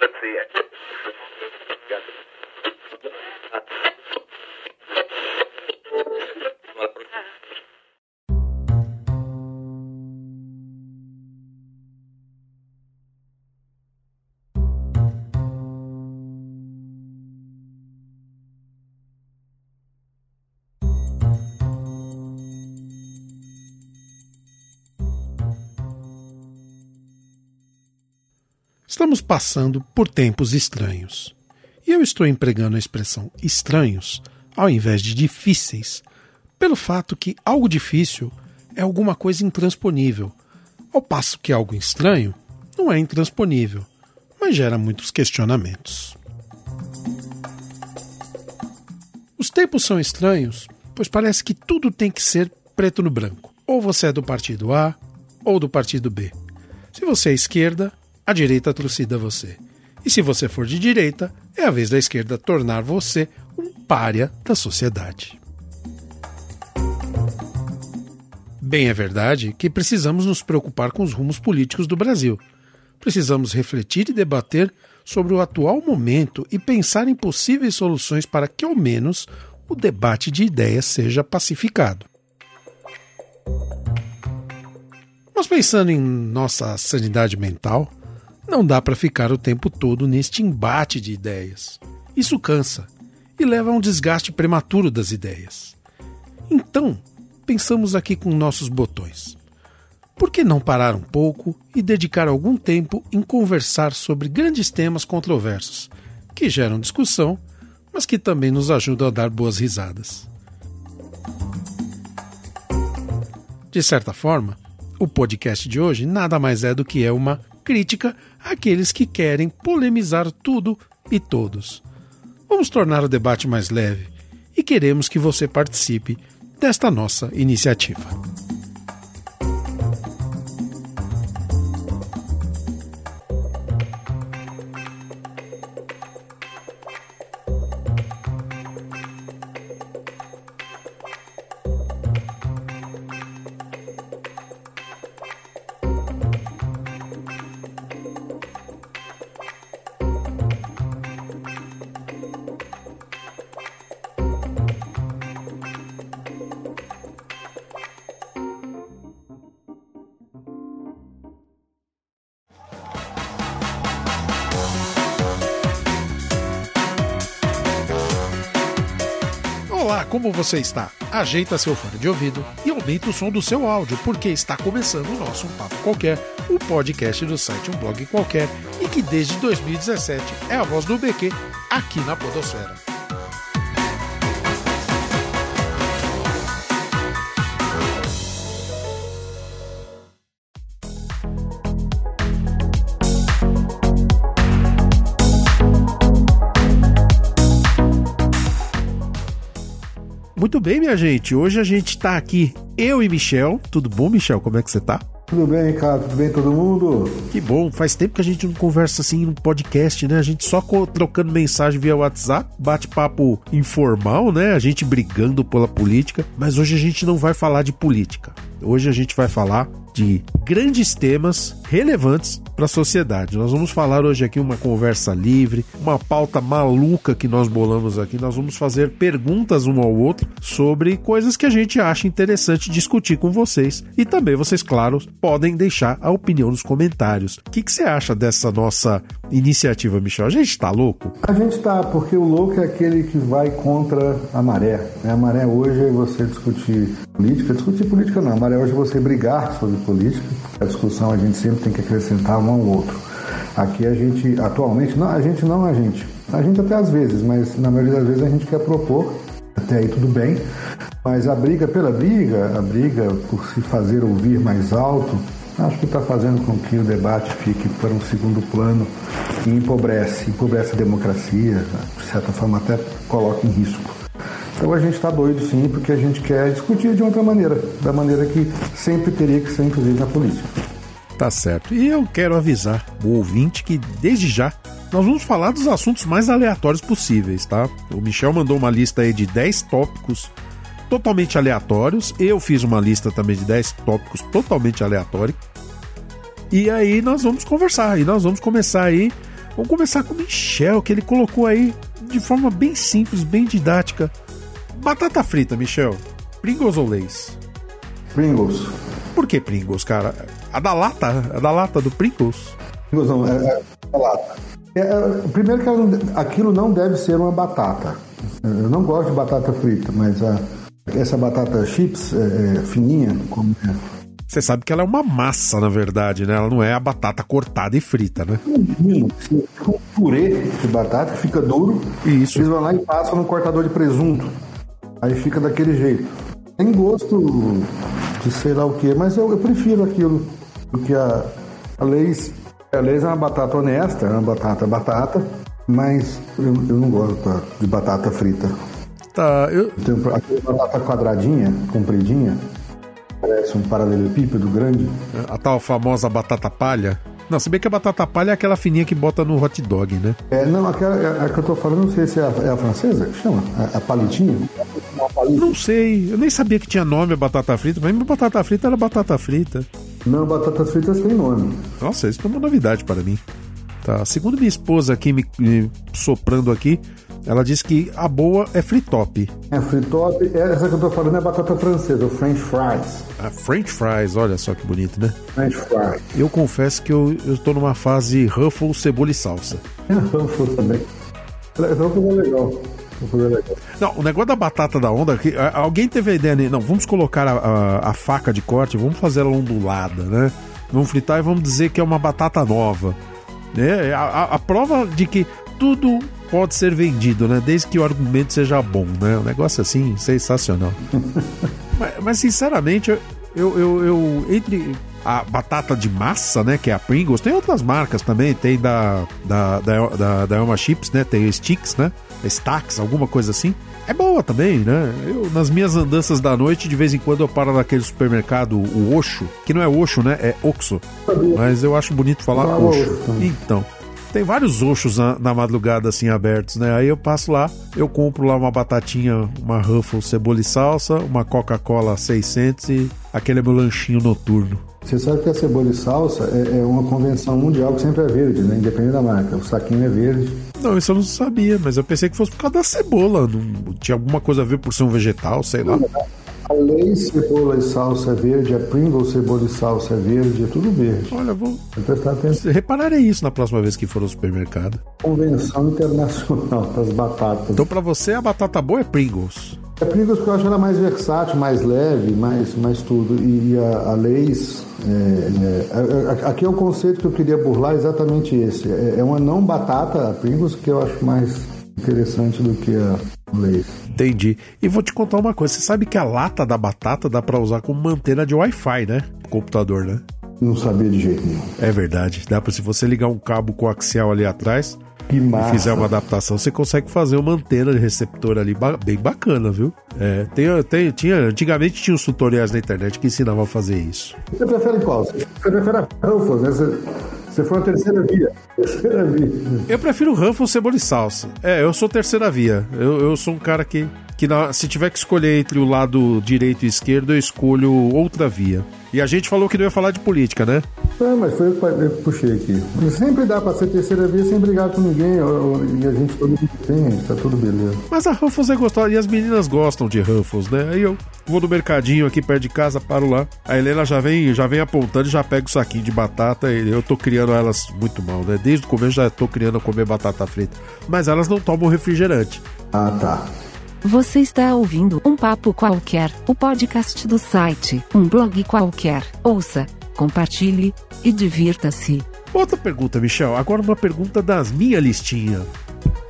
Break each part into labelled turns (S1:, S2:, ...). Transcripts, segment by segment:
S1: Let's see. it Estamos passando por tempos estranhos. E eu estou empregando a expressão estranhos ao invés de difíceis, pelo fato que algo difícil é alguma coisa intransponível, ao passo que algo estranho não é intransponível, mas gera muitos questionamentos. Os tempos são estranhos, pois parece que tudo tem que ser preto no branco. Ou você é do partido A ou do partido B. Se você é esquerda, a direita trucida você. E se você for de direita, é a vez da esquerda tornar você um pária da sociedade. Bem, é verdade que precisamos nos preocupar com os rumos políticos do Brasil. Precisamos refletir e debater sobre o atual momento e pensar em possíveis soluções para que, ao menos, o debate de ideias seja pacificado. Mas pensando em nossa sanidade mental, não dá para ficar o tempo todo neste embate de ideias. Isso cansa e leva a um desgaste prematuro das ideias. Então, pensamos aqui com nossos botões. Por que não parar um pouco e dedicar algum tempo em conversar sobre grandes temas controversos, que geram discussão, mas que também nos ajudam a dar boas risadas? De certa forma, o podcast de hoje nada mais é do que é uma crítica àqueles que querem polemizar tudo e todos. Vamos tornar o debate mais leve e queremos que você participe desta nossa iniciativa. Você está? Ajeita seu fone de ouvido e aumenta o som do seu áudio, porque está começando o nosso Um Papo Qualquer, o podcast do site Um Blog Qualquer e que desde 2017 é a voz do BQ aqui na Podosfera. Muito bem, minha gente. Hoje a gente está aqui, eu e Michel. Tudo bom, Michel? Como é que você tá?
S2: Tudo bem, Ricardo? Tudo bem, todo mundo?
S1: Que bom. Faz tempo que a gente não conversa assim no podcast, né? A gente só trocando mensagem via WhatsApp, bate-papo informal, né? A gente brigando pela política. Mas hoje a gente não vai falar de política. Hoje a gente vai falar de grandes temas relevantes para a sociedade. Nós vamos falar hoje aqui uma conversa livre, uma pauta maluca que nós bolamos aqui. Nós vamos fazer perguntas um ao outro sobre coisas que a gente acha interessante discutir com vocês. E também vocês, claro, podem deixar a opinião nos comentários. O que, que você acha dessa nossa iniciativa, Michel? A gente está louco?
S2: A gente está, porque o louco é aquele que vai contra a maré. A maré hoje é você discutir política. Discutir política não, a maré hoje é você brigar sobre política. A discussão a gente sempre tem que acrescentar um ao outro. Aqui a gente, atualmente, não, a gente não a gente. A gente até às vezes, mas na maioria das vezes a gente quer propor, até aí tudo bem, mas a briga pela briga, a briga por se fazer ouvir mais alto, acho que está fazendo com que o debate fique para um segundo plano e empobrece, empobrece a democracia, de certa forma até coloca em risco. Então a gente está doido sim, porque a gente quer discutir de outra maneira, da maneira que sempre teria que ser, inclusive, na política.
S1: Tá certo. E eu quero avisar o ouvinte que, desde já, nós vamos falar dos assuntos mais aleatórios possíveis, tá? O Michel mandou uma lista aí de 10 tópicos totalmente aleatórios. Eu fiz uma lista também de 10 tópicos totalmente aleatórios. E aí nós vamos conversar. E nós vamos começar aí Vamos começar com o Michel, que ele colocou aí de forma bem simples, bem didática. Batata frita, Michel. Pringles ou Lays?
S2: Pringles.
S1: Por que Pringles, cara? A da lata? A da lata do Pringles?
S2: Pringles não, é, é a lata. É, é, primeiro que aquilo não deve ser uma batata. Eu não gosto de batata frita, mas a, essa batata chips é, é fininha, como é
S1: você sabe que ela é uma massa, na verdade, né? Ela não é a batata cortada e frita, né?
S2: Fica um purê de batata que fica duro.
S1: Isso.
S2: Eles vão lá e passam no cortador de presunto. Aí fica daquele jeito. Tem gosto de sei lá o que, mas eu, eu prefiro aquilo. Porque a, a Leis. A Leis é uma batata honesta, é uma batata batata, mas eu, eu não gosto de batata frita.
S1: Tá, eu.
S2: Tem aquela batata quadradinha, compridinha. Parece um paralelepípedo grande.
S1: A tal famosa batata palha. Não, se bem que a batata palha é aquela fininha que bota no hot dog, né?
S2: É, não, aquela a, a que eu tô falando, não sei se é a, é a francesa que chama, a, a palitinha.
S1: Não sei, eu nem sabia que tinha nome a batata frita, mas batata frita era batata frita.
S2: Não, batatas fritas tem nome.
S1: Nossa, isso é uma novidade para mim. Tá, segundo minha esposa aqui me, me soprando aqui, ela disse que a boa é fritop.
S2: É, fritop, é, essa que eu tô falando é batata francesa, o French fries.
S1: A French fries, olha só que bonito, né?
S2: French fries.
S1: Eu confesso que eu, eu tô numa fase Ruffles, cebola e salsa.
S2: É, Ruffles também. Ruffles é legal.
S1: Não, o negócio da batata da onda, que alguém teve a ideia, né? Não, vamos colocar a, a, a, faca de corte, vamos fazer ela ondulada, né? Vamos fritar e vamos dizer que é uma batata nova. É, a, a, prova de que tudo pode ser vendido, né? Desde que o argumento seja bom, né? Um negócio assim, sensacional. mas, mas, sinceramente, eu, eu, eu, entre a batata de massa, né? Que é a Pringles, tem outras marcas também, tem da, da, da, da, da Elma Chips, né? Tem Sticks, né? Stacks, alguma coisa assim. É boa também, né? Eu, nas minhas andanças da noite, de vez em quando eu paro naquele supermercado, o Oxo, que não é Oxo, né? É Oxo. Mas eu acho bonito falar Oxo. Então, tem vários oxos na, na, madrugada assim abertos, né? Aí eu passo lá, eu compro lá uma batatinha, uma Ruffles cebola e salsa, uma Coca-Cola 600 e aquele é meu lanchinho noturno.
S2: Você sabe que a cebola e salsa é, é, uma convenção mundial que sempre é verde, né? Independente da marca. O saquinho é verde.
S1: Não, isso eu não sabia, mas eu pensei que fosse por causa da cebola. Não, tinha alguma coisa a ver por ser um vegetal, sei lá.
S2: A lei cebola e salsa é verde, a Pringles cebola e salsa é verde, é tudo verde.
S1: Olha, vou prestar atenção. Repararei isso na próxima vez que for ao supermercado.
S2: Convenção Internacional das Batatas.
S1: Então, para você, a batata boa é Pringles.
S2: É Pringles porque eu acho ela mais versátil, mais leve, mais, mais tudo. E, e a, a Leis, é, é, aqui é o conceito que eu queria burlar exatamente esse. É, é uma não batata, a Pringles, que eu acho mais interessante do que a Leis.
S1: Entendi. E vou te contar uma coisa: você sabe que a lata da batata dá para usar como antena de Wi-Fi, né? Computador, né?
S2: Não sabia de jeito nenhum.
S1: É verdade. Dá para se você ligar um cabo coaxial ali atrás
S2: e
S1: fizer uma adaptação, você consegue fazer uma antena de receptor ali bem bacana, viu? É, tem, tem, tinha, antigamente tinha os tutoriais na internet que ensinavam a fazer isso.
S2: Você prefere qual? Você prefere a Ruffles, né? Você, você foi a terceira via. Terceira via.
S1: Eu prefiro Ruffles, cebola e salsa. É, eu sou terceira via. Eu, eu sou um cara que que na, se tiver que escolher entre o lado direito e esquerdo, eu escolho outra via. E a gente falou que não ia falar de política, né?
S2: É, mas foi eu que puxei aqui. Sempre dá pra ser terceira via sem brigar com ninguém. E a gente todo mundo tem, tá tudo beleza.
S1: Mas a Ruffles é gostosa e as meninas gostam de Ruffles, né? Aí eu vou no mercadinho aqui perto de casa, paro lá. A Helena já vem, já vem apontando e já pega o saquinho de batata. E eu tô criando elas muito mal, né? Desde o começo já tô criando a comer batata frita. Mas elas não tomam refrigerante.
S2: Ah, tá.
S3: Você está ouvindo um papo qualquer, o podcast do site, um blog qualquer. Ouça, compartilhe e divirta-se.
S1: Outra pergunta, Michel. Agora uma pergunta das minha listinha.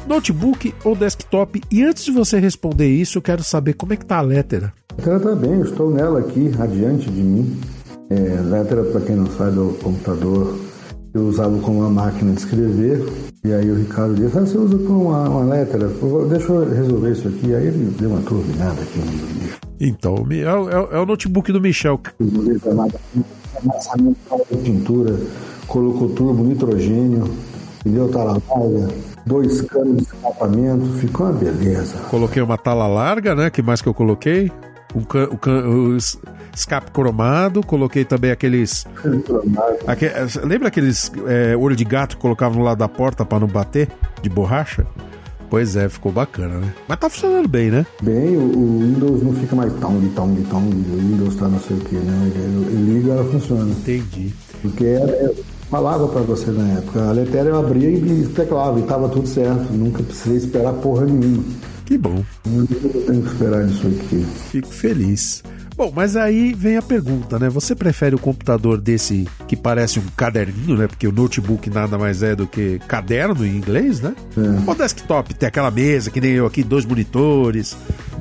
S1: Notebook ou desktop? E antes de você responder isso, eu quero saber como é que tá a Lettera.
S2: Ela tá bem, eu estou nela aqui, adiante de mim. É, Lettera, para quem não sabe, é o computador eu usava como uma máquina de escrever. E aí o Ricardo disse, ah, você usa como uma, uma letra, deixa eu resolver isso aqui. Aí ele deu uma turbinada aqui no
S1: lixo. Então, é, é, é, o notebook do Michel.
S2: Pintura, colocou turbo, nitrogênio, pneu tala larga, dois canos de escapamento, ficou uma beleza.
S1: Coloquei uma tala larga, né? que mais que eu coloquei? O, can, escape cromado, coloquei também aqueles. Aque, lembra aqueles é, olho de gato que colocavam no lado da porta para não bater? De borracha? Pois é, ficou bacana, né? Mas tá funcionando bem, né?
S2: Bem, o, o Windows não fica mais tão, tão, tão. O Windows tá não sei o que, né? Ele, ele liga ela funciona.
S1: Entendi.
S2: Porque é, é, falava para você na época, a Letéria eu abria e teclava, e tava tudo certo. Nunca precisei esperar porra nenhuma.
S1: Que bom.
S2: Eu tenho que esperar isso aqui.
S1: Fico feliz. Bom, mas aí vem a pergunta, né? Você prefere o computador desse que parece um caderninho, né? Porque o notebook nada mais é do que caderno em inglês, né? É. Ou desktop, tem aquela mesa que nem eu aqui, dois monitores,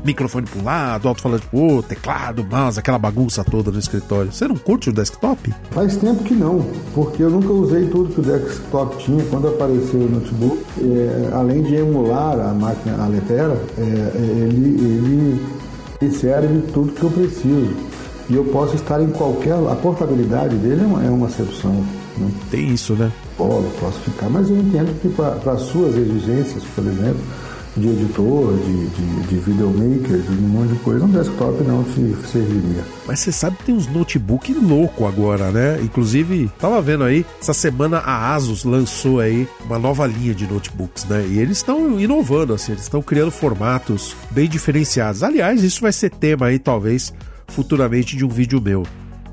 S1: microfone para um lado, alto-falante pro outro, teclado, mouse, aquela bagunça toda no escritório. Você não curte o desktop?
S2: Faz tempo que não, porque eu nunca usei tudo que o desktop tinha. Quando apareceu o notebook, é, além de emular a máquina, a Letera, é, é ele, ele e serve tudo que eu preciso. E eu posso estar em qualquer. A portabilidade dele é uma, é uma exceção. Né?
S1: Tem isso, né?
S2: Posso, posso ficar, mas eu entendo que para as suas exigências, por exemplo, de editor, de, de, de videomaker, de um monte de coisa, um desktop não te serviria.
S1: Mas você sabe que tem uns notebook louco agora, né? Inclusive, tava vendo aí, essa semana a Asus lançou aí uma nova linha de notebooks, né? E eles estão inovando, assim, eles estão criando formatos bem diferenciados. Aliás, isso vai ser tema aí, talvez, futuramente de um vídeo meu.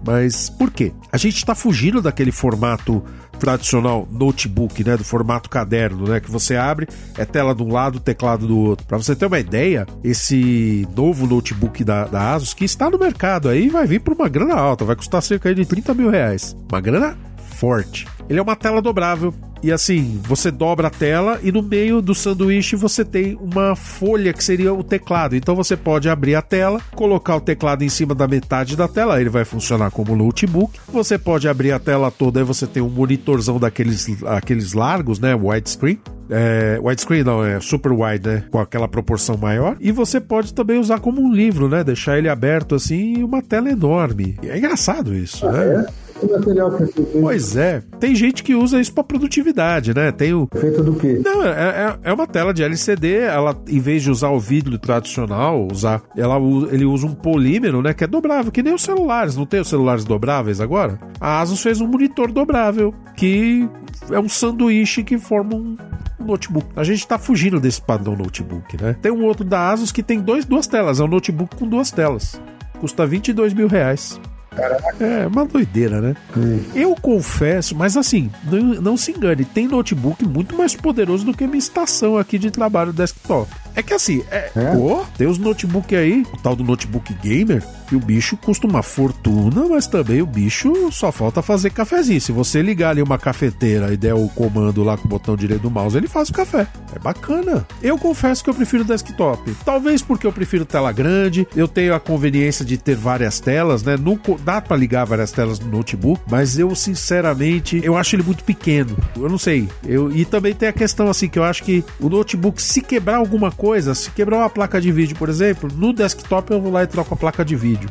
S1: Mas por quê? A gente está fugindo daquele formato tradicional notebook, né, do formato caderno, né, que você abre, é tela de um lado, teclado do outro. Para você ter uma ideia, esse novo notebook da, da Asus que está no mercado aí vai vir por uma grana alta, vai custar cerca de 30 mil reais. Uma grana forte. Ele é uma tela dobrável, e assim, você dobra a tela e no meio do sanduíche você tem uma folha que seria o teclado. Então você pode abrir a tela, colocar o teclado em cima da metade da tela, ele vai funcionar como notebook. Você pode abrir a tela toda e você tem um monitorzão daqueles aqueles largos, né? Widescreen. É, widescreen não, é super wide, né? Com aquela proporção maior. E você pode também usar como um livro, né? Deixar ele aberto assim e uma tela enorme. É engraçado isso, ah, né? É? Material que você Pois é, tem gente que usa isso para produtividade, né? Tem o.
S2: Feito do quê?
S1: Não, é, é, é uma tela de LCD, ela, em vez de usar o vidro tradicional, usar, ela, ele usa um polímero, né? Que é dobrável, que nem os celulares, não tem os celulares dobráveis agora? A Asus fez um monitor dobrável, que é um sanduíche que forma um notebook. A gente tá fugindo desse padrão notebook, né? Tem um outro da Asus que tem dois, duas telas, é um notebook com duas telas. Custa 22 mil reais. Caraca. É uma doideira, né? Hum. Eu confesso, mas assim, não, não, se engane, tem notebook muito mais poderoso do que minha estação aqui de trabalho desktop. É que assim, é, é? Pô, tem os notebook aí, o tal do notebook gamer, que o bicho custa uma fortuna, mas também o bicho só falta fazer cafezinho. Se você ligar ali uma cafeteira e der o comando lá com o botão direito do mouse, ele faz o café. É bacana. Eu confesso que eu prefiro desktop. Talvez porque eu prefiro tela grande, eu tenho a conveniência de ter várias telas, né? No, dá para ligar várias telas no notebook, mas eu sinceramente, eu acho ele muito pequeno. Eu não sei. Eu, e também tem a questão assim que eu acho que o notebook se quebrar alguma coisa se quebrar uma placa de vídeo, por exemplo, no desktop eu vou lá e troco a placa de vídeo.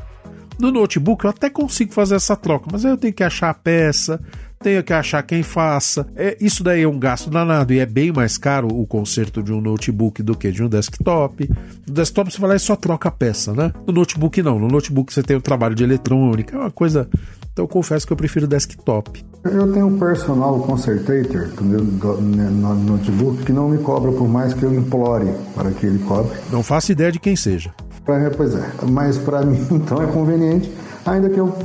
S1: No notebook eu até consigo fazer essa troca, mas aí eu tenho que achar a peça, tenho que achar quem faça. É, isso daí é um gasto danado e é bem mais caro o conserto de um notebook do que de um desktop. No desktop você vai lá e só troca a peça, né? No notebook não. No notebook você tem o trabalho de eletrônica, é uma coisa. Então eu confesso que eu prefiro desktop.
S2: Eu tenho um personal concertator do meu notebook que não me cobra por mais que eu implore para que ele cobre.
S1: Não faço ideia de quem seja.
S2: Pra, pois é, mas para mim então é conveniente, ainda que eu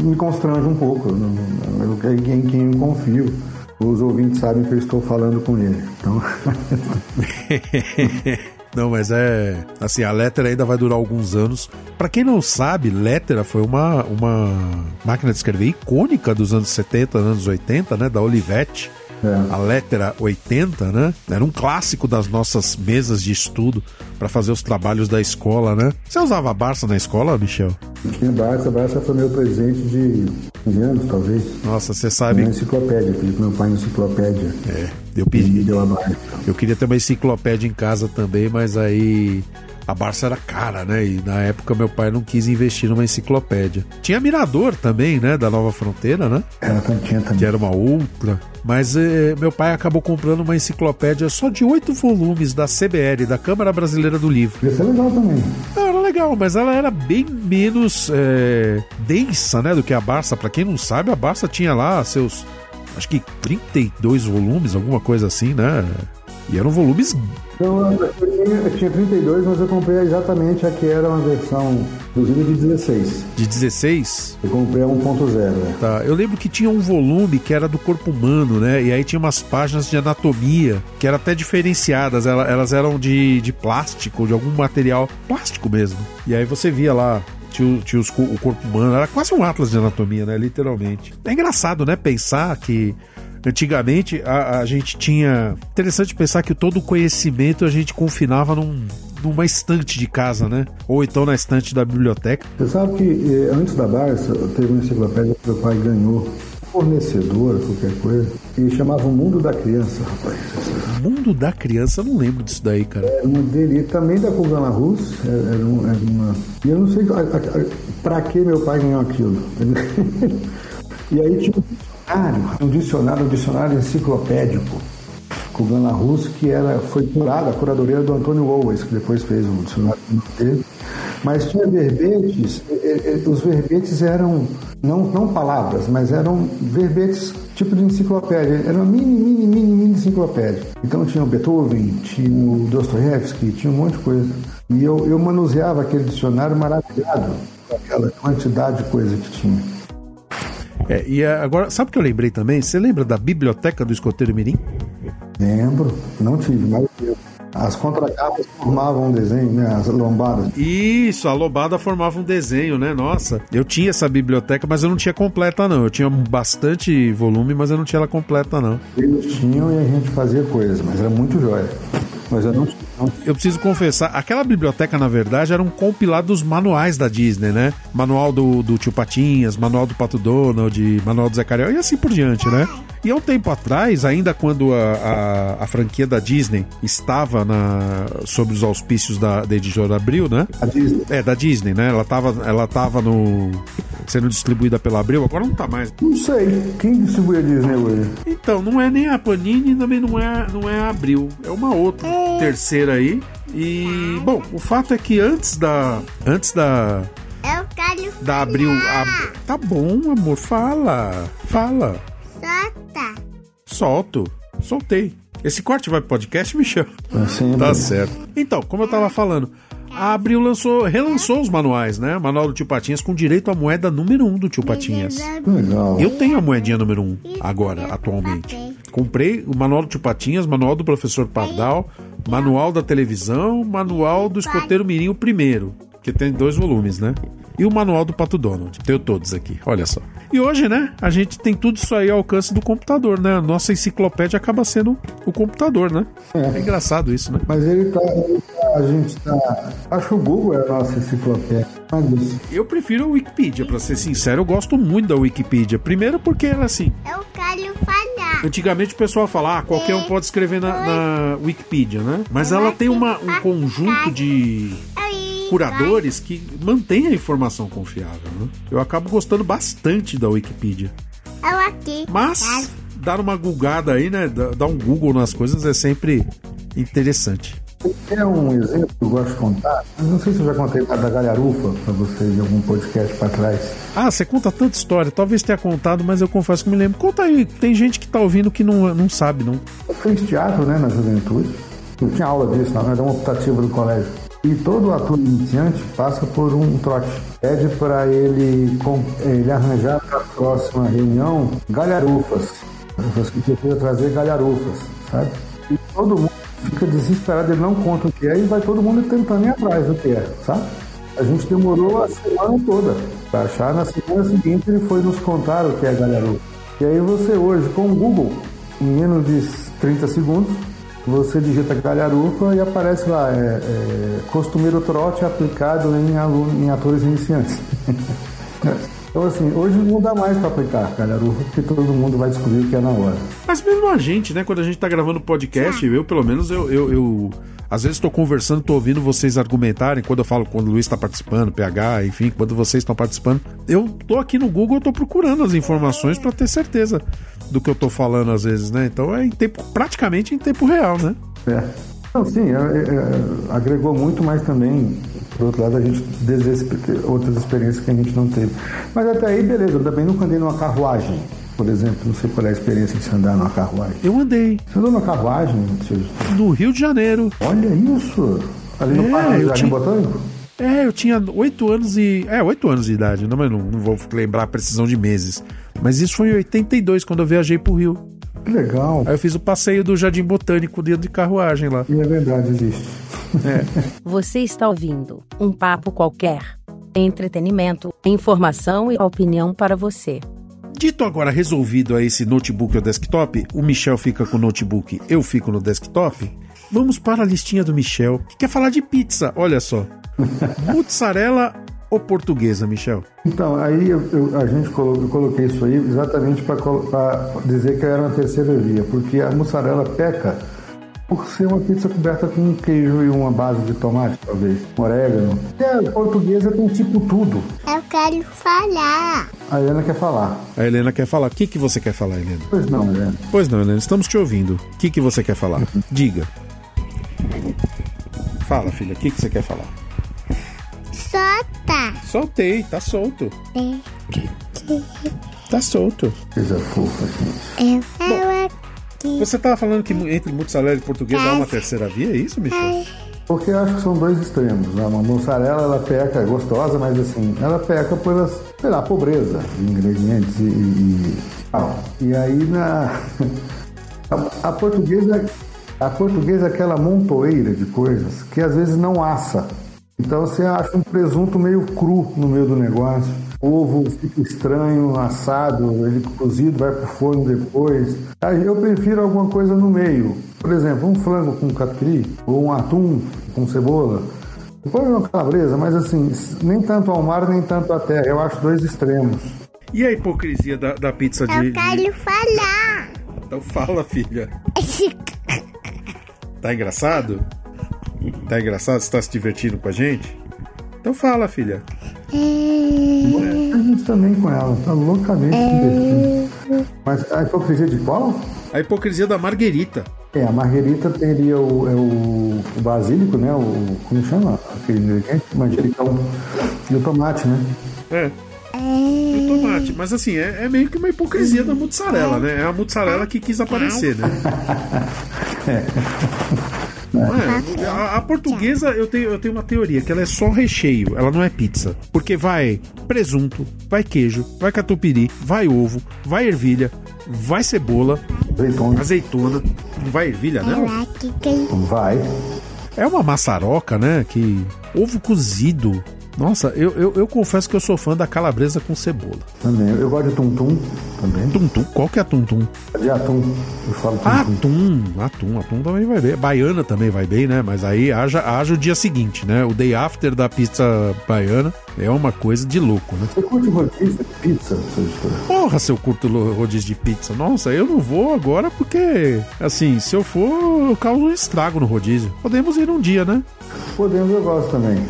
S2: me constranjo um pouco, eu, em quem eu confio. Os ouvintes sabem que eu estou falando com ele. Então...
S1: Não, mas é. Assim, a Lettera ainda vai durar alguns anos. Para quem não sabe, Lettera foi uma, uma máquina de escrever icônica dos anos 70, anos 80, né? Da Olivetti. É. A Lettera 80, né? Era um clássico das nossas mesas de estudo para fazer os trabalhos da escola, né? Você usava a Barça na escola, Michel?
S2: Tinha Barça, Barça foi meu presente de 15 anos, talvez.
S1: Nossa, você sabe.
S2: Minha enciclopédia, pro meu pai uma enciclopédia.
S1: É, eu pedi. Deu a Barça. Eu queria ter uma enciclopédia em casa também, mas aí a Barça era cara, né? E na época meu pai não quis investir numa enciclopédia. Tinha Mirador também, né? Da Nova Fronteira, né?
S2: Era, tinha também.
S1: Que era uma ultra. Mas eh, meu pai acabou comprando uma enciclopédia só de oito volumes da CBL, da Câmara Brasileira do Livro.
S2: Isso é legal também.
S1: Não, era legal, mas ela era bem menos é, densa, né, do que a Barça. Para quem não sabe, a Barça tinha lá seus, acho que 32 volumes, alguma coisa assim, né? E eram volumes.
S2: Então, eu tinha, eu tinha 32, mas eu comprei exatamente a que era uma versão, inclusive de 16.
S1: De 16?
S2: Eu comprei a 1.0. Né?
S1: Tá. Eu lembro que tinha um volume que era do corpo humano, né? E aí tinha umas páginas de anatomia que eram até diferenciadas. Elas eram de, de plástico, de algum material plástico mesmo. E aí você via lá tinha, tinha os, o corpo humano, era quase um atlas de anatomia, né? Literalmente. É engraçado, né? Pensar que Antigamente a, a gente tinha. Interessante pensar que todo o conhecimento a gente confinava num, numa estante de casa, né? Ou então na estante da biblioteca.
S2: Você sabe que eh, antes da Barça, teve uma enciclopédia que meu pai ganhou fornecedor, qualquer coisa, e chamava o Mundo da Criança, rapaz.
S1: Mundo da Criança? Eu não lembro disso daí, cara.
S2: Era uma dele, também da Kugana Rus, era, era, uma... E eu não sei para que meu pai ganhou aquilo. e aí tinha um dicionário, um dicionário enciclopédico com Gana Russo, que era, foi curada, a curadoria do Antônio Owens, que depois fez o dicionário dele. Mas tinha verbetes, os verbetes eram, não, não palavras, mas eram verbetes tipo de enciclopédia, era uma mini, mini, mini, mini enciclopédia. Então tinha o Beethoven, tinha o Dostoiévski, tinha um monte de coisa. E eu, eu manuseava aquele dicionário maravilhado aquela quantidade de coisa que tinha.
S1: É, e agora, sabe o que eu lembrei também? Você lembra da biblioteca do escoteiro Mirim?
S2: Lembro, não tive, mas as contracapas formavam um desenho, né? As lombadas.
S1: Isso, a lombada formava um desenho, né? Nossa, eu tinha essa biblioteca, mas eu não tinha completa, não. Eu tinha bastante volume, mas eu não tinha ela completa, não.
S2: Eles tinham e a gente fazia coisas, mas era muito jóia. Mas eu não tinha
S1: eu preciso confessar, aquela biblioteca, na verdade, era um compilado dos manuais da Disney, né? Manual do, do Tio Patinhas, manual do Pato Donald, manual do Zé Carioca e assim por diante, né? E há um tempo atrás, ainda quando a, a, a franquia da Disney estava na, sob os auspícios da, da editora Abril, né?
S2: A Disney.
S1: É, da Disney, né? Ela estava ela tava no, sendo distribuída pela Abril, agora não tá mais.
S2: Não sei. Quem distribui a Disney hoje?
S1: Então, não é nem a Panini, também não é, não é a Abril. É uma outra, é. Terceira aí. E, bom, o fato é que antes da. Antes da.
S4: Eu quero
S1: Da Abril. A, tá bom, amor, fala. Fala.
S4: Solta.
S1: Solto. Soltei. Esse corte vai pro podcast, Michel?
S2: Assim,
S1: tá certo. Então, como eu tava falando, a Abril lançou, relançou os manuais, né? Manual do Tio Patinhas com direito à moeda número 1 um do Tio Patinhas.
S2: Legal.
S1: Eu tenho a moedinha número 1 um agora, atualmente. Comprei o manual do Tio Patinhas, manual do Professor Pardal, manual da televisão, manual do Escoteiro Mirim, o primeiro, que tem dois volumes, né? E o manual do Pato Donald. Tenho todos aqui, olha só. E hoje, né, a gente tem tudo isso aí ao alcance do computador, né? A nossa enciclopédia acaba sendo o computador, né? É, é engraçado isso, né?
S2: Mas ele tá, ele tá, A gente tá. Acho que o Google é a nossa enciclopédia.
S1: Eu prefiro a Wikipedia, para ser sincero, eu gosto muito da Wikipedia. Primeiro porque ela assim.
S4: Eu quero falar.
S1: Antigamente o pessoal fala, ah, qualquer um pode escrever na, na Wikipedia, né? Mas ela tem uma, um conjunto de curadores que mantém a informação confiável. Né? Eu acabo gostando bastante da Wikipedia. Mas dar uma googada aí, né? Dar um Google nas coisas é sempre interessante.
S2: É um exemplo que eu gosto de contar. Não sei se eu já contei da galharufa para vocês em algum podcast para trás.
S1: Ah, você conta tanta história. Talvez tenha contado, mas eu confesso que me lembro. Conta aí. Tem gente que tá ouvindo que não, não sabe, não.
S2: Eu fiz teatro, né, na juventude. Eu tinha aula disso, na verdade, uma optativa do colégio. E todo ator iniciante passa por um trote. Pede para ele, ele arranjar para a próxima reunião galharufas. Você precisa trazer galharufas, sabe? E todo mundo fica desesperado, ele não conta o que é e vai todo mundo tentando ir atrás do que é, sabe? A gente demorou a semana toda para achar. Na semana seguinte ele foi nos contar o que é galharufa. E aí você hoje, com o Google, em menos de 30 segundos, você digita galharufa e aparece lá, é, é costumeiro trote aplicado em, aluno, em atores iniciantes. Então, assim, hoje não dá mais para aplicar galharufa, porque todo mundo vai descobrir o que é na hora.
S1: Mas mesmo a gente, né, quando a gente tá gravando podcast, eu, pelo menos, eu, eu, eu às vezes estou conversando, estou ouvindo vocês argumentarem, quando eu falo quando o Luiz está participando, PH, enfim, quando vocês estão participando. Eu tô aqui no Google, eu tô procurando as informações para ter certeza do que eu tô falando às vezes, né? Então é em tempo, praticamente em tempo real, né?
S2: É. Não, sim, é, é, agregou muito, mas também Por outro lado, a gente deseja outras experiências que a gente não teve. Mas até aí, beleza, eu também nunca andei numa carruagem. Por exemplo, não sei qual é a experiência de andar numa carruagem.
S1: Eu andei.
S2: Você andou numa carruagem?
S1: No Rio de Janeiro.
S2: Olha isso! Ali no
S1: É,
S2: Parque Jardim
S1: tinha-
S2: Botânico?
S1: É, eu tinha oito anos e. É, oito anos de idade, não, mas não, não vou lembrar a precisão de meses. Mas isso foi em 82, quando eu viajei pro Rio.
S2: Que legal.
S1: Aí eu fiz o passeio do Jardim Botânico dentro de carruagem lá.
S2: E é verdade, existe.
S5: Você está ouvindo um papo qualquer. Entretenimento, informação e opinião para você.
S1: Dito agora resolvido a esse notebook ou desktop, o Michel fica com o notebook, eu fico no desktop. Vamos para a listinha do Michel, que quer falar de pizza, olha só. Mussarela ou portuguesa, Michel?
S2: Então, aí eu- eu- a gente colo- eu coloquei isso aí exatamente para dizer que era uma terceira via, porque a mussarela peca por ser uma pizza coberta com queijo e uma base de tomate, talvez, um orégano. E a portuguesa tem tipo tudo.
S4: Eu quero falar.
S2: A Helena quer falar.
S1: A Helena quer falar. O que, que você quer falar, Helena?
S2: Pois não, Helena.
S1: Pois não, Helena, estamos te ouvindo. O que, que você quer falar? Diga. Fala, filha, o que, que você quer falar?
S4: Solta.
S1: Soltei, tá solto. Tá solto.
S2: Coisa fofa, gente.
S4: Aqui.
S1: Você tava falando que entre mussarela e portuguesa há uma terceira via, é isso, Michel?
S2: Porque eu acho que são dois extremos. Né? Uma mussarela, ela peca, é gostosa, mas assim, ela peca pela, sei lá, pobreza de ingredientes e, e, e tal. E aí na. A, a portuguesa. A portuguesa é aquela montoeira de coisas que às vezes não assa. Então você acha um presunto meio cru no meio do negócio. O ovo fica estranho, assado, ele cozido, vai pro forno depois. Aí eu prefiro alguma coisa no meio. Por exemplo, um frango com catupiry ou um atum com cebola. Depois uma calabresa, mas assim, nem tanto ao mar, nem tanto à terra. Eu acho dois extremos.
S1: E a hipocrisia da, da pizza de,
S4: Eu quero falar.
S1: Então fala, filha. Tá engraçado? Tá engraçado? Você tá se divertindo com a gente? Então fala, filha.
S2: A gente também com ela, tá loucamente divertido. Mas a hipocrisia de qual?
S1: A hipocrisia da Marguerita.
S2: É, a marguerita teria o, é o, o basílico, né? O, como chama? Aquele ingrediente? Manjericão. E o tomate, né?
S1: É. E o tomate. Mas assim, é, é meio que uma hipocrisia da mussarela, né? É a mussarela que quis aparecer, né? Não é? A, a portuguesa, eu tenho, eu tenho uma teoria, que ela é só recheio, ela não é pizza. Porque vai presunto, vai queijo, vai catupiry, vai ovo, vai ervilha, vai cebola,
S2: Azeitona.
S1: azeitona, não vai ervilha, não?
S4: quem
S2: Vai.
S1: É uma maçaroca, né? Que. Ovo cozido. Nossa, eu, eu, eu confesso que eu sou fã da calabresa com cebola.
S2: Também. Eu gosto de tum-tum também.
S1: Tum-tum? Qual que é tum-tum?
S2: De atum. Eu falo tum-tum.
S1: Atum, atum, atum também vai bem. Baiana também vai bem, né? Mas aí haja, haja o dia seguinte, né? O day after da pizza baiana é uma coisa de louco, né?
S2: Você curte rodízio de pizza?
S1: Porra, se eu curto rodízio de pizza. Nossa, eu não vou agora porque, assim, se eu for, eu causo um estrago no rodízio. Podemos ir um dia, né?
S2: Podemos, eu gosto também.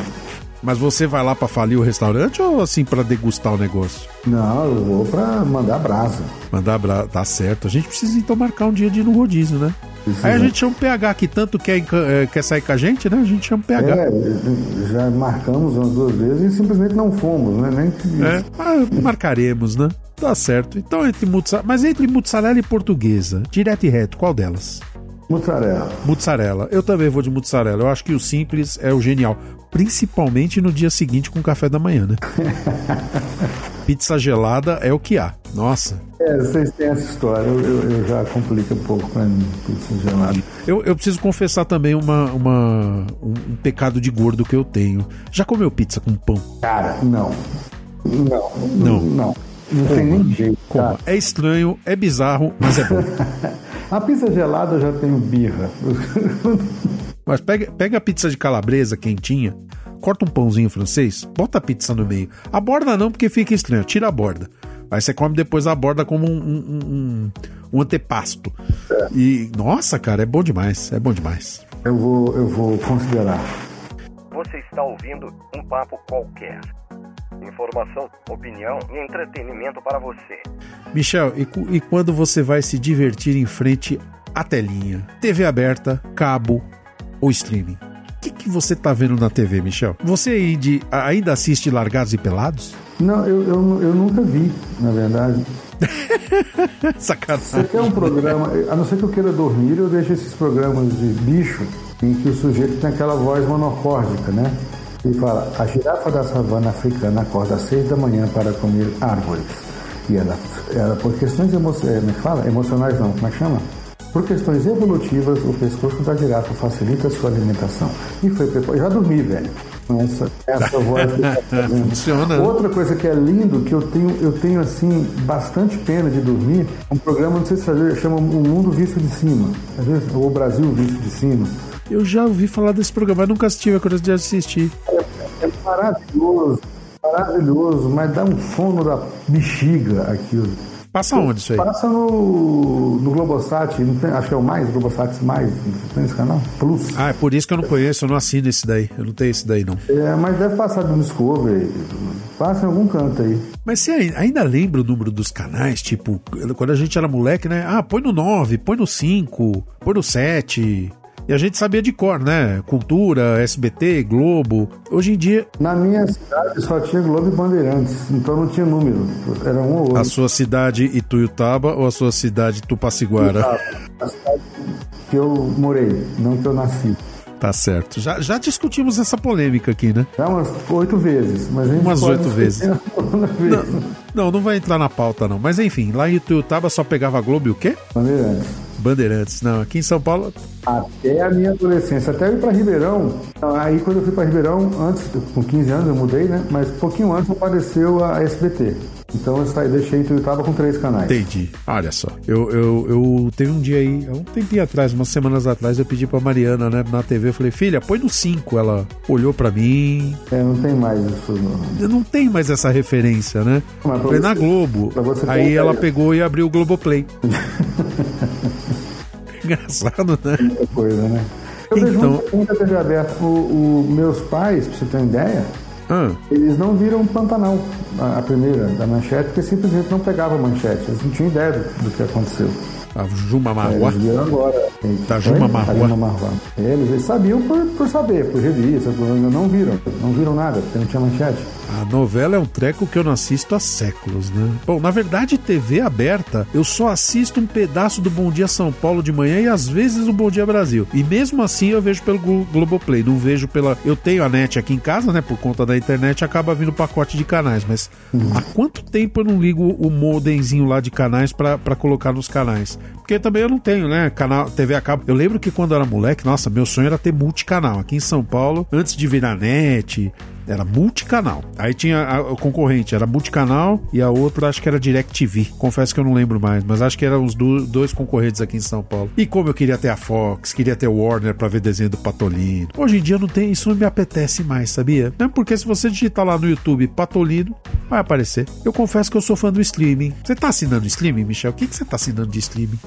S1: Mas você vai lá pra falir o restaurante ou assim pra degustar o negócio?
S2: Não, eu vou pra mandar brasa.
S1: Mandar bra... Tá certo. A gente precisa então marcar um dia de ir no rodízio, né?
S2: Precisa.
S1: Aí a gente chama o PH que tanto quer, eh, quer sair com a gente, né? A gente chama o PH.
S2: É, já marcamos umas duas vezes e simplesmente não fomos, né? Nem que
S1: É, mas marcaremos, né? Tá certo. Então, entre mussarela. Mas entre mussarela e portuguesa, direto e reto, qual delas?
S2: Mussarela.
S1: Mussarela. Eu também vou de mussarela. Eu acho que o simples é o genial. Principalmente no dia seguinte com o café da manhã, né? Pizza gelada é o que há. Nossa.
S2: É, vocês têm essa história, eu, eu- eu já complica um pouco pra mim, pizza gelada.
S1: Eu, eu preciso confessar também uma, uma- um, pecado de gordo que eu tenho. Já comeu pizza com pão?
S2: Cara, não. Não.
S1: Não.
S2: Não. Não tem nem jeito, cara.
S1: É estranho, é bizarro, mas é bom.
S2: A pizza gelada eu já tenho birra.
S1: Mas pega, pega a pizza de calabresa quentinha, corta um pãozinho francês, bota a pizza no meio. A borda não, porque fica estranho, tira a borda. Aí você come depois a borda como um, um, um- um antepasto. E, nossa, cara, é bom demais, é bom demais.
S2: Eu vou, eu vou considerar.
S6: Você está ouvindo um papo qualquer. Informação, opinião e entretenimento para você.
S1: Michel, e, e quando você vai se divertir em frente à telinha? TV aberta, cabo ou streaming? O que, que você tá vendo na TV, Michel? Você aí de- ainda assiste Largados e Pelados?
S2: Não, eu, eu, eu nunca vi, na verdade. Você
S1: Sacanagem.
S2: quer um programa, a não ser que eu queira dormir, eu deixo esses programas de bicho em que o sujeito tem aquela voz monocórdica, né? Ele fala, a girafa da savana africana acorda às seis da manhã para comer árvores. E ela, ela por questões emo eh, como é fala? emocionais, não, como é que chama? Por questões evolutivas, o pescoço da girafa facilita a sua alimentação. E foi preparado. Já dormi, velho. Com essa, essa voz que tá.
S1: Funciona, né?
S2: Outra coisa que é lindo, que eu tenho, eu tenho assim, bastante pena de dormir, é um programa, não sei se você chama O Mundo Visto de Cima. Às vezes, ou O Brasil Visto de Cima.
S1: Eu já ouvi falar desse programa, mas nunca tive a curiosidade de assistir.
S2: É maravilhoso, maravilhoso, mas dá um sono da bexiga aquilo.
S1: Passa onde isso aí?
S2: Passa no, no Globosat, não tem- acho que é o mais, Globosat mais, tem esse canal? Plus.
S1: Ah, é por isso que eu não conheço, eu não assino esse daí. Eu não tenho esse daí, não.
S2: É, mas deve passar do Discovery, passa em algum canto aí.
S1: Mas você ai- ainda lembra o número dos canais? Tipo, quando a gente era moleque, né? Ah, põe no 9, põe no 5, põe no 7. E a gente sabia de cor, né? Cultura, SBT, Globo. Hoje em dia,
S2: Na minha cidade só tinha Globo e Bandeirantes, então não tinha número, era um ou outro.
S1: a sua cidade Ituiutaba ou a sua cidade Tupaciguara?
S2: A cidade que eu morei, não que eu nasci.
S1: Tá certo. Já, já discutimos essa polêmica aqui, né?
S2: Já umas oito vezes, mas a gente
S1: Umas oito vezes.
S2: vez.
S1: Não, não vai entrar na pauta, não. Mas enfim, lá em Ituiutaba só pegava Globo e o quê?
S2: Bandeirantes.
S1: Bandeirantes. Não, aqui em São Paulo.
S2: Até a minha adolescência, até eu ir pra Ribeirão. Aí quando eu fui pra Ribeirão, antes, com 15 anos eu mudei, né? Mas pouquinho antes apareceu a SBT. Então eu saí, deixei Ituiutaba com três canais.
S1: Entendi. Olha só. Eu, eu, eu teve um dia aí, um tempinho atrás, umas semanas atrás, eu pedi pra Mariana, né, na TV, eu falei, filha, põe no 5. Ela olhou pra mim.
S2: É, não tem mais isso. Não.
S1: Não tenho mais essa referência, né?
S2: Mas
S1: Foi na Globo. Aí ela
S2: ideia.
S1: pegou e abriu o Globoplay. Engraçado, né?
S2: muita coisa, né? Eu vejo
S1: Então-
S2: muita, muita TV aberta. O, o- meus pais, pra você ter uma ideia,
S1: Ah,
S2: eles não viram Pantanal, a, a primeira, da manchete, porque simplesmente não pegava a manchete. Eles não tinham ideia do, do que aconteceu.
S1: A Juma
S2: É,
S1: Marua.
S2: Eles viram agora.
S1: Da Juma? Marruá.
S2: Marruá. Eles, eles sabiam por, por saber, por revista, por, não viram. Não viram nada, porque não tinha manchete.
S1: A novela é um treco que eu não assisto há séculos, né? Bom, na verdade, TV aberta, eu só assisto um pedaço do Bom Dia São Paulo de manhã e às vezes o Bom Dia Brasil. E mesmo assim eu vejo pelo Glo- Globoplay, não vejo pela. Eu tenho a net aqui em casa, né? Por conta da internet, acaba vindo pacote de canais. Mas há quanto tempo eu não ligo o modemzinho lá de canais pra colocar nos canais? Porque também eu não tenho, né? Canal, TV a cabo. Eu lembro que quando eu era moleque, nossa, meu sonho era ter multicanal. Aqui em São Paulo, antes de virar net, era multicanal. Aí tinha a, o concorrente, era multicanal e a outra acho que era DirecTV. Confesso que eu não lembro mais, mas acho que eram os do- dois concorrentes aqui em São Paulo. E como eu queria ter a Fox, queria ter o Warner pra ver desenho do Patolino. Hoje em dia não tem, isso não me apetece mais, sabia? Mesmo porque se você digitar lá no YouTube Patolino, vai aparecer. Eu confesso que eu sou fã do streaming. Você tá assinando streaming, Michel? O que, que você tá assinando de streaming?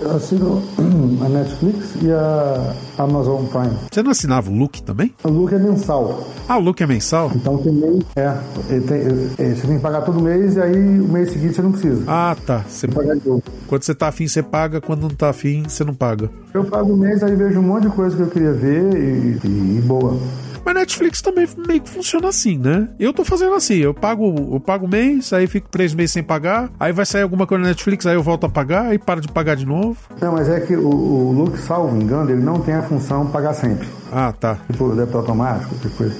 S2: Eu assino a Netflix e a Amazon Prime.
S1: Você não assinava o Look também?
S2: O look é mensal.
S1: Ah, o Look é mensal?
S2: Então tem mês. É, tem- é, você tem que pagar todo mês e aí o mês seguinte você não precisa.
S1: Ah, tá. Você,
S2: pagar de novo.
S1: quando você tá afim, você paga. Quando não tá afim, você não paga.
S2: Eu pago o mês, aí vejo um monte de coisa que eu queria ver e, e- e boa.
S1: Mas Netflix também meio que funciona assim, né? Eu tô fazendo assim, eu pago eu pago mês, aí fico três meses sem pagar, aí vai sair alguma coisa na Netflix, aí eu volto a pagar, aí paro de pagar de novo.
S2: Não, mas é que o, o look, salvo engano, ele não tem a função pagar sempre.
S1: Ah, tá.
S2: Tipo, débito automático, qualquer coisa.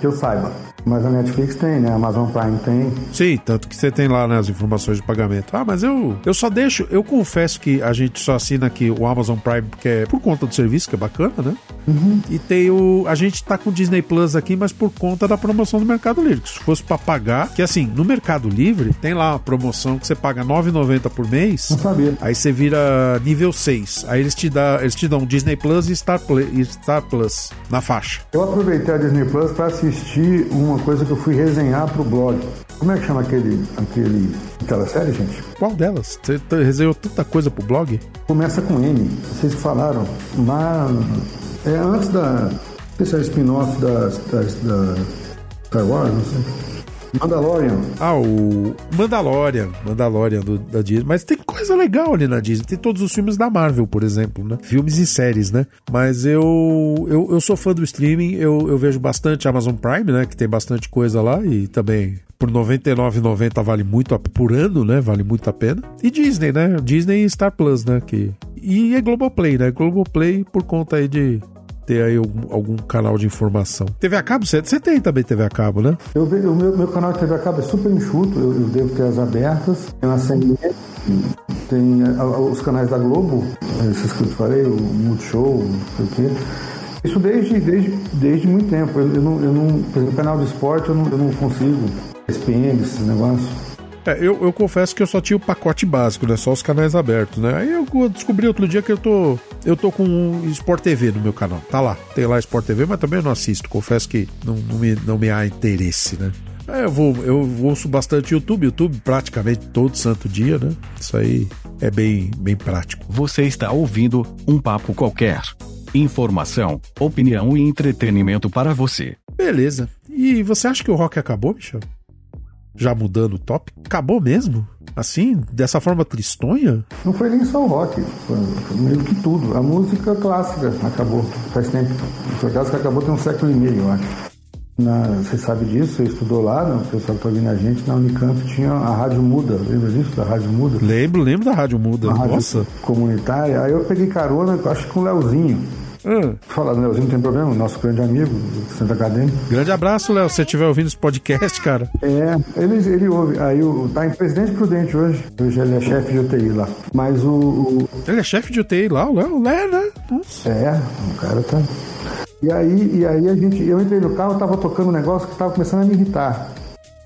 S2: Que eu saiba. Mas a Netflix tem, né? A Amazon Prime tem.
S1: Sim, tanto que você tem lá né, as informações de pagamento. Ah, mas eu, eu só deixo. Eu confesso que a gente só assina aqui o Amazon Prime porque é por conta do serviço, que é bacana, né? E tem o. A gente tá com o Disney Plus aqui, mas por conta da promoção do Mercado Livre. Se fosse pra pagar, que assim, no Mercado Livre tem lá uma promoção que você paga R$ 9,90 por mês.
S2: Não sabia.
S1: Aí você vira nível 6. Aí eles te, dá, eles te dão Disney Plus e Star, Play, e Star Plus na faixa.
S2: Eu aproveitei a Disney Plus para assistir uma coisa que eu fui resenhar pro blog. Como é que chama aquele, aquele, aquela série, gente?
S1: Qual delas? Você tá- resenhou tanta coisa pro blog?
S2: Começa com M. Vocês falaram. Mas é antes da. Não sei se é spin-off das, das, da Star Wars, não sei. Mandalorian.
S1: Ah, o Mandalorian. Mandalorian do, da Disney. Mas tem coisa legal ali na Disney. Tem todos os filmes da Marvel, por exemplo, né? Filmes e séries, né? Mas eu, eu, eu sou fã do streaming. Eu, eu vejo bastante Amazon Prime, né? Que tem bastante coisa lá. E também por R$ 99,90 vale muito a, por ano, né? Vale muito a pena. E Disney, né? Disney e Star Plus, né? Que, e é Globoplay, né? Globoplay por conta aí de ter aí algum, algum canal de informação. TV a cabo? Você, você tem também TV a cabo, né?
S2: Eu o meu, meu canal de TV a cabo é super enxuto, eu, eu devo ter as abertas, tem uma CNN, tem a, a, os canais da Globo, esses que eu te falei, o Multishow, não sei o quê. Isso desde, desde, desde muito tempo. Eu, eu não, eu não, por exemplo, canal de esporte eu não, eu não consigo. SPN, esses negócios.
S1: É, eu, eu confesso que eu só tinha o pacote básico, né? Só os canais abertos, né? Aí eu descobri outro dia que eu tô. Eu tô com um Sport TV no meu canal. Tá lá. Tem lá Sport TV, mas também eu não assisto. Confesso que não, não, me, não me há interesse, né? É, eu vou, eu ouço bastante YouTube, YouTube praticamente todo santo dia, né? Isso aí é bem, bem prático.
S7: Você está ouvindo um papo qualquer. Informação, opinião e entretenimento para você.
S1: Beleza. E você acha que o rock acabou, Michel? Já mudando o top? Acabou mesmo? Assim, dessa forma tristonha?
S2: Não foi nem só o rock, foi meio que tudo. A música clássica acabou, faz tempo. Foi caso que acabou tem um século e meio, eu acho. Na, você sabe disso, você estudou lá, né? o pessoal que está ouvindo a gente, na Unicamp tinha a Rádio Muda, lembra disso, da Rádio Muda?
S1: Lembro, lembro da Rádio Muda,
S2: Uma rádio
S1: nossa.
S2: comunitária. Aí eu peguei carona, acho que com o Leozinho.
S1: Hum.
S2: Falar do Leozinho não tem problema, nosso grande amigo do Centro Acadêmico.
S1: Grande abraço, Léo, se você estiver ouvindo esse podcast, cara.
S2: É, ele, ele ouve. Aí o, tá em Presidente Prudente hoje. Hoje ele é chefe de UTI lá. Mas o. o
S1: Ele é chefe de UTI lá, o Léo, Léo, né? Nossa.
S2: é, o cara tá. E aí, e aí a gente, eu entrei no carro, tava tocando um negócio que tava começando a me irritar.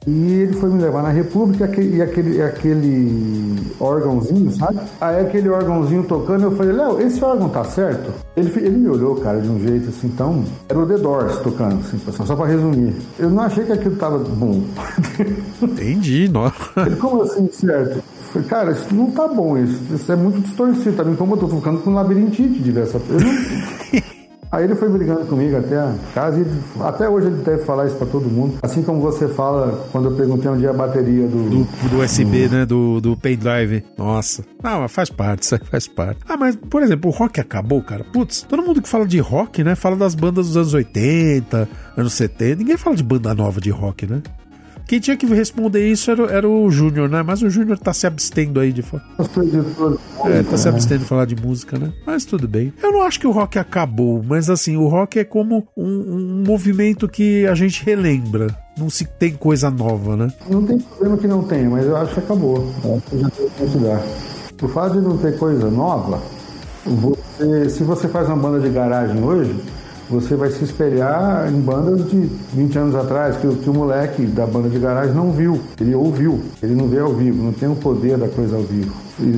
S2: E ele foi me levar na República e aquele, aquele, órgãozinho, sabe? Aí aquele órgãozinho tocando, eu falei, Léo, esse órgão tá certo? Ele, ele me olhou, cara, de um jeito assim, então. Era o The Doors tocando, assim, só- só pra resumir. Eu não achei que aquilo tava bom.
S1: Entendi, nossa.
S2: Ele, como assim, certo? Falei, cara, isso não tá bom, isso, isso é muito distorcido, tá me incomodando, eu tô ficando com labirintite de ver essa. Eu não... Aí ele foi brigando comigo até a casa e até hoje ele deve falar isso pra todo mundo. Assim como você fala quando eu perguntei onde é a bateria do.
S1: Do, do USB, né? Do, do pendrive. Nossa. Ah, mas faz parte, isso aí faz parte. Ah, mas, por exemplo, o rock acabou, cara. Putz, todo mundo que fala de rock, né? Fala das bandas dos anos 80, anos 70. Ninguém fala de banda nova de rock, né? Quem tinha que responder isso era, era o Júnior, né? Mas o Júnior tá se abstendo aí de falar. É, tá se abstendo de falar de música, né? Mas tudo bem. Eu não acho que o rock acabou, mas assim, o rock é como um, um movimento que a gente relembra. Não se tem coisa nova, né?
S2: Não tem problema que não tenha, mas eu acho que acabou. Eu acho que já tem que. O fato de não ter coisa nova, você, se você faz uma banda de garagem hoje, você vai se espelhar em bandas de 20 anos atrás, que, que o moleque da banda de garagem não viu. Ele ouviu, ele não vê ao vivo, não tem o poder da coisa ao vivo. E,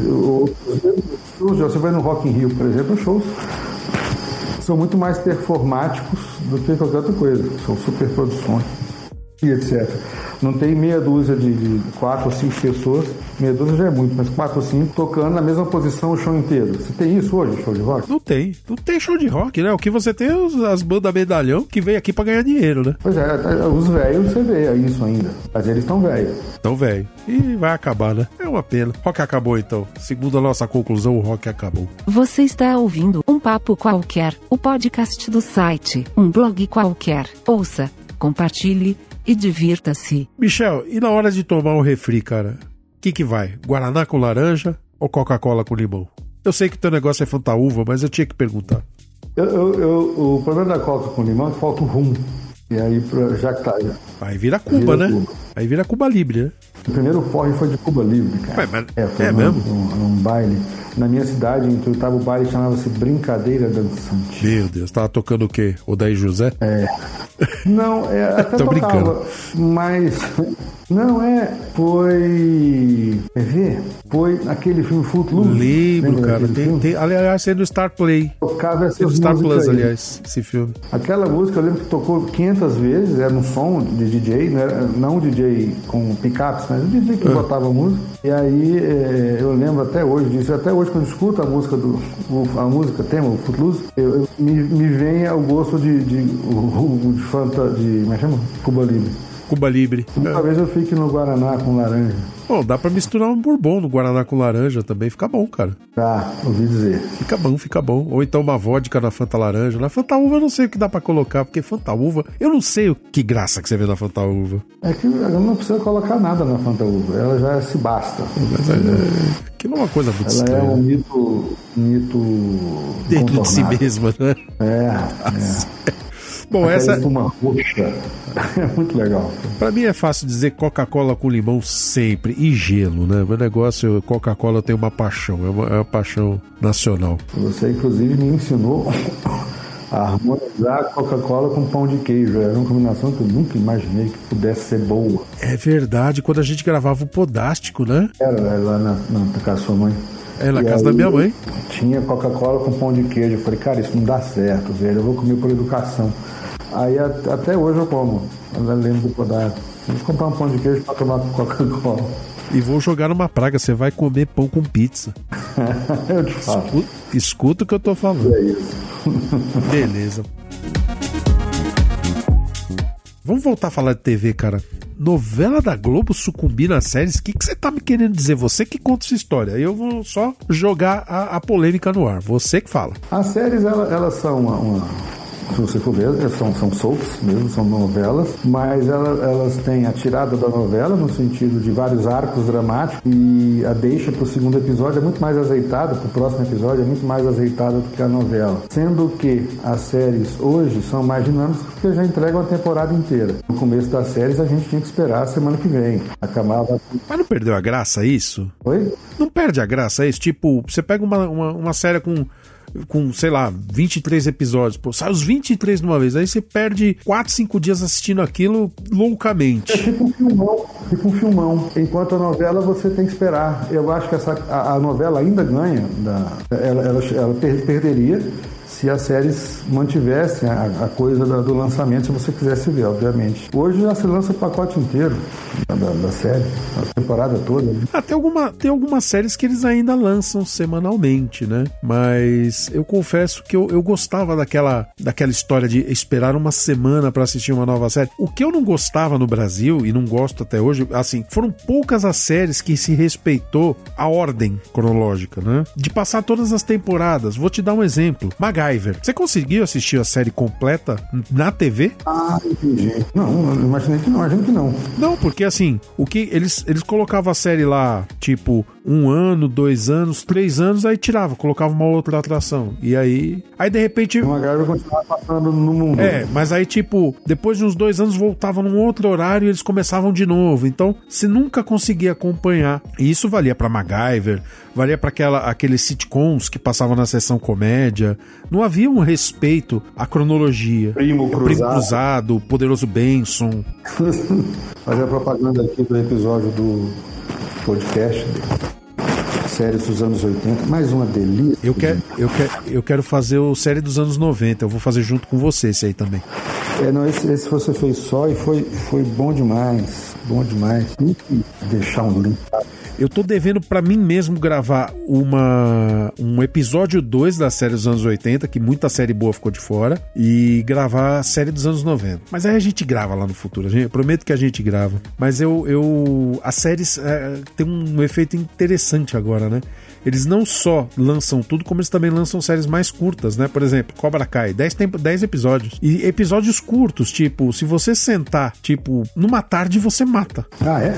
S2: você vai no Rock in Rio, por exemplo, shows são muito mais performáticos do que qualquer outra coisa. São superproduções e etc. Não tem meia dúzia de, de quatro ou cinco pessoas, meia dúzia já é muito, mas quatro ou cinco tocando na mesma posição o show inteiro. Você tem isso hoje, show de rock?
S1: Não tem. Não tem show de rock, né? O que você tem é as bandas medalhão que vem aqui pra ganhar dinheiro, né?
S2: Pois é, os velhos você vê isso ainda, mas eles estão velhos.
S1: Então, velho. E vai acabar, né? É uma pena. Rock acabou, então. Segundo a nossa conclusão, o rock acabou.
S3: Você está ouvindo um papo qualquer, o podcast do site, um blog qualquer. Ouça, compartilhe e divirta-se.
S1: Michel, e na hora de tomar o refri, cara? O que que vai? Guaraná com laranja ou Coca-Cola com limão? Eu sei que teu negócio é fantaúva, mas eu tinha que perguntar.
S2: Eu, eu- eu- o problema da coca com limão é que falta o rum. E aí, já que tá.
S1: Aí vira Cuba,
S2: Vira
S1: né?
S2: Cuba.
S1: Aí vira Cuba Libre, né?
S2: O primeiro porre foi de Cuba Livre, cara.
S1: Ué, mas
S2: é, foi
S1: é
S2: um,
S1: mesmo?
S2: Um, um baile. Na minha cidade, em Tuiutaba, o baile chamava-se Brincadeira Dançante.
S1: Meu Deus, tava tocando o quê? O Daí José?
S2: Não, é, até
S1: Tô
S2: tocava,
S1: brincando.
S2: mas não é, foi, quer ver? Foi aquele filme Footloose.
S1: Lembro,
S2: Lembra
S1: cara. Tem, tem, aliás, é no Star Play.
S2: Tocava essas
S1: Tem no Star Plus,
S2: aí.
S1: aliás, esse filme.
S2: Aquela música eu lembro que tocou 500 vezes, era um som de DJ, não, era, não DJ com picapes, mas um DJ
S1: É.
S2: que botava música. E aí é, eu lembro até hoje disso, até hoje quando eu escuto a música do o- a música tema, o Footloose, eu, eu- me, me vem o gosto de, de, o- o- de, fanta, de como é que chama? Cuba Libre.
S1: Cuba Libre.
S2: Talvez eu fique no Guaraná com laranja.
S1: Bom, dá pra misturar um bourbon no Guaraná com laranja também, fica bom, cara.
S2: Tá, ouvi dizer.
S1: Fica bom, fica bom. Ou então uma vodka na Fanta laranja. Na Fanta uva eu não sei o que dá pra colocar, porque Fanta uva, eu não sei o que graça que você vê na Fanta uva.
S2: É que não precisa colocar nada na Fanta Uva, ela já se basta.
S1: Mas é, que não é uma coisa muito
S2: Ela é
S1: estranha.
S2: um mito, mito
S1: Dentro de si mesma, né?
S2: É, é.
S1: Bom,
S2: Aquela
S1: essa,
S2: espuma roxa. É muito legal.
S1: pra mim é fácil dizer Coca-Cola com limão sempre e gelo, né? Meu negócio, Coca-Cola tem uma paixão, é uma, é uma paixão nacional.
S2: Você, inclusive, me ensinou a harmonizar Coca-Cola com pão de queijo. Era uma combinação que eu nunca imaginei que pudesse ser boa.
S1: É verdade, quando a gente gravava o Podástico, né?
S2: Era lá na, na casa da sua mãe.
S1: É na
S2: E
S1: casa da minha mãe.
S2: Tinha Coca-Cola com pão de queijo. Eu falei, cara, isso não dá certo, velho. Eu vou comer por educação. Aí até hoje eu como. Eu lembro do podástico. Vou comprar um pão de queijo pra tomar com Coca-Cola.
S1: E vou jogar numa praga, você vai comer pão com pizza.
S2: eu te falo.
S1: Escu- Escuta o que eu tô falando.
S2: É isso.
S1: Beleza. Vamos voltar a falar de TV, cara. Novela da Globo sucumbir nas séries? O que, que você tá me querendo dizer? Você que conta essa história. Eu vou só jogar a, a polêmica no ar. Você que fala.
S2: As séries, ela- elas, são uma, uma- Se você for ver, elas são, são soaps mesmo, são novelas, mas ela- elas têm a tirada da novela, no sentido de vários arcos dramáticos, e a deixa pro segundo episódio é muito mais azeitada, pro próximo episódio é muito mais azeitada do que a novela. Sendo que as séries hoje são mais dinâmicas porque já entregam a temporada inteira. No começo das séries a gente tinha que esperar a semana que vem. Acabava.
S1: Mas não perdeu a graça isso?
S2: Oi?
S1: Não perde a graça isso? Tipo, você pega uma, uma, uma série com, com, sei lá, 23 episódios, pô, sai os 23 de uma vez, aí você perde 4, 5 dias assistindo aquilo loucamente.
S2: Fica um filmão, fica um filmão. Enquanto a novela você tem que esperar. Eu acho que essa, a, a novela ainda ganha, da, ela, ela, ela per- perderia se as séries mantivessem a, a coisa da- do lançamento, se você quisesse ver, obviamente. Hoje já se lança o pacote inteiro da, da- série, a temporada toda. né?
S1: Ah, tem, alguma, tem algumas séries que eles ainda lançam semanalmente, né? Mas eu confesso que eu, eu gostava daquela, daquela história de esperar uma semana pra assistir uma nova série. O que eu não gostava no Brasil, e não gosto até hoje, assim, foram poucas as séries que se respeitou a ordem cronológica, né? De passar todas as temporadas. Vou te dar um exemplo. MacGyver. Você conseguiu assistir a série completa na TV?
S2: Ah, entendi. Não, imaginei que não, imagino que não.
S1: Não, porque assim, o que eles, eles colocavam a série lá, tipo, um ano, dois anos, três anos, aí tirava, colocava uma outra atração. E aí. Aí de repente.
S2: Uma garra continuar passando no mundo.
S1: É, mas aí, tipo, depois de uns dois anos voltava num outro horário e eles começavam de novo. Então, você nunca conseguia acompanhar. E isso valia pra MacGyver, valia pra aquela, aqueles sitcoms que passavam na sessão comédia. Não havia um respeito à cronologia.
S2: Primo
S1: Primo
S2: Cruzado.
S1: Cruzado, Poderoso Benson.
S2: Fazer a propaganda aqui do episódio do podcast séries dos anos 80. Mais uma delícia.
S1: Eu quero, eu, quero, eu quero fazer o série dos anos 90. Eu vou fazer junto com você esse aí também.
S2: É, não, esse, esse você fez só e foi, foi bom demais. Bom demais. Tem que deixar um link.
S1: Eu tô devendo pra mim mesmo gravar uma um episódio 2 da série dos anos 80, que muita série boa ficou de fora, e gravar a série dos anos 90. Mas aí a gente grava lá no futuro, eu prometo que a gente grava. Mas eu. eu as séries é, tem um efeito interessante agora, né? Eles não só lançam tudo, como eles também lançam séries mais curtas, né? Por exemplo, Cobra Kai, 10, tempo, 10 episódios. E episódios curtos, tipo, se você sentar, tipo, numa tarde você mata.
S2: Ah, é?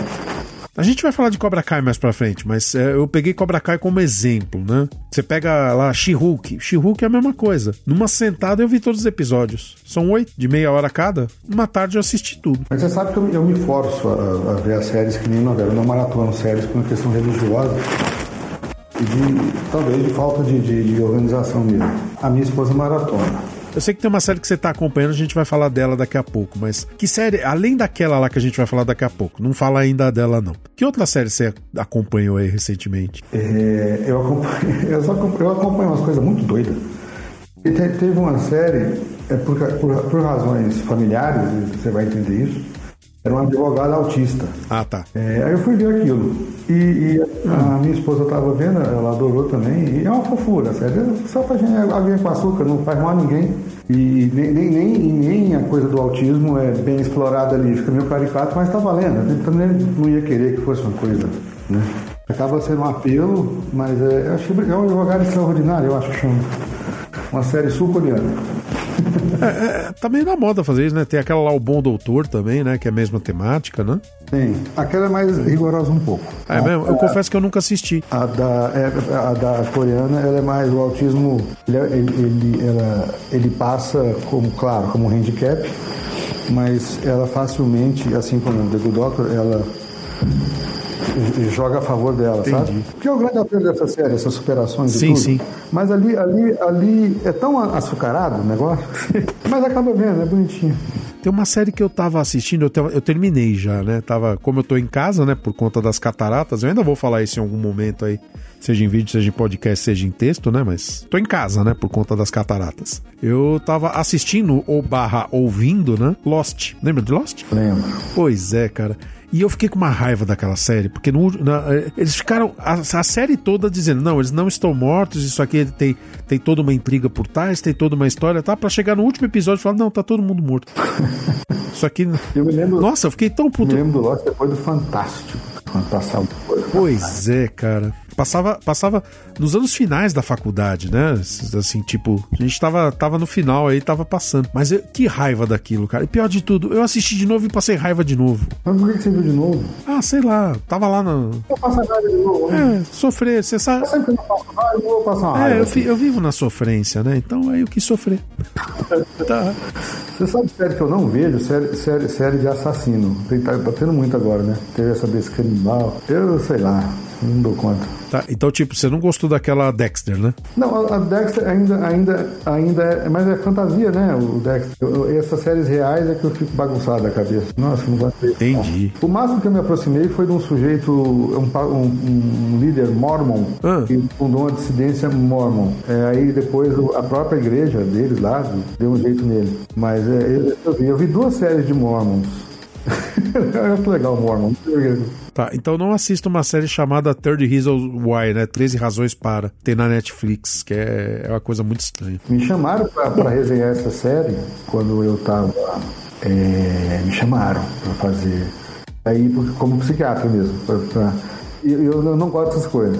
S1: A gente vai falar de Cobra Kai mais pra frente, mas é, eu peguei Cobra Kai como exemplo, né? Você pega lá She-Hulk. She-Hulk é a mesma coisa. Numa sentada eu vi todos os episódios. São oito, de meia hora cada. Numa tarde eu assisti tudo.
S2: Mas você sabe que eu, eu me forço a, a ver as séries que nem novela. Eu não maratono séries por uma questão religiosa. E de, talvez de falta de, de, de organização mesmo. A minha esposa maratona.
S1: Eu sei que tem uma série que você tá acompanhando, a gente vai falar dela daqui a pouco, mas que série, além daquela lá que a gente vai falar daqui a pouco, não fala ainda dela não. Que outra série você acompanhou aí recentemente?
S2: É, eu, acompanho, eu, só eu acompanho umas coisas muito doidas. E te- teve uma série, é por, por, por razões familiares, você vai entender isso, Era um advogado autista.
S1: Ah, tá.
S2: É, aí eu fui ver aquilo. E, e a minha esposa estava vendo, ela adorou também. E é uma fofura, sério. Só pra gente, alguém com açúcar, não faz mal a ninguém. E nem, nem, nem, nem a coisa do autismo é bem explorada ali, fica meio caricato, mas tá valendo. Eu também não ia querer que fosse uma coisa, né? Acaba sendo um apelo, mas é, eu achei é um advogado extraordinário, eu acho que chama. Uma série sul-coreana.
S1: É, tá meio na moda fazer isso, né? Tem aquela lá, O Bom Doutor também, né? Que é a mesma temática, né?
S2: Tem. Aquela é mais rigorosa um pouco.
S1: É mesmo? Eu confesso que eu nunca assisti.
S2: A da, é, a da coreana, ela é mais o autismo, ele, é, ele, ele, ela, ele passa como, claro, como um handicap, mas ela facilmente, assim como o The Good Doctor, ela joga a favor dela,
S1: Entendi.
S2: sabe? Que é o grande apelo dessa série, essas superações e
S1: Sim,
S2: tudo.
S1: sim.
S2: Mas ali, ali, ali é tão açucarado o negócio, mas acaba vendo, é bonitinho.
S1: Tem uma série que eu tava assistindo, eu, eu terminei já, né? Tava, como eu tô em casa, né? Por conta das cataratas, eu ainda vou falar isso em algum momento aí, seja em vídeo, seja em podcast, seja em texto, né? Mas tô em casa, né? Por conta das cataratas. Eu tava assistindo, ou barra ouvindo, né? Lost. Lembra de Lost?
S2: Lembro.
S1: Pois é, cara. E eu fiquei com uma raiva daquela série, porque no, na- eh, eles ficaram a, a série toda dizendo: não, eles não estão mortos, isso aqui tem, tem toda uma intriga por trás, tem toda uma história, tá? Pra chegar no último episódio e falar: não, tá todo mundo morto. Isso aqui.
S2: Eu me lembro,
S1: Nossa, eu fiquei tão
S2: me
S1: puto.
S2: lembro do Lost depois do Fantástico. Depois.
S1: Pois é, cara. Passava, passava nos anos finais da faculdade, né? Assim, tipo, a gente tava, tava no final aí, tava passando. Mas eu- que raiva daquilo, cara. E pior de tudo, eu assisti de novo e passei raiva de novo.
S2: Mas por que você viu de novo?
S1: Ah, sei lá, tava lá no.
S2: Eu passo raiva de novo. né?
S1: É, sofrer, você sabe.
S2: Sempre que eu não passo raiva, eu vou passar uma raiva.
S1: É, eu, fi- eu vivo na sofrência, né? Então aí eu quis sofrer. tá.
S2: Você sabe série que eu não vejo? Série, série, série de assassino. Tem, tá, tá tendo muito agora, né? Teve essa desse canibal. Eu sei lá, não dou conta.
S1: Tá, então, tipo, você não gostou daquela Dexter, né?
S2: Não, a, a Dexter ainda, ainda, ainda é. Mas é fantasia, né? O Dexter. Eu- eu- essas séries reais é que eu fico bagunçado da cabeça. Nossa, não gosto disso.
S1: Entendi.
S2: O máximo que eu me aproximei foi de um sujeito, um, um- um líder mormon,
S1: Ah.
S2: que fundou uma dissidência mormon. É, aí depois a própria igreja deles lá deu um jeito nele. Mas é, eu, eu vi, eu vi duas séries de mormons. Eu acho legal o mormon.
S1: Tá, então não assista uma série chamada 30 Reasons Why, né? 13 Razões Para. Tem na Netflix, que é, é uma coisa muito estranha.
S2: Me chamaram para resenhar essa série quando eu tava. é, me chamaram para fazer. Aí, porque- como psiquiatra mesmo. pra- pra- eu, eu não gosto dessas coisas.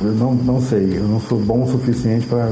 S2: Eu não, não sei. Eu não sou bom o suficiente para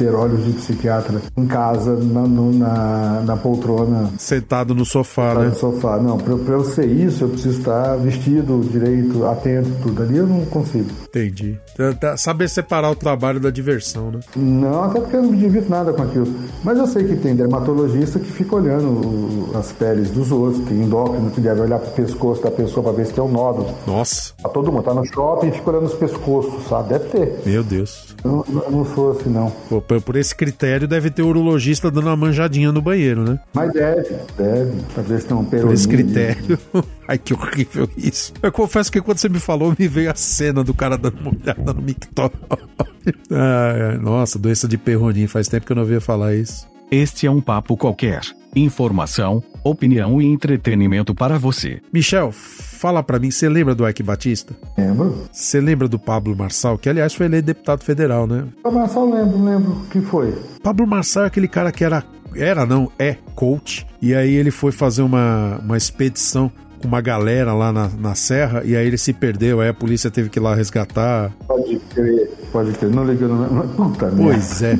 S2: ter olhos de psiquiatra em casa, na, no- na, na poltrona.
S1: Sentado no sofá,
S2: No
S1: né?
S2: sofá. Não, para eu ser isso, eu preciso estar vestido direito, atento, tudo. Ali eu não consigo.
S1: Entendi. Tá- tá- Saber separar o trabalho da diversão, né?
S2: Não, até porque eu não me divirto nada com aquilo. Mas eu sei que tem dermatologista que fica olhando as peles dos outros, tem endócrino que deve olhar pro pescoço da pessoa para ver se tem um nódulo.
S1: Nossa,
S2: Tá todo mundo, tá no shopping e fica olhando os pescoços, sabe? Deve ter.
S1: meu Deus.
S2: Eu eu não sou assim, não.
S1: Pô, por por esse critério, deve ter urologista dando uma manjadinha no banheiro, né?
S2: Mas deve, deve. Pra ver se tem um
S1: Por
S2: peronismo.
S1: esse critério. Ai, que horrível isso. Eu confesso que quando você me falou, me veio a cena do cara dando uma olhada no mictório. Ai, ai, nossa, doença de perronim. Faz tempo que eu não ouvia falar isso.
S7: Este é um papo qualquer. Informação, opinião e entretenimento para você.
S1: Michel, fala pra mim, você lembra do Ike Batista?
S2: Lembro?
S1: Você lembra do Pablo Marçal, que aliás foi eleito deputado federal, né?
S2: Mas só lembro, lembro o que foi.
S1: Pablo Marçal é aquele cara que era, era não, é coach, e aí ele foi fazer uma, uma expedição com uma galera lá na, na serra, e aí ele se perdeu, aí a polícia teve que ir lá resgatar.
S2: Pode crer, pode crer. Não liguei, não lembro. Puta merda.
S1: Pois é.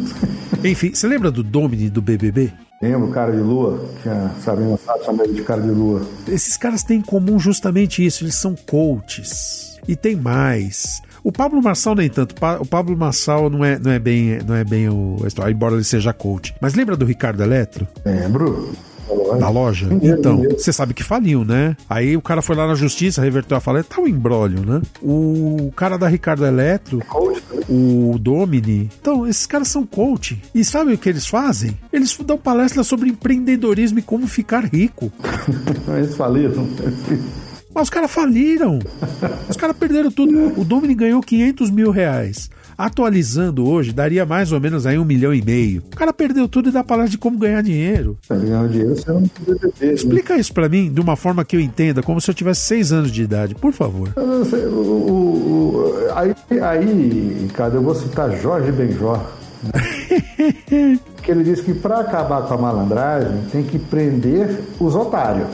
S1: Enfim, você lembra do Domini do BBB?
S2: Lembro, cara de lua, que a Sabrina Sato ele de cara de lua.
S1: Esses caras têm em comum justamente isso, eles são coaches. E tem mais. O Pablo Marçal nem tanto. O Pablo Marçal não é, não é bem, não é bem o embora ele seja coach. Mas lembra do Ricardo Eletro?
S2: Lembro.
S1: Da loja? Então, você sabe que faliu, né? Aí o cara foi lá na justiça, reverteu a falha, tá um embrólio, né? O cara da Ricardo Eletro,
S2: Coach também.
S1: o Domini. Então, esses caras são coach. E sabe o que eles fazem? Eles dão palestra sobre empreendedorismo e como ficar rico.
S2: Eles faliram.
S1: Mas os caras faliram. Os caras perderam tudo. O Domini ganhou 500 mil reais. Atualizando hoje, daria mais ou menos aí um milhão e meio. O cara perdeu tudo e dá palestra de como ganhar dinheiro.
S2: Ganhando dinheiro, você não precisa né?
S1: Explica isso pra mim de uma forma que eu entenda, como se eu tivesse seis anos de idade, por favor.
S2: Eu sei, o- o- aí, aí, cara, eu vou citar Jorge Benjor. né? que ele disse que para acabar com a malandragem tem que prender os otários.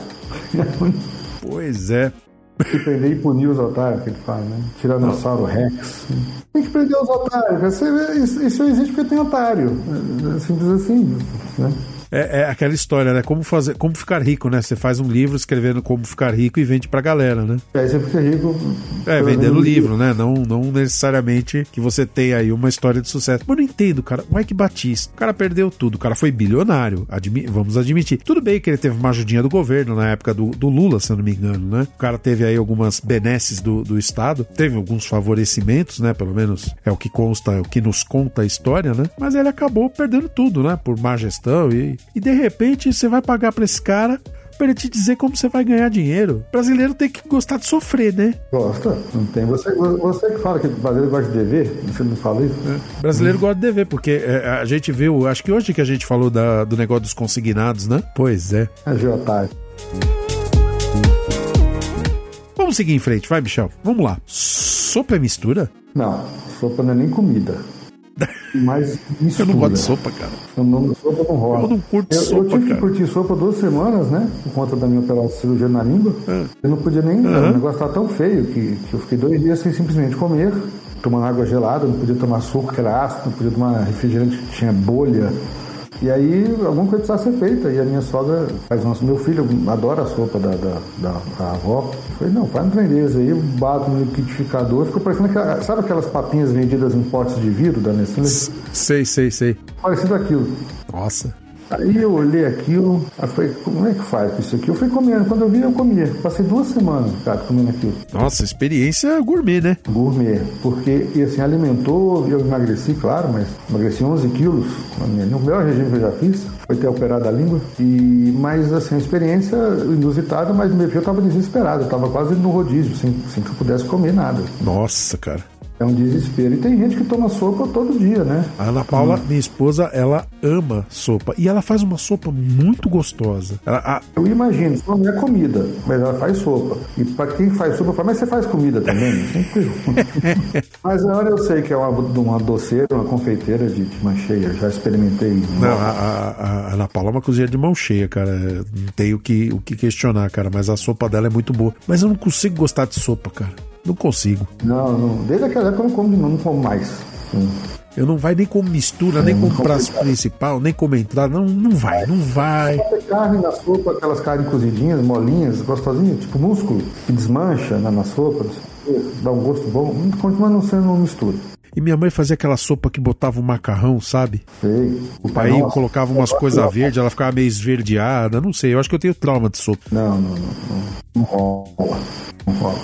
S1: Pois é.
S2: Tem que prender e punir os otários, que ele fala, né? Tiranossauro Rex. Tem que prender os otários. Isso, isso existe porque tem otário. É Simples assim. Né?
S1: É, é aquela história, né? Como fazer, como ficar rico, né? Você faz um livro escrevendo como ficar rico e vende pra galera, né?
S2: Aí você fica rico.
S1: É, vendendo livro, né? Não, não necessariamente que você tenha aí uma história de sucesso. Mas eu não entendo, cara. O Mike Batista, o cara perdeu tudo. O cara foi bilionário. admi- vamos admitir. Tudo bem que ele teve uma ajudinha do governo na época do, do Lula, se eu não me engano, né? O cara teve aí algumas benesses do, do Estado. Teve alguns favorecimentos, né? Pelo menos é o que consta, é o que nos conta a história, né? Mas ele acabou perdendo tudo, né? Por má gestão. E, e de repente você vai pagar pra esse cara pra ele te dizer como você vai ganhar dinheiro. O brasileiro tem que gostar de sofrer, né?
S2: Gosta, não tem. Você, você que fala que o brasileiro gosta de dever, você não fala isso?
S1: O brasileiro gosta de dever, porque é, a gente viu, acho que hoje que a gente falou da- do negócio dos consignados, né? Pois é.
S2: Agiotagem.
S1: Vamos seguir em frente, vai, Michel. Vamos lá. Sopa é mistura?
S2: Não, sopa não é nem comida. Mas mistura.
S1: Eu não gosto de sopa, cara.
S2: Eu não, sopa não rola.
S1: Eu não curto
S2: eu,
S1: sopa,
S2: eu tive
S1: cara.
S2: que curtir sopa duas semanas, né? Por conta da minha operação de cirurgia na língua.
S1: Ah.
S2: Eu não podia nem. O negócio estava tão feio que, que eu fiquei dois dias sem simplesmente comer, tomando água gelada, não podia tomar suco que era ácido, não podia tomar refrigerante que tinha bolha. E aí alguma coisa precisava ser feita. E a minha sogra faz nosso. Meu filho adora a sopa da, da, da, da avó. Eu falei, não, faz um trem desse aí, bato no liquidificador, ficou parecendo aquela, sabe aquelas papinhas vendidas em potes de vidro da Nestlé?
S1: Sei, sei, sei.
S2: Parecido aquilo.
S1: Nossa.
S2: Aí eu olhei aquilo, aí falei, como é que faz com isso aqui? Eu fui comendo, quando eu vi eu comia. Passei duas semanas, cara, comendo aquilo.
S1: Nossa, experiência gourmet, né?
S2: Gourmet, porque e assim, alimentou, eu emagreci, claro, mas emagreci 11 quilos no melhor regime que eu já fiz, foi ter operado a língua. E, mas assim, experiência inusitada, mas meu filho estava desesperado, eu estava quase no rodízio, sem, sem que eu pudesse comer nada.
S1: Nossa, cara.
S2: É um desespero. E tem gente que toma sopa todo dia, né?
S1: A Ana Paula, minha esposa, ela ama sopa. E ela faz uma sopa muito gostosa. Ela, a-
S2: Eu imagino, isso não é comida, mas ela faz sopa. E para quem faz sopa, fala, mas você faz comida também? Mas agora eu sei que é uma, uma doceira, uma confeiteira de, de mancheia, já experimentei.
S1: Não, a, a- a Ana Paula é uma cozinheira de mão cheia, cara. Não tem o que, o que questionar, cara. Mas a sopa dela é muito boa. Mas eu não consigo gostar de sopa, cara. Não consigo.
S2: Não, não, desde aquela época eu não como novo, não como mais. Sim.
S1: Eu não vai nem como mistura, nem como prato principal, nem como entrada. Não, não vai, não vai.
S2: Carne na sopa, aquelas carnes cozidinhas, molinhas, gostosinhas, tipo músculo, que desmancha né, na sopa, não dá um gosto bom, continua não sendo uma mistura.
S1: E minha mãe fazia aquela sopa que botava o macarrão, sabe?
S2: Sei. O pai
S1: Aí colocava umas coisas verdes, ela ficava meio esverdeada. Não sei, eu acho que eu tenho trauma de sopa.
S2: Não, não, não, não, rola. Não rola.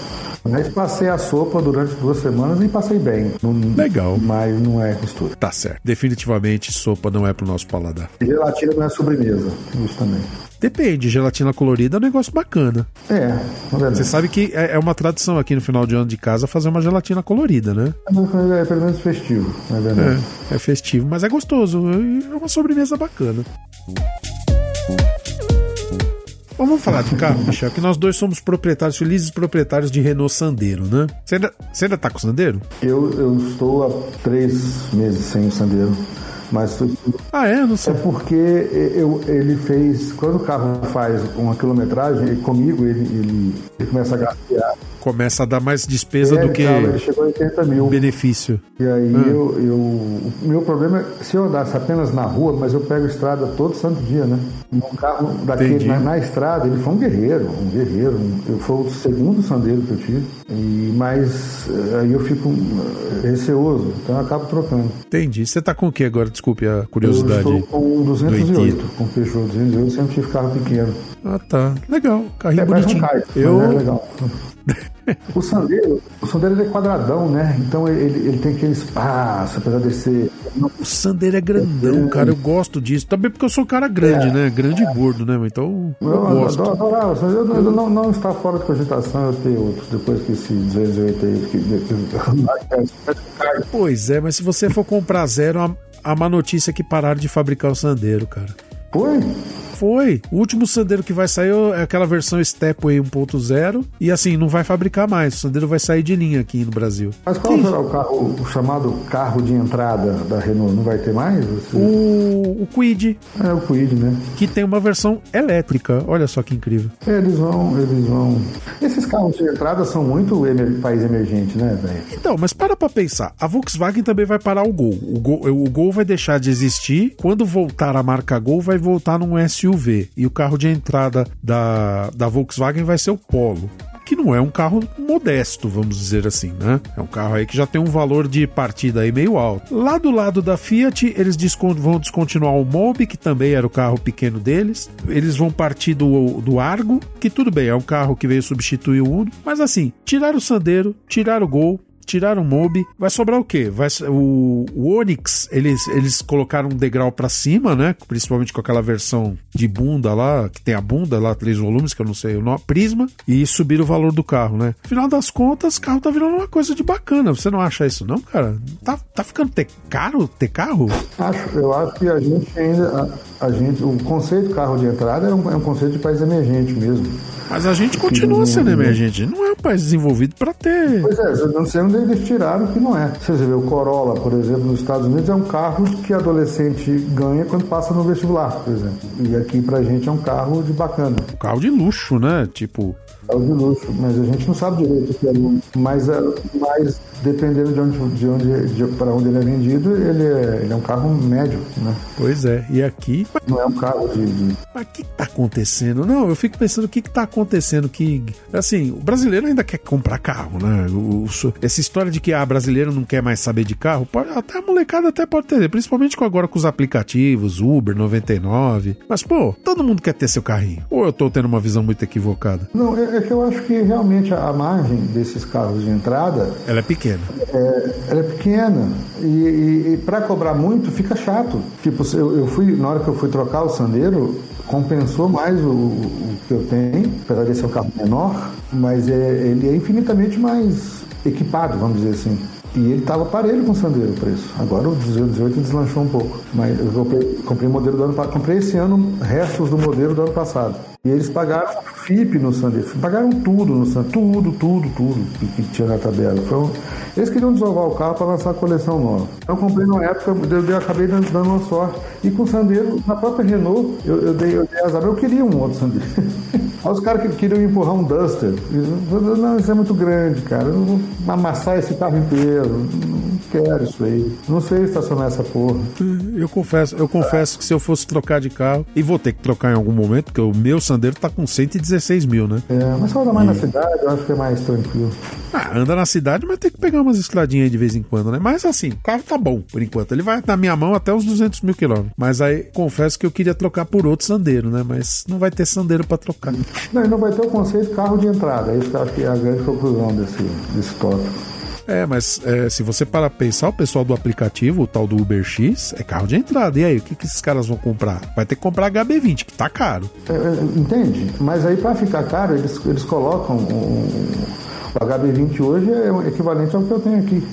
S2: Mas passei a sopa durante duas semanas e passei bem. Não-
S1: Legal.
S2: Mas não é mistura.
S1: Tá certo. Definitivamente sopa não é pro nosso paladar.
S2: E gelatina não é sobremesa. Isso também.
S1: Depende, gelatina colorida é um negócio bacana.
S2: É, na
S1: Você
S2: verdade.
S1: sabe que é é uma tradição aqui no final de ano de casa fazer uma gelatina colorida, né?
S2: É pelo menos festivo, na verdade.
S1: É, é festivo, mas é gostoso. É uma sobremesa bacana. Bom, vamos falar de carro, Michel, que nós dois somos proprietários, felizes proprietários de Renault Sandero, né? Você ainda, você ainda tá com o Sandero?
S2: Eu, eu estou há três meses sem o Sandeiro. Mas
S1: Ah, é? Não
S2: é
S1: sei.
S2: porque eu, ele fez. Quando o carro faz uma quilometragem, ele- comigo ele, ele, ele começa a gastear.
S1: Começa a dar mais despesa
S2: É,
S1: do que
S2: ele chegou a 80 mil.
S1: benefício.
S2: E aí eu, eu. O meu problema é se eu andasse apenas na rua, mas eu pego estrada todo santo dia, né? Um carro daquele na, na estrada, ele foi um guerreiro, um guerreiro. Um, eu foi o segundo sandeiro que eu tive. E, mas eh, aí eu fico eh, receoso, então eu acabo trocando.
S1: Entendi. Você tá com o que agora? Desculpe a
S2: Eu
S1: curiosidade.
S2: estou
S1: aí.
S2: com um 208,
S1: Doidito.
S2: com Peugeot 208, sempre tive carro pequeno.
S1: Ah, tá. Legal. Carrinho
S2: É, parece um
S1: bonitinho.
S2: kite,
S1: eu,
S2: é legal. O Sandero, o Sandero é quadradão, né? Então ele, ele tem aquele espaço, apesar de ser.
S1: O Sandero é grandão, cara. Eu gosto disso. Também porque eu sou um cara grande, né? Grande e gordo, né? Então eu,
S2: Eu
S1: gosto.
S2: adorava, não, não, não está fora de cogitação eu ter outro, depois que esse 208 aí. Que, que,
S1: Pois é, mas se você for comprar zero, a, a má notícia é que pararam de fabricar o Sandero, cara.
S2: Foi?
S1: Foi. O último Sandero que vai sair é aquela versão Stepway 1.0 e assim, não vai fabricar mais. O Sandero vai sair de linha aqui no Brasil.
S2: Mas qual será o carro, o chamado carro de entrada da Renault? Não vai ter mais? Você-
S1: O, o Quid,
S2: É o Kwid, né?
S1: que tem uma versão elétrica. Olha só que incrível.
S2: Eles vão, eles vão. Esses carros de entrada são muito emer... país emergente, né, velho?
S1: Então, mas para pra pensar. A Volkswagen também vai parar o Gol. O Gol, o Gol vai deixar de existir. Quando voltar a marca Gol, vai voltar num SUV. E o carro de entrada da, da Volkswagen vai ser o Polo. Que não é um carro modesto, vamos dizer assim, né? É um carro aí que já tem um valor de partida aí meio alto. Lá do lado da Fiat, eles descon- vão descontinuar o Mobi, que também era o carro pequeno deles. Eles vão partir do, do Argo, que tudo bem, é um carro que veio substituir o Uno. Mas assim, tirar o Sandero, tirar o Gol, Tiraram o Mobi, vai sobrar o quê? Vai, o, o Onix, eles, eles colocaram um degrau pra cima, né? Principalmente com aquela versão de bunda lá, que tem a bunda lá, três volumes, que eu não sei o nome, Prisma, e subiram o valor do carro, né? Afinal das contas, o carro tá virando uma coisa de bacana. Você não acha isso, não, cara? Tá, tá ficando ter caro ter carro?
S2: Acho, eu acho que a gente ainda. A, a gente, o conceito carro de entrada é um, é um conceito de país emergente mesmo.
S1: Mas a gente continua sendo emergente. Não é um país desenvolvido pra ter.
S2: Pois é, eu não sei onde eles tiraram que não é. Você vê, o Corolla, por exemplo, nos Estados Unidos é um carro que adolescente ganha quando passa no vestibular, por exemplo. E aqui pra gente é um carro de bacana.
S1: Um carro de luxo, né? Tipo,
S2: Carro de luxo, mas a gente não sabe direito o que é luxo. Mas, é, mas dependendo de onde, de onde de, para onde ele é vendido, ele é, ele é um carro médio, né?
S1: pois é. E aqui.
S2: Não é um carro de. de-
S1: Mas o que, que tá acontecendo? Não, eu fico pensando o que, que tá acontecendo. Que, assim, o brasileiro ainda quer comprar carro, né? O- o- essa história de que a brasileiro não quer mais saber de carro, pode, até a molecada até pode ter, principalmente com agora com os aplicativos, Uber 99. Mas, pô, todo mundo quer ter seu carrinho. Ou eu tô tendo uma visão muito equivocada?
S2: Não, é, é que eu acho que realmente a margem desses carros de entrada
S1: Ela é pequena.
S2: É, ela é pequena e, e, para cobrar muito fica chato. Tipo, eu, eu fui na hora que eu fui trocar o Sandero compensou mais o, o que eu tenho, apesar de ser um carro menor, mas é, ele é infinitamente mais equipado, vamos dizer assim. E ele estava parelho com o Sandero o preço. Agora o 218 deslanchou um pouco. Mas eu comprei, comprei modelo do ano passado. Comprei esse ano restos do modelo do ano passado. E eles pagaram FIP no Sandero. Pagaram tudo no Sandero. Tudo, tudo, tudo que, tinha na tabela. Um- Eles queriam desovar o carro para lançar a coleção nova. Eu comprei numa época, eu, eu acabei dando, dando uma sorte. E com o Sandero, na própria Renault, eu, eu dei, eu dei azar. Eu queria um outro Sandero. Aí os caras que queriam empurrar um Duster. Não, isso é muito grande, cara. Eu não vou amassar esse carro inteiro. Não quero isso aí. Não sei estacionar essa porra.
S1: Eu confesso, eu confesso que se eu fosse trocar de carro, e vou ter que trocar em algum momento, porque o meu Sandero tá com 116 mil, né?
S2: É, mas se roda mais na cidade, eu acho que é mais tranquilo.
S1: Ah, anda na cidade, mas tem que pegar umas estradinhas aí de vez em quando, né? Mas assim, o carro tá bom por enquanto. Ele vai na minha mão até uns 200 mil quilômetros. Mas aí, confesso que eu queria trocar por outro Sandero, né? Mas não vai ter Sandero pra trocar.
S2: Não, não vai ter o conceito carro de entrada. É isso que eu acho que é a grande conclusão desse, desse tópico.
S1: É, mas é, se você parar pra pensar, o pessoal do aplicativo, o tal do Uber X, é carro de entrada. E aí, o que, que esses caras vão comprar? Vai ter que comprar HB20, que tá caro.
S2: É, é, entende? Mas aí, para ficar caro, eles, eles colocam. um- o HB20 hoje é o equivalente ao que eu tenho aqui.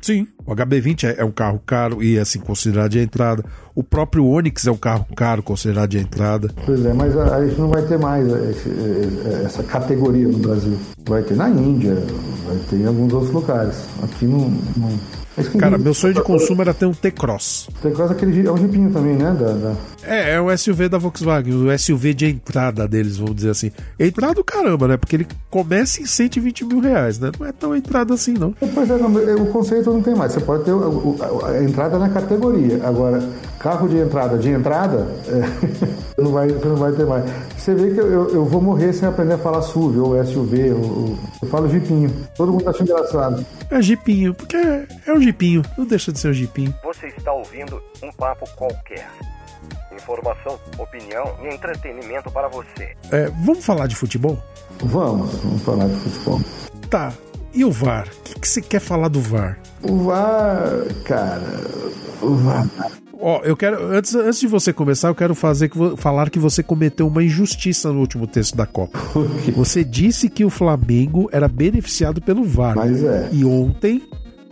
S1: Sim. O HB20 é, é um carro caro e, assim, considerado de entrada. O próprio Onix é um carro caro, considerado de entrada.
S2: Pois é, mas a, a gente não vai ter mais esse- é, essa categoria no Brasil. Vai ter na Índia, vai ter em alguns outros lugares. Aqui não. não... É
S1: Cara, meu sonho de consumo era ter um T-Cross.
S2: Tem quase aquele. É um jipinho também, né? Da, da-
S1: É, é o SUV da Volkswagen, o SUV de entrada deles, vamos dizer assim. Entrada do caramba, né? Porque ele começa em 120 mil reais, né? Não é tão entrada assim, não.
S2: Pois é, não, o conceito não tem mais. Você pode ter o- o- a entrada na categoria. Agora, carro de entrada de entrada, é, não vai, você não vai ter mais. Você vê que eu, eu- eu vou morrer sem aprender a falar SUV ou SUV. ou- eu falo jipinho. Todo mundo acha engraçado.
S1: É Jeepinho, porque é, é um Jeepinho, não deixa de ser um Jeepinho.
S6: Você está ouvindo um papo qualquer. Informação, opinião e entretenimento para você.
S1: É, vamos falar de futebol?
S2: Vamos, vamos falar de futebol.
S1: Tá. E o VAR? O que, que você quer falar do VAR?
S2: O VAR, cara, o VAR.
S1: Ó, eu quero. Antes, antes de você começar, eu quero fazer que falar que você cometeu uma injustiça no último texto da Copa. Você disse que o Flamengo era beneficiado pelo VAR.
S2: Mas é.
S1: E ontem.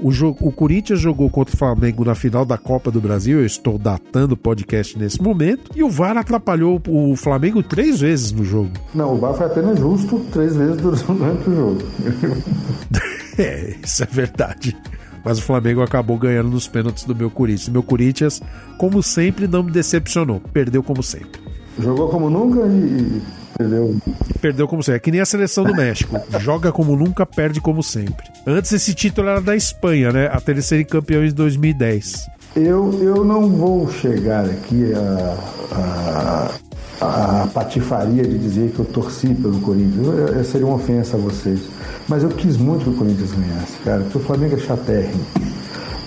S1: O, jogo, o Corinthians jogou contra o Flamengo na final da Copa do Brasil. Eu estou datando o podcast nesse momento. E o VAR atrapalhou o Flamengo três vezes no jogo.
S2: Não, o VAR foi apenas justo três vezes durante o jogo.
S1: É, isso é verdade. Mas o Flamengo acabou ganhando nos pênaltis do meu Corinthians. Meu Corinthians, como sempre, não me decepcionou. Perdeu como sempre.
S2: Jogou como nunca e perdeu.
S1: Perdeu como sempre. É que nem a seleção do México. Joga como nunca, perde como sempre. Antes esse título era da Espanha, né? Eles serem campeões em 2010.
S2: Eu, eu não vou chegar aqui a, a, a patifaria de dizer que eu torci pelo Corinthians. Eu- eu- seria uma ofensa a vocês. Mas eu quis muito que o Corinthians ganhasse, cara, porque o Flamengo é chatérrimo.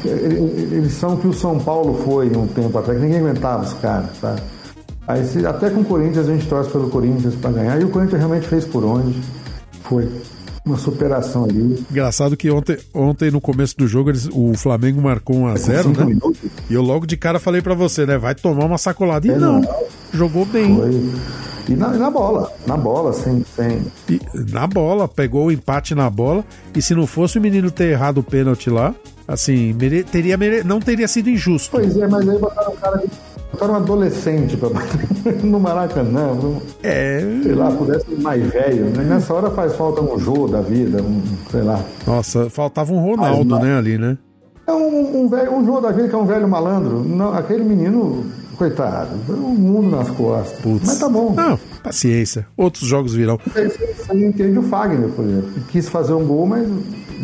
S2: Ele- Eles são o que o São Paulo foi um tempo atrás, que ninguém aguentava os caras, tá? Aí, se- até com o Corinthians a gente torce pelo Corinthians para ganhar, e o Corinthians realmente fez por onde. Foi uma superação ali.
S1: Engraçado que ontem, ontem no começo do jogo, eles- o Flamengo marcou 1 a 0
S2: cinco
S1: né?
S2: minutos.
S1: E eu logo de cara falei pra você, né? Vai tomar uma sacolada. E
S2: É,
S1: não,
S2: não.
S1: Jogou bem.
S2: Foi. E na, e na bola, na bola, sem, sem,
S1: E na bola, pegou o empate na bola. E se não fosse o menino ter errado o pênalti lá, assim, mere- teria mere- não teria sido injusto.
S2: Pois é, mas aí botaram um cara botaram um adolescente pra bater no Maracanã, um,
S1: É.
S2: sei lá, pudesse ser mais velho. Né? Nessa hora faz falta um jogo da vida, um, sei lá.
S1: Nossa, faltava um Ronaldo,
S2: Mas,
S1: né, ali, né?
S2: É um, um, velho, um jogo da vida que é um velho malandro. Não, aquele menino, coitado, o mundo nas costas.
S1: Putz.
S2: Mas tá bom.
S1: Não, paciência. Outros jogos virão.
S2: Você entende o Fagner, por exemplo, quis fazer um gol, mas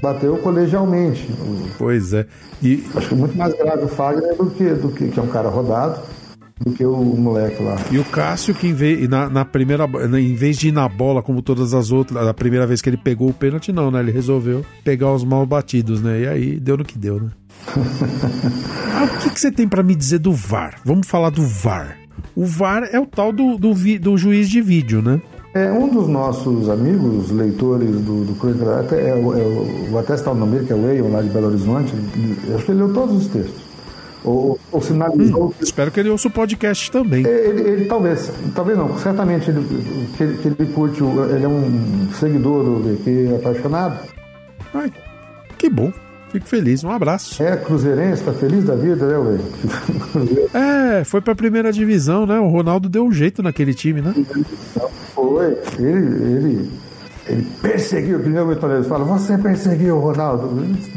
S2: bateu colegialmente.
S1: Pois é. E
S2: Acho que é muito mais grave o Fagner do que, do que, que é um cara rodado, do que o moleque lá.
S1: E o Cássio, que em vez, na, na primeira, em vez de ir na bola como todas as outras, a primeira vez que ele pegou o pênalti, não, né? Ele resolveu pegar os mal batidos, né? E aí deu no que deu, né? Ah, o que, que você tem pra me dizer do VAR? Vamos falar do VAR. O VAR é o tal do, do, vi- do juiz de vídeo, né?
S2: É, um dos nossos amigos, leitores do, do Crônica até é, o- é, vou até citar o nome dele, que é o Eion, lá de Belo Horizonte, acho que ele leu todos os textos. Ou, ou sinalizou que
S1: Espero que ele ouça o podcast também.
S2: ele, ele talvez, talvez não, certamente ele, que, ele, que ele curte, ele é um seguidor do VQ apaixonado.
S1: Ai, que bom. Fico feliz. Um abraço.
S2: É cruzeirense, tá feliz da vida, né, Eion?
S1: É, foi pra primeira divisão, né? O Ronaldo deu um jeito naquele time, né?
S2: Foi. Ele, ele, ele perseguiu, que nem o Vitor fala, você perseguiu o Ronaldo.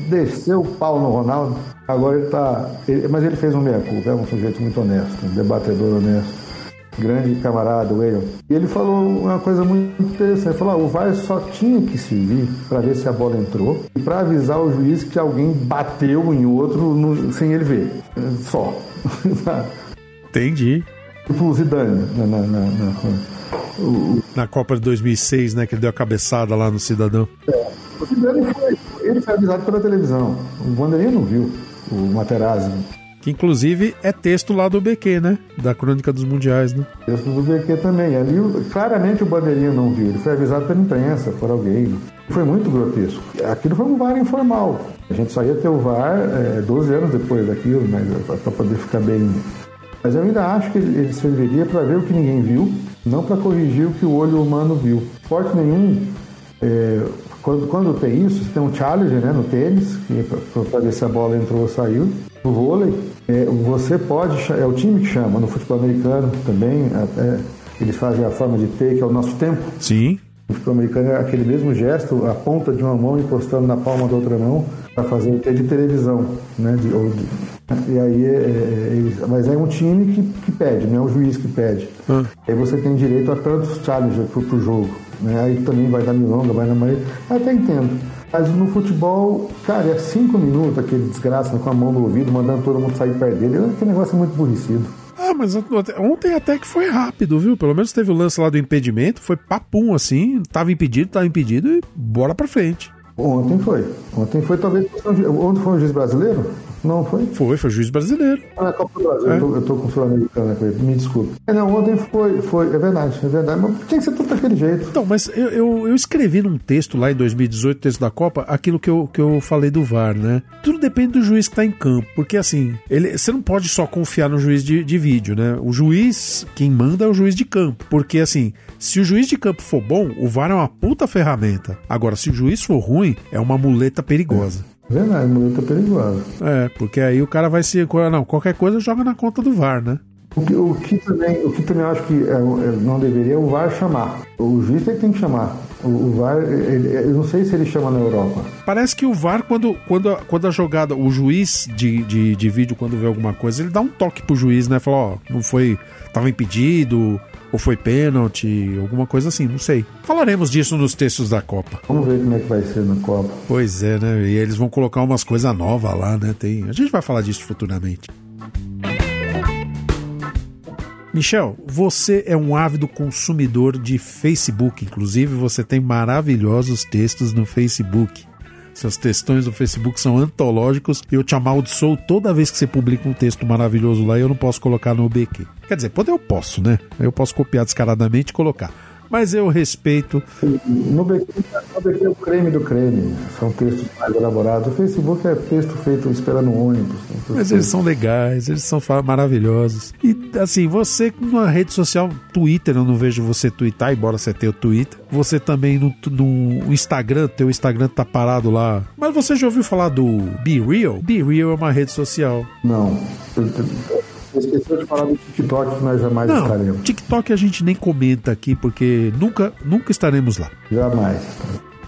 S2: Desceu o pau no Ronaldo. Agora ele tá. ele- mas ele fez um meia-culpa, é um sujeito muito honesto, um debatedor honesto. Grande camarada, o Eion. E ele falou uma coisa muito interessante. Ele falou: ah, o VAR só tinha que se vir para ver se a bola entrou e para avisar o juiz que alguém bateu em outro no- sem ele ver. Só.
S1: Entendi.
S2: tipo o Zidane. Na, na, na, na- o,
S1: Na Copa de 2006, né? Que ele deu a cabeçada lá no Cidadão.
S2: O Zidane foi, ele foi avisado pela televisão. O Bandeirinha não viu o Materazzi.
S1: Que inclusive é texto lá do BQ, né? Da Crônica dos Mundiais, né?
S2: Texto do BQ também. Ali, claramente o Bandeirinha não viu. Ele foi avisado pela imprensa, por alguém. Foi muito grotesco. Aquilo foi um VAR informal. A gente só ia ter o VAR é, 12 anos depois daquilo, mas para poder ficar bem. Mas eu ainda acho que ele, serviria para ver o que ninguém viu, não para corrigir o que o olho humano viu. Esporte nenhum é, quando, quando tem isso, tem um challenger né, no tênis, que é para ver se a bola entrou ou saiu. No vôlei, é, você pode, é o time que chama, no futebol americano também, até, eles fazem a forma de T, que é o nosso tempo.
S1: Sim.
S2: No futebol americano é aquele mesmo gesto, a ponta de uma mão encostando na palma da outra mão, para fazer o T de televisão. Né, de- ou de- e aí, é, é, mas é um time que, que pede, não é o juiz que pede.
S1: Ah.
S2: Aí você tem direito a tantos challengers pro, pro jogo. Né? Aí também vai dar milonga, vai na. Eu até entendo. Mas no futebol, cara, é cinco minutos aquele desgraça com a mão no ouvido, mandando todo mundo sair perto dele. Aquele negócio é muito aborrecido.
S1: Ah, mas ontem até que foi rápido, viu? Pelo menos teve o lance lá do impedimento, foi papum assim, tava impedido, tava impedido e bora pra frente.
S2: Ontem foi. Ontem foi talvez. Ontem foi um juiz brasileiro? Não foi?
S1: Foi, foi juiz brasileiro.
S2: Ah, na Copa do Brasil,
S1: É.
S2: eu, tô, eu tô com o Sul-Americana com ele, me desculpe. É, não, ontem foi, foi, é verdade, é verdade, mas tinha que ser tudo daquele jeito.
S1: Então, mas eu, eu, eu escrevi num texto lá em 2018, texto da Copa, aquilo que eu, que eu falei do VAR, né? Tudo depende do juiz que tá em campo. Porque assim, ele, você não pode só confiar no juiz de, de vídeo, né? O juiz, quem manda é o juiz de campo. Porque assim, se o juiz de campo for bom, o VAR é uma puta ferramenta. Agora, se o juiz for ruim, é uma muleta perigosa.
S2: Verdade, multa perigosa.
S1: É, porque aí o cara vai se. Não, qualquer coisa joga na conta do VAR, né?
S2: O que, o que também, o que também eu acho que é, é, não deveria é o VAR chamar. O juiz é que tem que chamar. O, o VAR, ele- eu não sei se ele chama na Europa.
S1: Parece que o VAR, quando, quando, a, quando a jogada, o juiz de, de, de vídeo, quando vê alguma coisa, ele dá um toque pro juiz, né? Fala, ó, não foi. Tava impedido, ou foi pênalti, alguma coisa assim, não sei. Falaremos disso nos textos da Copa.
S2: Vamos ver como é que vai ser na Copa.
S1: Pois é, né? E eles vão colocar umas coisas novas lá, né? Tem, a gente vai falar disso futuramente. Michel, você é um ávido consumidor de Facebook, inclusive você tem maravilhosos textos no Facebook. Seus textões no Facebook são antológicos e eu te amaldiçoo toda vez que você publica um texto maravilhoso lá e eu não posso colocar no BQ. Quer dizer, poder eu posso, né? Eu posso copiar descaradamente e colocar. Mas eu respeito.
S2: No BQ, é o creme do creme. São textos mais elaborados. O Facebook é texto feito esperando um ônibus.
S1: Mas eles são legais, eles são maravilhosos. E assim, você numa rede social, Twitter, eu não vejo você twittar, embora você tenha o Twitter. Você também no, no Instagram, teu Instagram tá parado lá. Mas você já ouviu falar do Be Real? Be Real é uma rede social.
S2: Não. Eu, eu, eu esqueci de falar do TikTok que nós jamais
S1: Não,
S2: estaremos.
S1: TikTok a gente nem comenta aqui porque nunca, nunca estaremos lá.
S2: Jamais.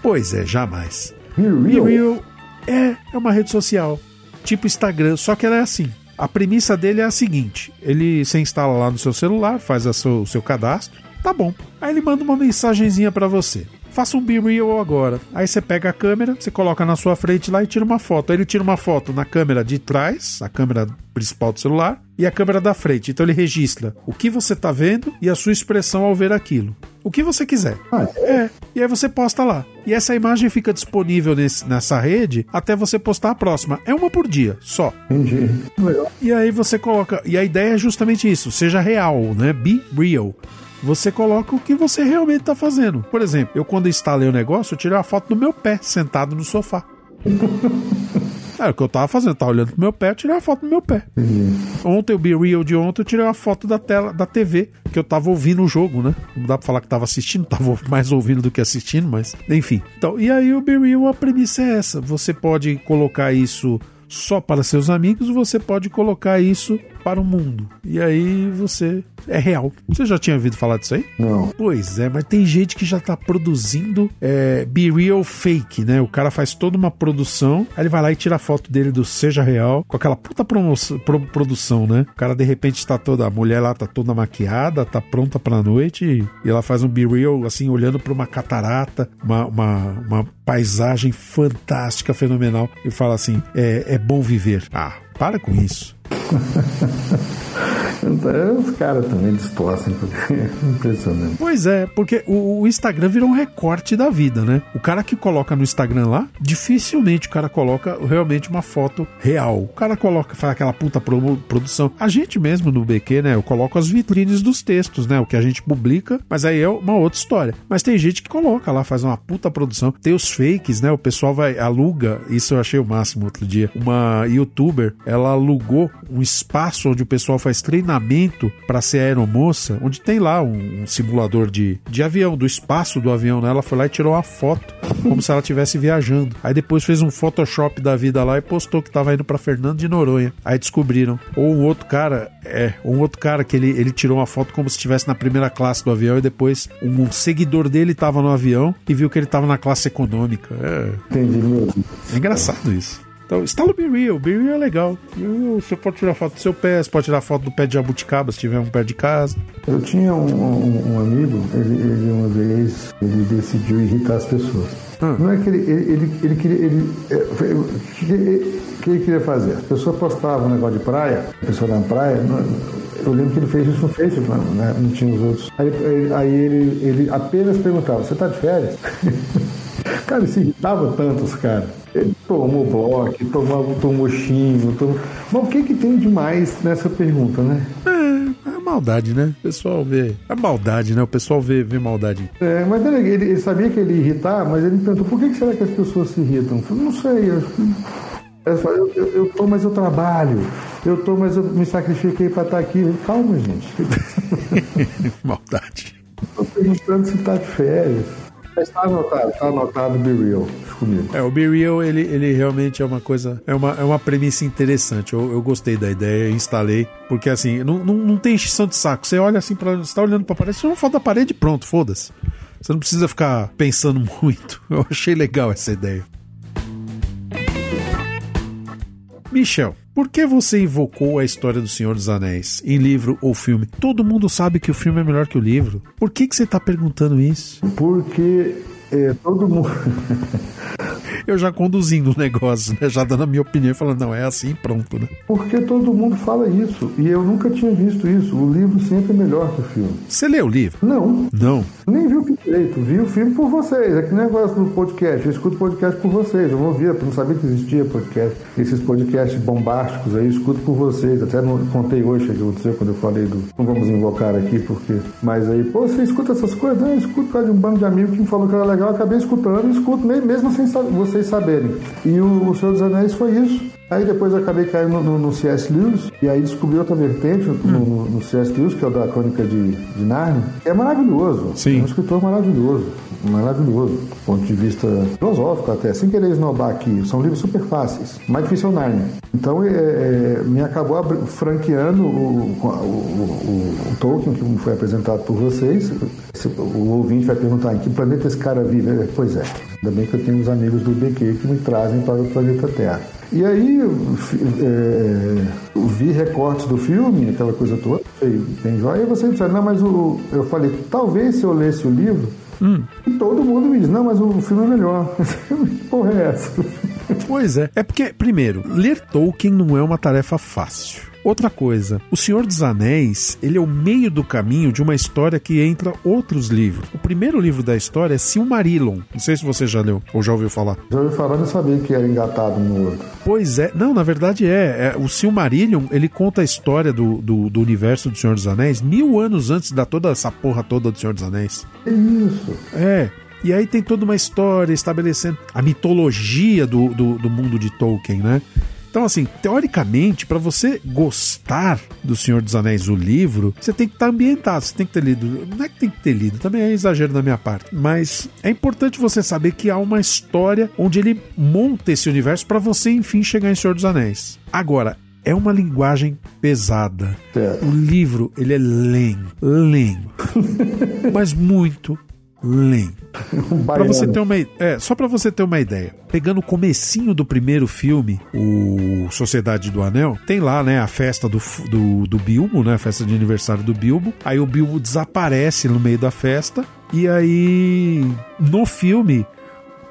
S1: Pois é, jamais.
S2: Be
S1: Be
S2: real.
S1: Real é, é uma rede social, tipo Instagram, só que ela é assim. A premissa dele é a seguinte: ele se instala lá no seu celular, faz a seu- o seu cadastro, tá bom. Aí ele manda uma mensagenzinha pra você. Faça um Be Real agora. Aí você pega a câmera, você coloca na sua frente lá e tira uma foto. Aí ele tira uma foto na câmera de trás, a câmera principal do celular, e a câmera da frente. Então ele registra o que você tá vendo e a sua expressão ao ver aquilo. O que você quiser.
S2: Ah,
S1: É, e aí você posta lá. E essa imagem fica disponível nesse- nessa rede até você postar a próxima. É uma por dia, só.
S2: entendi.
S1: E aí você coloca. E a ideia é justamente isso: seja real, né? Be real. Você coloca o que você realmente está fazendo. Por exemplo, eu quando instalei o negócio, eu tirei uma foto do meu pé, sentado no sofá. Era o que eu tava fazendo, eu tava olhando pro meu pé, eu tirei uma foto do meu pé. Ontem, o Be Real de ontem, eu tirei uma foto da tela da TV, que eu tava ouvindo o jogo, né? Não dá pra falar que tava assistindo, tava mais ouvindo do que assistindo, mas enfim. Então, e aí o Be Real, a premissa é essa. Você pode colocar isso só para seus amigos, você pode colocar isso para o mundo. E aí você é real. Você já tinha ouvido falar disso aí?
S2: Não.
S1: Pois é, mas tem gente que já tá produzindo é, Be Real Fake, né? O cara faz toda uma produção, aí ele vai lá e tira a foto dele do Seja Real, com aquela puta promoção, pro- produção, né? O cara de repente tá toda, a mulher lá tá toda maquiada, tá pronta pra noite, e, ela faz um Be Real, assim, olhando pra uma catarata, uma, uma, uma paisagem fantástica, fenomenal, e fala assim: é, é bom viver. Ah, para com isso.
S2: Então, os caras também distorcem. porque é Impressionante.
S1: Pois é, porque o, o Instagram virou um recorte da vida, né? O cara que coloca no Instagram lá, dificilmente o cara coloca realmente uma foto real. O cara coloca, faz aquela puta pro- produção. A gente mesmo no BQ, né? Eu coloco as vitrines dos textos, né? O que a gente publica, mas aí é uma outra história. Mas tem gente que coloca lá, faz uma puta produção. Tem os fakes, né? O pessoal vai, aluga, isso eu achei o máximo outro dia. Uma youtuber, ela alugou um espaço onde o pessoal faz treinamento para ser aeromoça, onde tem lá um, um simulador de, de avião, do espaço do avião, né? Ela foi lá e tirou uma foto, como se ela estivesse viajando. Aí depois fez um Photoshop da vida lá e postou que tava indo para Fernando de Noronha. Aí descobriram. Ou um outro cara, é, um outro cara que ele, ele tirou uma foto como se estivesse na primeira classe do avião e depois um seguidor dele tava no avião e viu que ele tava na classe econômica. É,
S2: Entendi mesmo.
S1: é engraçado isso. Então, instala o Be Real. Be Real é legal. Real, Você pode tirar foto do seu pé, você pode tirar foto do pé de jabuticaba se tiver um pé de casa.
S2: Eu tinha um, um- um amigo, ele, ele uma vez ele decidiu irritar as pessoas.
S1: Ah.
S2: Não é que ele, ele, ele, ele queria. Ele, é, foi- o que, ele- o que ele queria fazer? A pessoa postava um negócio de praia, a pessoa na praia. não- eu lembro que ele fez isso no Facebook, não, né? não tinha os outros. Aí, aí- aí ele, ele apenas perguntava: Você está de férias? Cara, se irritava tanto os caras. Ele tomou bloco, tomou, tomou xingo, tomou... Mas o que que tem de mais nessa pergunta, né?
S1: É, é maldade, né? O pessoal vê. É maldade, né? O pessoal vê, vê maldade.
S2: É, mas ele, ele, sabia que ele ia irritar, mas ele perguntou por que, que será que as pessoas se irritam? Eu falei, não sei, eu eu, eu, eu, tô, mas eu trabalho. Eu tô, mas eu me sacrifiquei para estar aqui. Calma, gente.
S1: maldade.
S2: Tô perguntando se tá de férias. Mas tá anotado, tá anotado Be Real comigo.
S1: É, o Be Real, ele, ele realmente é uma coisa, é uma, é uma premissa interessante. Eu, eu gostei da ideia, instalei, porque assim, não, não, não tem encheção de saco. Você olha assim, pra, você tá olhando pra parede, você não da parede pronto, foda-se. Você não precisa ficar pensando muito. Eu achei legal essa ideia. Michel, por que você invocou a história do Senhor dos Anéis em livro ou filme? Todo mundo sabe que o filme é melhor que o livro. Por que, que você está perguntando isso?
S2: Porque é, todo mundo.
S1: eu já conduzindo o negócio, né? Já dando a minha opinião e falando, não, é assim pronto, né?
S2: Porque todo mundo fala isso. E eu nunca tinha visto isso. O livro sempre é melhor que o filme.
S1: Você leu o livro?
S2: Não.
S1: Não.
S2: Nem vi o filme direito. Vi o filme por vocês. É que negócio do podcast. Eu escuto podcast por vocês. Eu não ouvia, não sabia que existia podcast. Esses podcasts bombásticos aí, eu escuto por vocês. Até não contei hoje o que aconteceu quando eu falei do. Não vamos invocar aqui, porque. Mas aí, pô, você escuta essas coisas? Não, eu escuto por causa de um bando de amigos que me falou que era legal. Eu acabei escutando e escuto mesmo sem vocês saberem. E o, o Senhor dos Anéis foi isso. Aí depois acabei caindo no, no, no C.S. Lewis, e aí descobri outra vertente no, no, no C.S. Lewis, que é o da Crônica de, de Narnia, é maravilhoso.
S1: Sim.
S2: É um escritor maravilhoso, maravilhoso, do ponto de vista filosófico até, sem querer esnobar aqui. São livros super fáceis, mais difícil é o Narnia. Então é, é, me acabou franqueando o, o, o, o, Tolkien, que foi apresentado por vocês. O ouvinte vai perguntar em que planeta esse cara vive. É, pois é, ainda bem que eu tenho os amigos do BQ que me trazem para o planeta Terra. E aí é, vi recortes do filme, aquela coisa toda, bem joia, e você disse, não, mas o, eu falei, talvez se eu lesse o livro, hum. e todo mundo me diz, não, mas o filme é melhor. que porra é essa?
S1: Pois é, é porque, primeiro, ler Tolkien não é uma tarefa fácil. Outra coisa, O Senhor dos Anéis, ele é o meio do caminho de uma história que entra outros livros. O primeiro livro da história é Silmarillion. Não sei se você já leu ou já ouviu falar.
S2: Já ouvi falar, não sabia que era engatado no outro.
S1: Pois é, não, na verdade é. é o Silmarillion, ele conta a história do, do, do, universo do Senhor dos Anéis mil anos antes da toda essa porra toda do Senhor dos Anéis.
S2: Que isso?
S1: É. E aí tem toda uma história estabelecendo a mitologia do, do, do mundo de Tolkien, né? Então, assim, teoricamente, para você gostar do Senhor dos Anéis, o livro, você tem que estar tá ambientado, você tem que ter lido. Não é que tem que ter lido, também é exagero da minha parte. Mas é importante você saber que há uma história onde ele monta esse universo para você, enfim, chegar em Senhor dos Anéis. Agora, é uma linguagem pesada.
S2: É.
S1: O livro, ele é lento, lento, mas muito
S2: Um
S1: Pra você ter uma, é, só para você ter uma ideia, pegando o comecinho do primeiro filme, o Sociedade do Anel, tem lá, né, a festa do, do, do Bilbo, né, a festa de aniversário do Bilbo. Aí o Bilbo desaparece no meio da festa e aí no filme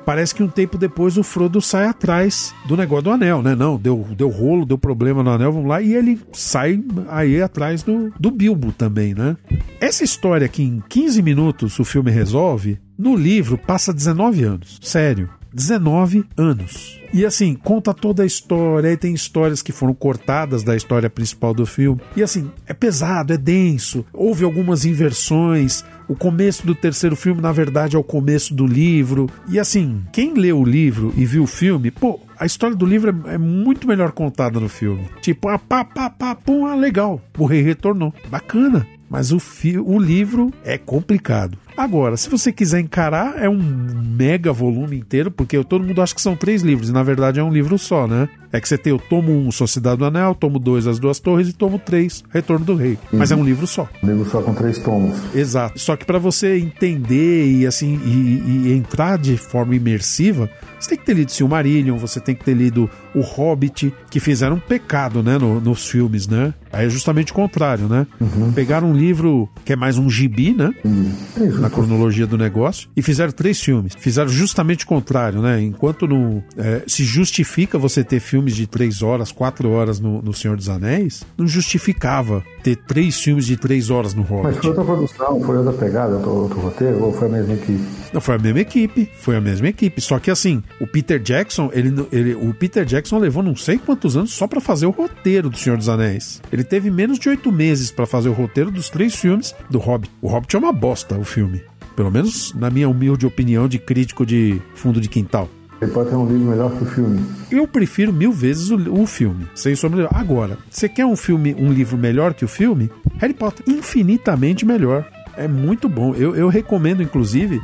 S1: Parece que um tempo depois o Frodo sai atrás do negócio do anel, né? Não, deu, deu rolo, deu problema no anel, vamos lá. E ele sai aí atrás do, do Bilbo também, né? Essa história que em 15 minutos o filme resolve, no livro passa 19 anos. Sério. 19 anos. E assim, conta toda a história, aí tem histórias que foram cortadas da história principal do filme. E assim, é pesado, é denso, houve algumas inversões. O começo do terceiro filme, na verdade, é o começo do livro. E assim, quem leu o livro e viu o filme, pô, a história do livro é, é muito melhor contada no filme. Tipo, ah, pá, pá, pá, pum, ah, legal. O rei retornou. Bacana. Mas o, o livro é complicado. Agora, se você quiser encarar, é um mega volume inteiro, porque todo mundo acha que são três livros, e na verdade é um livro só, né? É que você tem o tomo 1, Sociedade do Anel, tomo 2, As Duas Torres, e tomo 3, Retorno do Rei. Uhum. Mas é um livro só.
S2: Um livro só com três tomos.
S1: Exato. Só que para você entender e assim e, e, entrar de forma imersiva, você tem que ter lido Silmarillion, você tem que ter lido O Hobbit, que fizeram um pecado, né, no, nos filmes, né? Aí é justamente o contrário, né?
S2: Uhum.
S1: Pegaram um livro que é mais um gibi, né?
S2: Uhum. É isso,
S1: na cronologia do negócio, e fizeram três filmes. Fizeram justamente o contrário, né? Enquanto no, é, se justifica você ter filmes de três horas, quatro horas no, no Senhor dos Anéis, não justificava ter três filmes de três horas no Hobbit.
S2: Mas foi outra produção, foi outra pegada, outro, outro roteiro, ou foi a mesma equipe?
S1: Não, foi a mesma equipe, foi a mesma equipe. Só que assim, o Peter Jackson, ele, ele, o Peter Jackson levou não sei quantos anos só para fazer o roteiro do Senhor dos Anéis. Ele teve menos de oito meses para fazer o roteiro dos três filmes do Hobbit. O Hobbit é uma bosta, o filme. Pelo menos na minha humilde opinião de crítico de fundo de quintal.
S2: Ele pode ter um livro melhor que o filme.
S1: Eu prefiro mil vezes o, o filme, sem sombra. Agora, você quer um filme, um livro melhor que o filme? Harry Potter, infinitamente melhor. É muito bom. Eu, eu recomendo, inclusive,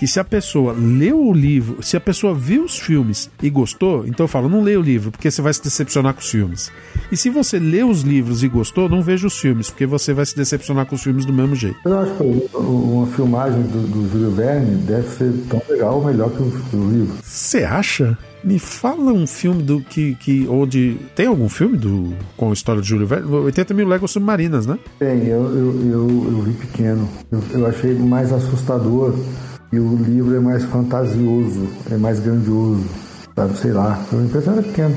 S1: que se a pessoa leu o livro, se a pessoa viu os filmes e gostou, então eu falo, não leia o livro, porque você vai se decepcionar com os filmes. E se você leu os livros e gostou, não veja os filmes, porque você vai se decepcionar com os filmes do mesmo jeito.
S2: Eu acho que uma filmagem do, do Júlio Verne deve ser tão legal ou melhor que o, o livro.
S1: Você acha? Me fala um filme do que, que onde tem algum filme do com a história de Júlio Verne? 80 mil léguas submarinas, né?
S2: Tem, eu, eu, eu, eu vi pequeno. Eu, eu achei mais assustador e o livro é mais fantasioso, é mais grandioso, sabe? Sei lá. A impressão era pequena.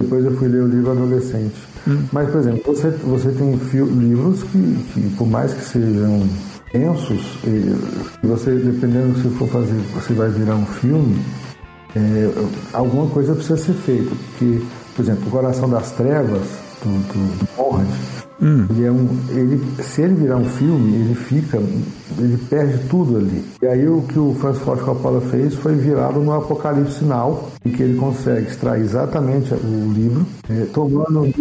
S2: Depois eu fui ler o livro adolescente.
S1: Hum.
S2: Mas, por exemplo, você, você tem fio- livros que, que, por mais que sejam densos, você, dependendo se for fazer, você vai virar um filme, é, alguma coisa precisa ser feita. Porque, por exemplo, o Coração das Trevas, do, do, do Conrad, ele é um, ele, se ele virar um filme, ele fica, ele perde tudo ali. E aí o que o Francis Ford Coppola fez foi virá-lo no Apocalipse Sinal, em que ele consegue extrair exatamente o livro, é, tomando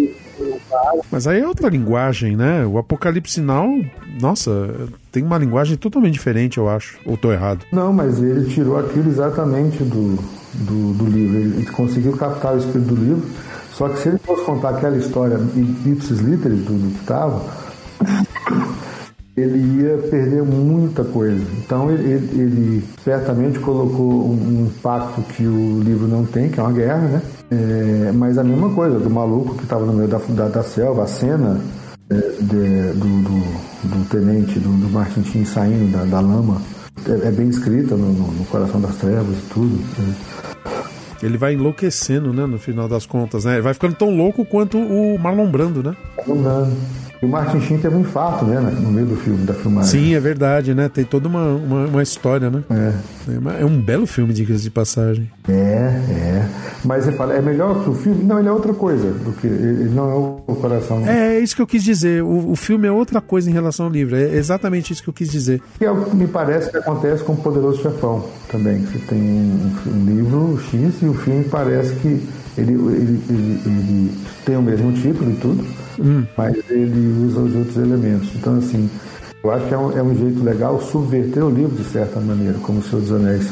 S1: Mas aí é outra linguagem, né? O Apocalipse Sinal, nossa, tem uma linguagem totalmente diferente, eu acho. Ou tô errado?
S2: Não, mas ele tirou aquilo exatamente do, do, do livro. Ele conseguiu captar o espírito do livro. Só que se ele fosse contar aquela história ipsis literis do, do que estava, ele ia perder muita coisa. Então ele, ele, ele certamente colocou um, um impacto que o livro não tem, que é uma guerra, né? É, mas a mesma coisa, do maluco que estava no meio da, da, da selva, a cena é, de- do, do, do tenente, do, do Martin Sheen saindo da, da lama, é, é bem escrita no, no- no Coração das Trevas e tudo. né?
S1: Ele vai enlouquecendo, né? No final das contas, né? Ele vai ficando tão louco quanto o Marlon Brando, né?
S2: Lembrando. E o Martin Sheen teve um infarto, né? No meio do filme, da filmagem.
S1: Sim, é verdade, né? Tem toda uma, uma, uma história, né?
S2: É.
S1: É, é um belo filme, diga-se de passagem.
S2: É, é. Mas você fala, é melhor que o filme? Não, ele é outra coisa do que. Ele não é o coração.
S1: É, é isso que eu quis dizer. O, o filme é outra coisa em relação ao livro. É exatamente isso que eu quis dizer.
S2: Que é o que me parece que acontece com o Poderoso Chefão também. Você tem um, um livro X e o filme parece que ele, ele, ele, ele tem o mesmo título e tudo, mas ele usa os outros elementos. Então, assim, eu acho que é um, é um jeito legal subverter o livro de certa maneira, como o Senhor dos Anéis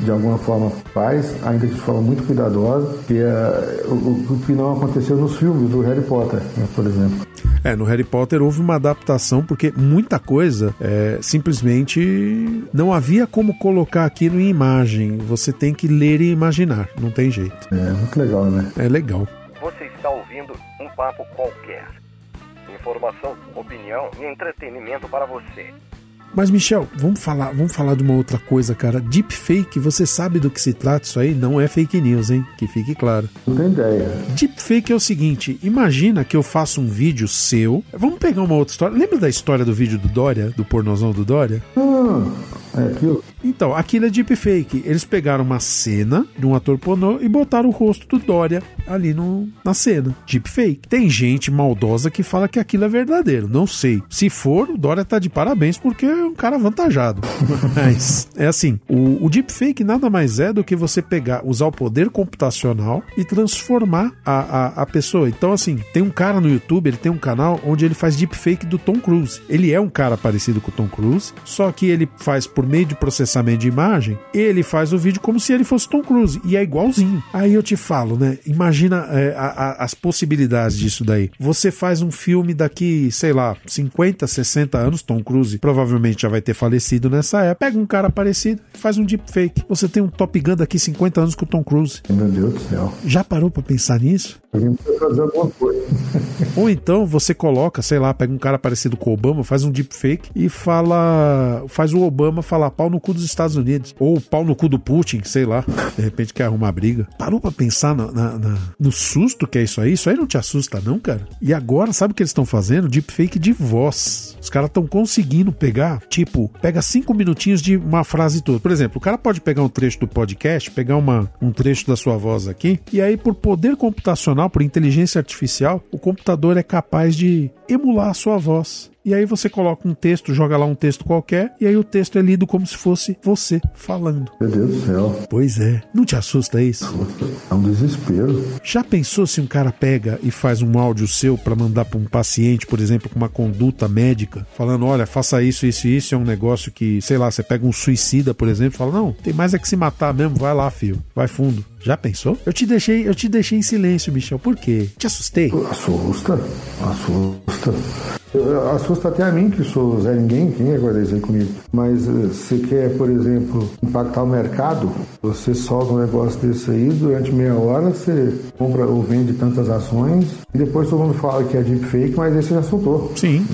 S2: de alguma forma faz, ainda que de forma muito cuidadosa, que é o, o- que não aconteceu nos filmes do Harry Potter, né, por exemplo.
S1: É, no Harry Potter houve uma adaptação porque muita coisa é, simplesmente não havia como colocar aquilo em imagem. Você tem que ler e imaginar, não tem jeito.
S2: É muito legal, né?
S1: É legal.
S6: Você está ouvindo papo qualquer. Informação, opinião e entretenimento para você.
S1: Mas Michel, vamos falar, vamos falar de uma outra coisa, cara. Deepfake, você sabe do que se trata isso aí? Não é fake news, hein? Que fique claro.
S2: Não tem ideia.
S1: Deepfake é o seguinte: imagina que eu faço um vídeo seu. Vamos pegar uma outra história. Lembra da história do vídeo do Dória, do pornozão do Dória?
S2: Ah, é aquilo.
S1: Então, aquilo é deepfake. Eles pegaram uma cena de um ator pornô e botaram o rosto do Dória ali no, na cena. Deepfake. Tem gente maldosa que fala que aquilo é verdadeiro. Não sei. Se for, o Dória tá de parabéns porque é um cara avantajado. Mas é assim: o, o deepfake nada mais é do que você pegar, usar o poder computacional e transformar a, a, a pessoa. Então, assim, tem um cara no YouTube, ele tem um canal onde ele faz deepfake do Tom Cruise. Ele é um cara parecido com o Tom Cruise, só que ele faz por meio de processamento de imagem, ele faz o vídeo como se ele fosse Tom Cruise e é igualzinho. Aí eu te falo, né? Imagina imagina é, a- a- as possibilidades disso daí. Você faz um filme daqui, sei lá, 50, 60 anos, Tom Cruise provavelmente já vai ter falecido nessa época. Pega um cara parecido e faz um deepfake. Você tem um Top Gun daqui 50 anos com o Tom Cruise.
S2: Meu Deus do céu.
S1: Já parou pra pensar nisso?
S2: Alguém precisa fazer alguma coisa.
S1: Ou então você coloca, sei lá, pega um cara parecido com o Obama, faz um deepfake e fala. faz o Obama falar pau no cu dos Estados Unidos. Ou pau no cu do Putin, sei lá. De repente quer arrumar briga. Parou pra pensar na- na- na- no susto que é isso aí? Isso aí não te assusta, não, cara? E agora, sabe o que eles estão fazendo? Deepfake de voz. Os caras estão conseguindo pegar, tipo, pega cinco minutinhos de uma frase toda. Por exemplo, o cara pode pegar um trecho do podcast, pegar uma, um trecho da sua voz aqui, e aí, por poder computacional, por inteligência artificial, o computador é capaz de emular a sua voz. E aí você coloca um texto, joga lá um texto qualquer, e aí o texto é lido como se fosse você falando.
S2: Meu Deus do céu.
S1: Pois é. Não te assusta isso?
S2: É um desespero.
S1: Já pensou se um cara pega e faz um áudio seu pra mandar pra um paciente, por exemplo, com uma conduta médica, falando: olha, faça isso, isso e isso, é um negócio que, sei lá, você pega um suicida, por exemplo, e fala: não, tem mais é que se matar mesmo, vai lá, filho, vai fundo. Já pensou? Eu te deixei, eu te deixei em silêncio, Michel. Por quê? Te assustei?
S2: Assusta, assusta. Eu- Assusta até a mim, que sou Zé Ninguém, quem ia guardar isso aí comigo. Mas eh, se quer, por exemplo, impactar o mercado, você solta um negócio desse aí, durante meia hora você compra ou vende tantas ações, e depois todo mundo fala que é deepfake, mas você já soltou.
S1: Sim.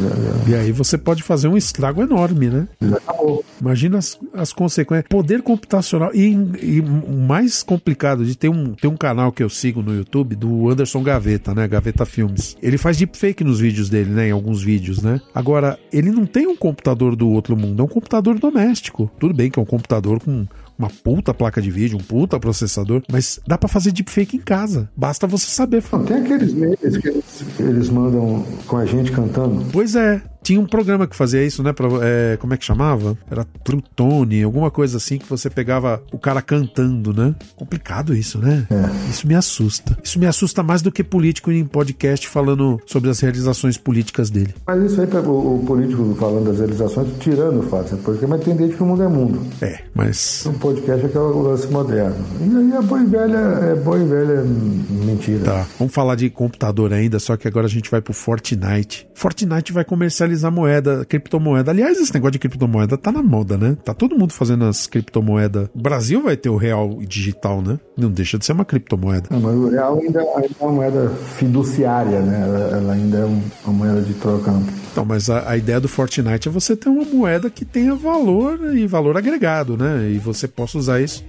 S2: Já,
S1: E aí você pode fazer um estrago enorme, né?
S2: já acabou.
S1: Imagina as, as consequências. Poder computacional. E, o mais complicado de ter um, ter um canal que eu sigo no YouTube do Anderson Gaveta, né? Gaveta Filmes. Ele faz deepfake nos vídeos dele, né? Em alguns vídeos, né? Agora, ele não tem um computador do outro mundo, é um computador doméstico. Tudo bem que é um computador com uma puta placa de vídeo, um puta processador, mas dá pra fazer deepfake em casa. Basta você saber.
S2: Não, tem aqueles memes que eles, eles mandam com a gente cantando.
S1: Pois é, tinha um programa que fazia isso, né? Pra, é, como é que chamava? Era Trutone, alguma coisa assim, que você pegava o cara cantando, né? Complicado isso, né? Isso me assusta. Isso me assusta mais do que político em podcast falando sobre as realizações políticas dele.
S2: Mas isso aí, o, o político falando das realizações, tirando o fato, porque mas tem desde que o mundo é mundo.
S1: É, mas.
S2: Um podcast é que é o lance moderno. E aí a boa e velha é boa e velha mentira.
S1: Tá, vamos falar de computador ainda, só que agora a gente vai pro Fortnite. Fortnite vai comercializar moeda, criptomoeda. Aliás, esse negócio de criptomoeda tá na moda, né? Tá todo mundo fazendo as criptomoedas. O Brasil vai ter o real digital, né? Não deixa de ser uma criptomoeda.
S2: Não, mas o real ainda, ainda é uma moeda fiduciária, né? Ela, ela ainda é um- uma moeda de troca.
S1: Então, mas a, a ideia do Fortnite é você ter uma moeda que tenha valor e valor agregado, né? E você possa usar isso.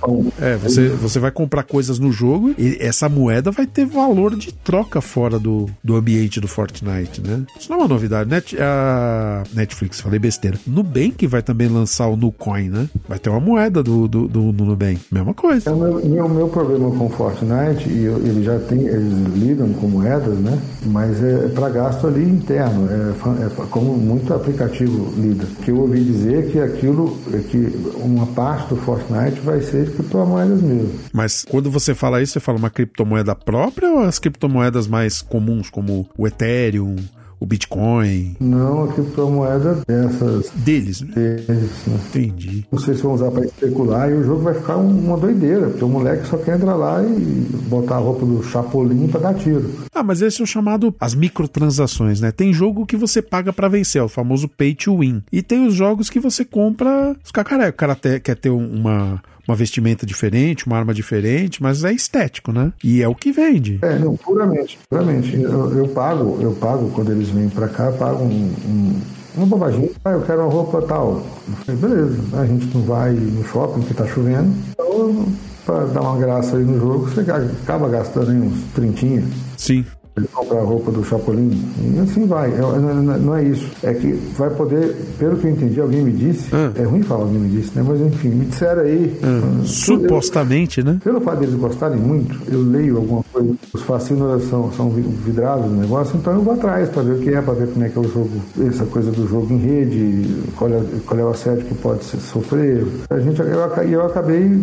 S2: Pão.
S1: É, você, você vai comprar coisas no jogo e essa moeda vai ter valor de troca fora do, do ambiente do Fortnite, né? Isso não é uma novidade. Net, a Netflix, falei besteira. Nubank vai também lançar o Nucoin, né? Vai ter uma moeda do, do, do, do Nubank. Mesma coisa.
S2: É o meu, meu, meu problema com o Fortnite, e eu- ele já tem, eles lidam com moedas, né? Mas é para gasto ali interno, é, é como muito aplicativo lida. Que eu ouvi dizer que aquilo, é que uma parte do Fortnite vai ser criptomoedas mesmo.
S1: Mas quando você fala isso, você fala uma criptomoeda própria ou as criptomoedas mais comuns, como o Ethereum, o Bitcoin?
S2: Não a criptomoeda dessas
S1: Deles, né?
S2: deles, né?
S1: Entendi.
S2: Não sei se vão usar para especular e o jogo vai ficar um- uma doideira, porque o moleque só quer entrar lá e botar a roupa do Chapolin para dar tiro.
S1: Ah, mas esse é o chamado as microtransações, né? Tem jogo que você paga pra vencer, é o famoso pay to win. E tem os jogos que você compra os cacaré. O cara quer ter um- uma, uma vestimenta diferente, uma arma diferente, mas é estético, né? E é o que vende.
S2: É, não, puramente, puramente. Eu, eu pago, eu pago quando eles vêm pra cá, eu pago um, um, uma bobaginha. Ah, eu quero uma roupa tal. Eu falei, beleza, a gente não vai no shopping porque tá chovendo. Então, pra dar uma graça aí no jogo, você acaba gastando aí uns trintinha.
S1: Sim.
S2: Ele compra a roupa do Chapolin e assim vai. É- não, não- é isso. É que vai poder, pelo que eu entendi, alguém me disse. É ruim falar alguém me disse, né? Mas enfim, me disseram aí. ah,
S1: Supostamente, né?
S2: pelo fato deles gostarem muito, eu leio alguma coisa. Os fascínoras são, são vi- vidrados no negócio, então eu vou atrás para ver o que é, para ver como é que é o jogo, essa coisa do jogo em rede, qual é, qual é o assédio que pode sofrer. A gente, eu, eu acabei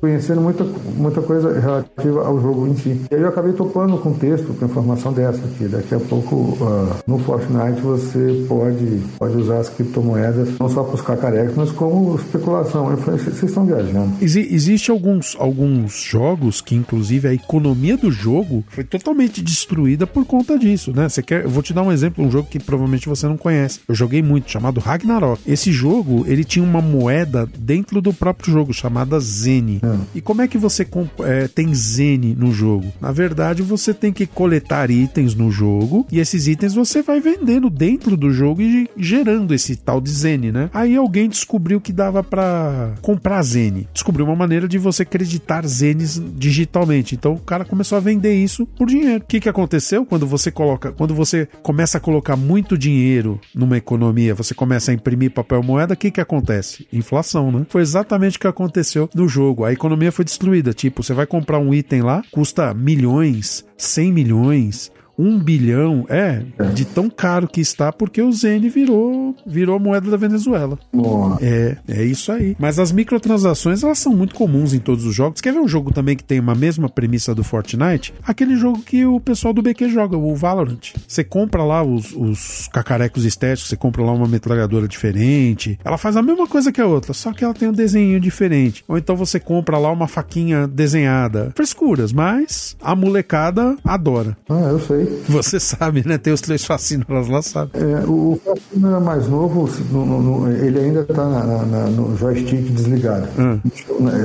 S2: conhecendo muita, muita coisa relativa ao jogo em si. E aí eu acabei topando com texto, com informação dessa aqui. Daqui a pouco, uh, no Fortnite, você pode, pode usar as criptomoedas não só para os cacarecos, mas como especulação. Eu falei, vocês estão viajando.
S1: Exi existe alguns, alguns jogos que, inclusive, a economia do jogo foi totalmente destruída por conta disso, né? Você quer, eu vou te dar um exemplo, um jogo que provavelmente você não conhece. Eu joguei muito, chamado Ragnarok. Esse jogo, ele tinha uma moeda dentro do próprio jogo, chamada Zene. E como é que você é, tem Zene no jogo? Na verdade, você tem que coletar itens no jogo e esses itens você vai vendendo dentro do jogo e gerando esse tal de Zene, né? Aí alguém descobriu que dava para comprar Zene. Descobriu uma maneira de você acreditar Zenes digitalmente. Então o cara começou a vender isso por dinheiro. O que que aconteceu quando você coloca, quando você começa a colocar muito dinheiro numa economia, você começa a imprimir papel moeda, o que que acontece? Inflação, né? Foi exatamente o que aconteceu no jogo. A economia foi destruída. Tipo, você vai comprar um item lá, custa milhões, 100 milhões, um bilhão, é, de tão caro que está, porque o Zene virou, virou moeda da Venezuela.
S2: Boa.
S1: É, é isso aí. Mas as microtransações, elas são muito comuns em todos os jogos. Quer ver um jogo também que tem uma mesma premissa do Fortnite? Aquele jogo que o pessoal do BQ joga, o Valorant. Você compra lá os, os cacarecos estéticos, você compra lá uma metralhadora diferente. Ela faz a mesma coisa que a outra, só que ela tem um desenho diferente. Ou então você compra lá uma faquinha desenhada. Frescuras, mas a molecada adora.
S2: Ah, eu sei.
S1: Você sabe, né? Tem os três fascínoras lá, sabe?
S2: É, o Fascino é mais novo, no- no- ele ainda está no joystick desligado.
S1: Hum.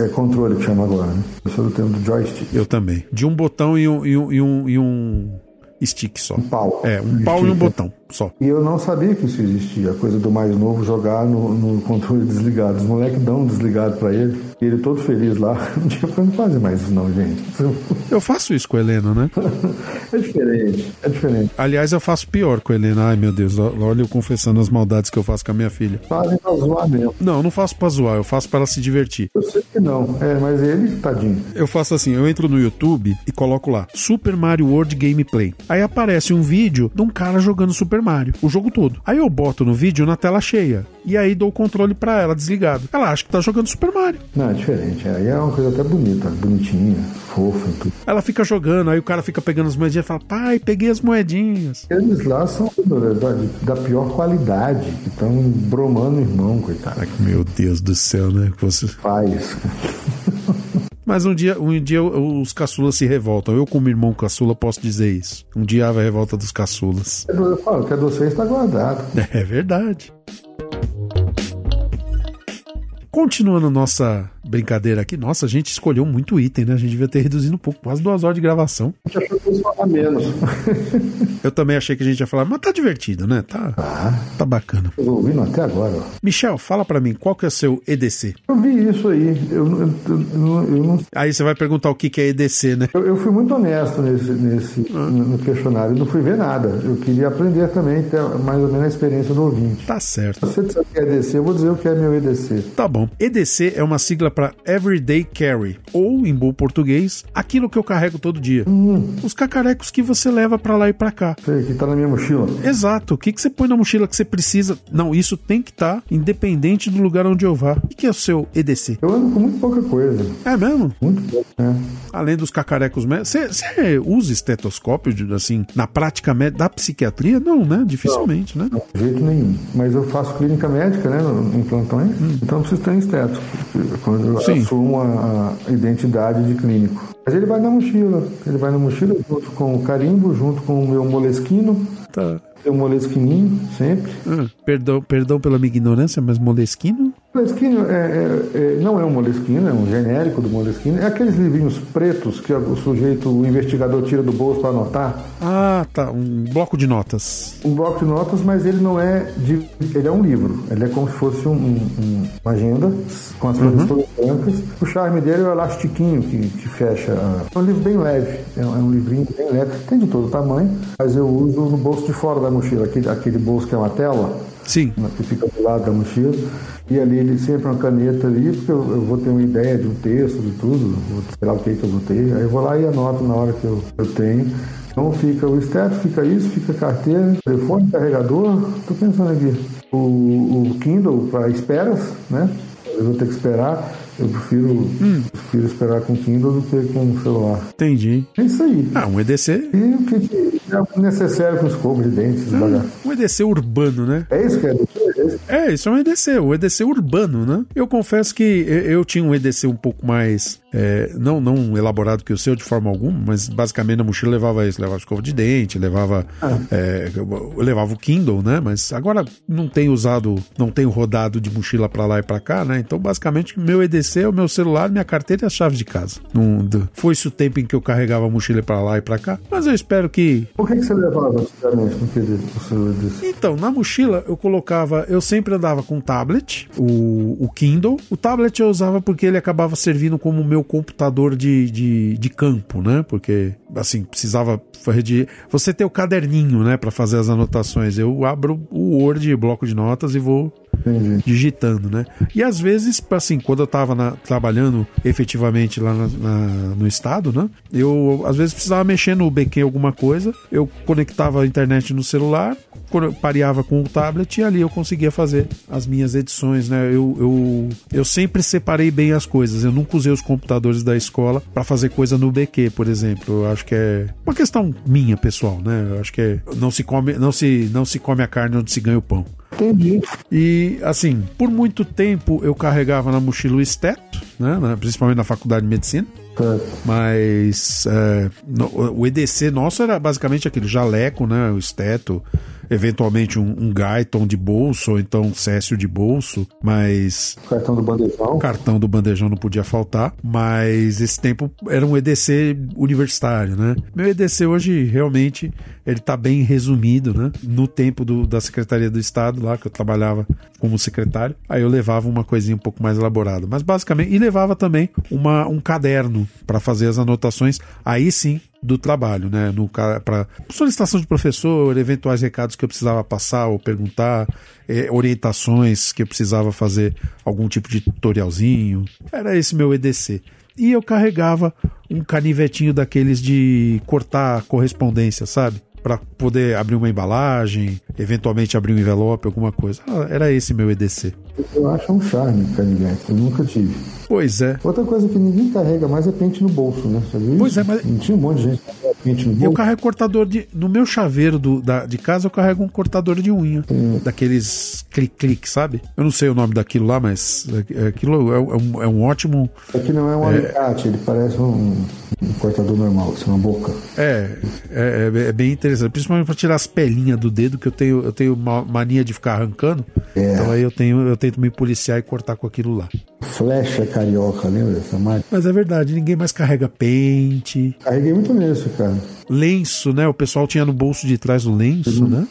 S2: É controle que chama agora, né? Eu sou do tempo do joystick.
S1: Eu também. De um botão e um, e um, e um, e um stick só.
S2: Um pau.
S1: É, um pau e um
S2: Stick.
S1: botão só.
S2: E eu não sabia que isso existia, a coisa do mais novo jogar no, no controle desligado. Os moleques dão um desligado pra ele, e ele todo feliz lá. Um dia eu falei, não faz mais isso não, gente.
S1: Eu faço isso com a Helena, né?
S2: É diferente, é diferente.
S1: Aliás, eu faço pior com a Helena. Ai, meu Deus, olha eu confessando as maldades que eu faço com a minha filha.
S2: Fazem pra zoar mesmo.
S1: Não, eu não faço pra zoar, eu faço pra ela se divertir.
S2: Eu sei que não, é, mas ele, tadinho.
S1: Eu faço assim, eu entro no YouTube e coloco lá Super Mario World Gameplay. Aí aparece um vídeo de um cara jogando Super Mario, o jogo todo. Aí eu boto no vídeo na tela cheia e aí dou o controle pra ela desligado. Ela acha que tá jogando Super Mario.
S2: Não, é diferente. Aí é uma coisa até bonita, bonitinha, fofa e tudo.
S1: Ela fica jogando, aí o cara fica pegando as moedinhas e fala: "Pai, peguei as moedinhas".
S2: Eles lá são da, da pior qualidade, que estão bromando o irmão, coitado.
S1: Ai, meu Deus do céu, né? Você...
S2: Pais.
S1: Mas um dia, um dia os caçulas se revoltam. Eu, como irmão caçula, posso dizer isso. Um dia há a revolta dos caçulas.
S2: Eu falo que a de vocês está guardado.
S1: É verdade. Continuando nossa brincadeira aqui, nossa, a gente escolheu muito item, né? A gente devia ter reduzido um pouco, quase duas horas de gravação.
S2: A gente achou que fosse falar menos.
S1: Eu também achei que a gente ia falar, mas tá divertido, né? Tá, tá bacana.
S2: Tô ouvindo até agora.
S1: Michel, fala pra mim, qual que é o seu EDC?
S2: Eu vi isso aí. Eu, eu, eu, eu- eu não
S1: Aí você vai perguntar o que que é EDC, né?
S2: Eu, eu fui muito honesto nesse, nesse no no questionário. Eu não fui ver nada. Eu queria aprender também, ter mais ou menos a experiência do ouvinte.
S1: Tá certo.
S2: Se você disser que é EDC, eu vou dizer o que é meu EDC.
S1: Tá bom. EDC é uma sigla para Everyday Carry, ou, em bom português, aquilo que eu carrego todo dia. Os cacarecos que você leva pra lá e pra cá.
S2: Sei que tá na minha mochila.
S1: Exato. O que, que você põe na mochila que você precisa? Não, isso tem que estar independente do lugar onde eu vá. O que, que é o seu EDC?
S2: Eu ando com muito pouca coisa.
S1: É mesmo?
S2: Muito pouco, né?
S1: Além dos cacarecos médicos. Você usa estetoscópio, assim, na prática da psiquiatria? Não, né? Dificilmente, né?
S2: De jeito nenhum. Mas eu faço clínica médica, né? Em plantões. Então eu preciso ter um estético. Quando
S1: Sim.
S2: assumo a, identidade de clínico. Mas ele vai na mochila. Ele vai na mochila junto com o carimbo, junto com o meu molesquino.
S1: Tá.
S2: Um molesquininho, sempre.
S1: Hum, perdão, perdão pela minha ignorância, mas molesquino?
S2: Moleskine é, é- é- não é um Moleskine, é um genérico do Moleskine. É aqueles livrinhos pretos que o sujeito, o investigador tira do bolso para anotar.
S1: Ah, tá. Um bloco de notas.
S2: Um bloco de notas, mas ele não é de. Ele é um livro. Ele é como se fosse um- um- uma agenda com as folhas todas brancas. O charme dele é o elastiquinho que, que fecha. a- É um livro bem leve. É um, é um livrinho bem leve. Tem de todo tamanho, mas eu uso no bolso de fora da mochila. Aquele, aquele bolso que é uma tela
S1: Sim.
S2: que fica do lado da mochila. E ali ele sempre uma caneta ali, porque eu, eu vou ter uma ideia de um texto, de tudo, vou esperar o que, que eu vou ter. Aí eu vou lá e anoto na hora que eu, eu tenho. Então fica o esteto, fica isso, fica carteira, telefone, carregador. Tô pensando aqui. O, o Kindle para esperas, né? Eu vou ter que esperar. Eu prefiro, prefiro esperar com Kindle do que com o celular.
S1: Entendi.
S2: É isso aí.
S1: Ah, um EDC.
S2: E o que, é necessário com escova de dentes, devagar.
S1: Um EDC urbano, né?
S2: É isso que é.
S1: É, isso é um EDC, o EDC urbano, né? Eu confesso que eu, eu tinha um EDC um pouco mais. É, não, não elaborado que o seu de forma alguma, mas basicamente na mochila levava isso, levava escova de dente, levava. é, eu levava o Kindle, né? Mas agora não tenho usado, não tenho rodado de mochila pra lá e pra cá, né? Então basicamente meu EDC é o meu celular, minha carteira e as chaves de casa. Não, foi isso o tempo em que eu carregava a mochila pra lá e pra cá, mas eu espero que
S2: Por que, que você levava antigamente no seu desse?
S1: então, na mochila eu colocava, eu sempre andava com o tablet, o, o Kindle. O tablet eu usava porque ele acabava servindo como meu computador de, de, de campo, né? Porque, assim, precisava redigir. Você tem o caderninho, né, para fazer as anotações. Eu abro o Word, bloco de notas e vou
S2: Entendi.
S1: digitando, né? E às vezes, assim, quando eu tava na- trabalhando efetivamente lá na- na- no estado, né? Eu às vezes precisava mexer no BQ alguma coisa, eu conectava a internet no celular, pareava com o tablet e ali eu conseguia fazer as minhas edições, né? Eu, eu, eu sempre separei bem as coisas, eu nunca usei os computadores da escola para fazer coisa no BQ, por exemplo. Eu acho que é uma questão minha, pessoal, né? Eu acho que é, não se come, não se, não se come a carne onde se ganha o pão.
S2: Entendi.
S1: E assim, por muito tempo eu carregava na mochila o esteto, né, principalmente na faculdade de medicina. Mas é, no- o EDC nosso era basicamente aquele jaleco, né? O esteto, eventualmente um, um Gaiton de bolso, ou então um Cécio de bolso, mas
S2: Cartão do bandejão.
S1: cartão do bandejão não podia faltar, mas esse tempo era um EDC universitário, né? Meu EDC hoje realmente ele tá bem resumido, né? No tempo do- da Secretaria do Estado lá que eu trabalhava como secretário, aí eu levava uma coisinha um pouco mais elaborada, mas basicamente e levava também uma, um caderno para fazer as anotações, aí sim do trabalho, né? Para solicitação de professor, eventuais recados que eu precisava passar ou perguntar, eh, orientações que eu precisava fazer algum tipo de tutorialzinho. Era esse meu EDC. E eu carregava um canivetinho daqueles de cortar correspondência, sabe? Para poder abrir uma embalagem, eventualmente abrir um envelope, alguma coisa. Ah, Era esse meu EDC.
S2: Eu acho um charme canivete. Eu nunca tive.
S1: Pois é.
S2: Outra coisa que ninguém carrega mais é pente no bolso, né? Você viu
S1: Pois
S2: isso?
S1: é, mas-
S2: Não tinha um monte de gente que pente no
S1: Eu
S2: bolso?
S1: carrego cortador de. No meu chaveiro do, da, de casa, eu carrego um cortador de unha. Daqueles clique-clique, sabe? Eu não sei o nome daquilo lá, mas é- aquilo é, é um, é um ótimo.
S2: Aqui não é um alicate, ele parece um, um cortador normal, assim, uma boca.
S1: É, é, é- é bem interessante. Principalmente pra tirar as pelinhas do dedo, que eu tenho, eu tenho uma mania de ficar arrancando.
S2: É.
S1: Então aí eu tenho, eu tento me policiar e cortar com aquilo lá.
S2: Flecha carioca, lembra dessa marca?
S1: Mas é verdade, ninguém mais carrega pente,
S2: Carreguei muito nisso, cara.
S1: lenço, né? O pessoal tinha no bolso de trás o lenço, né?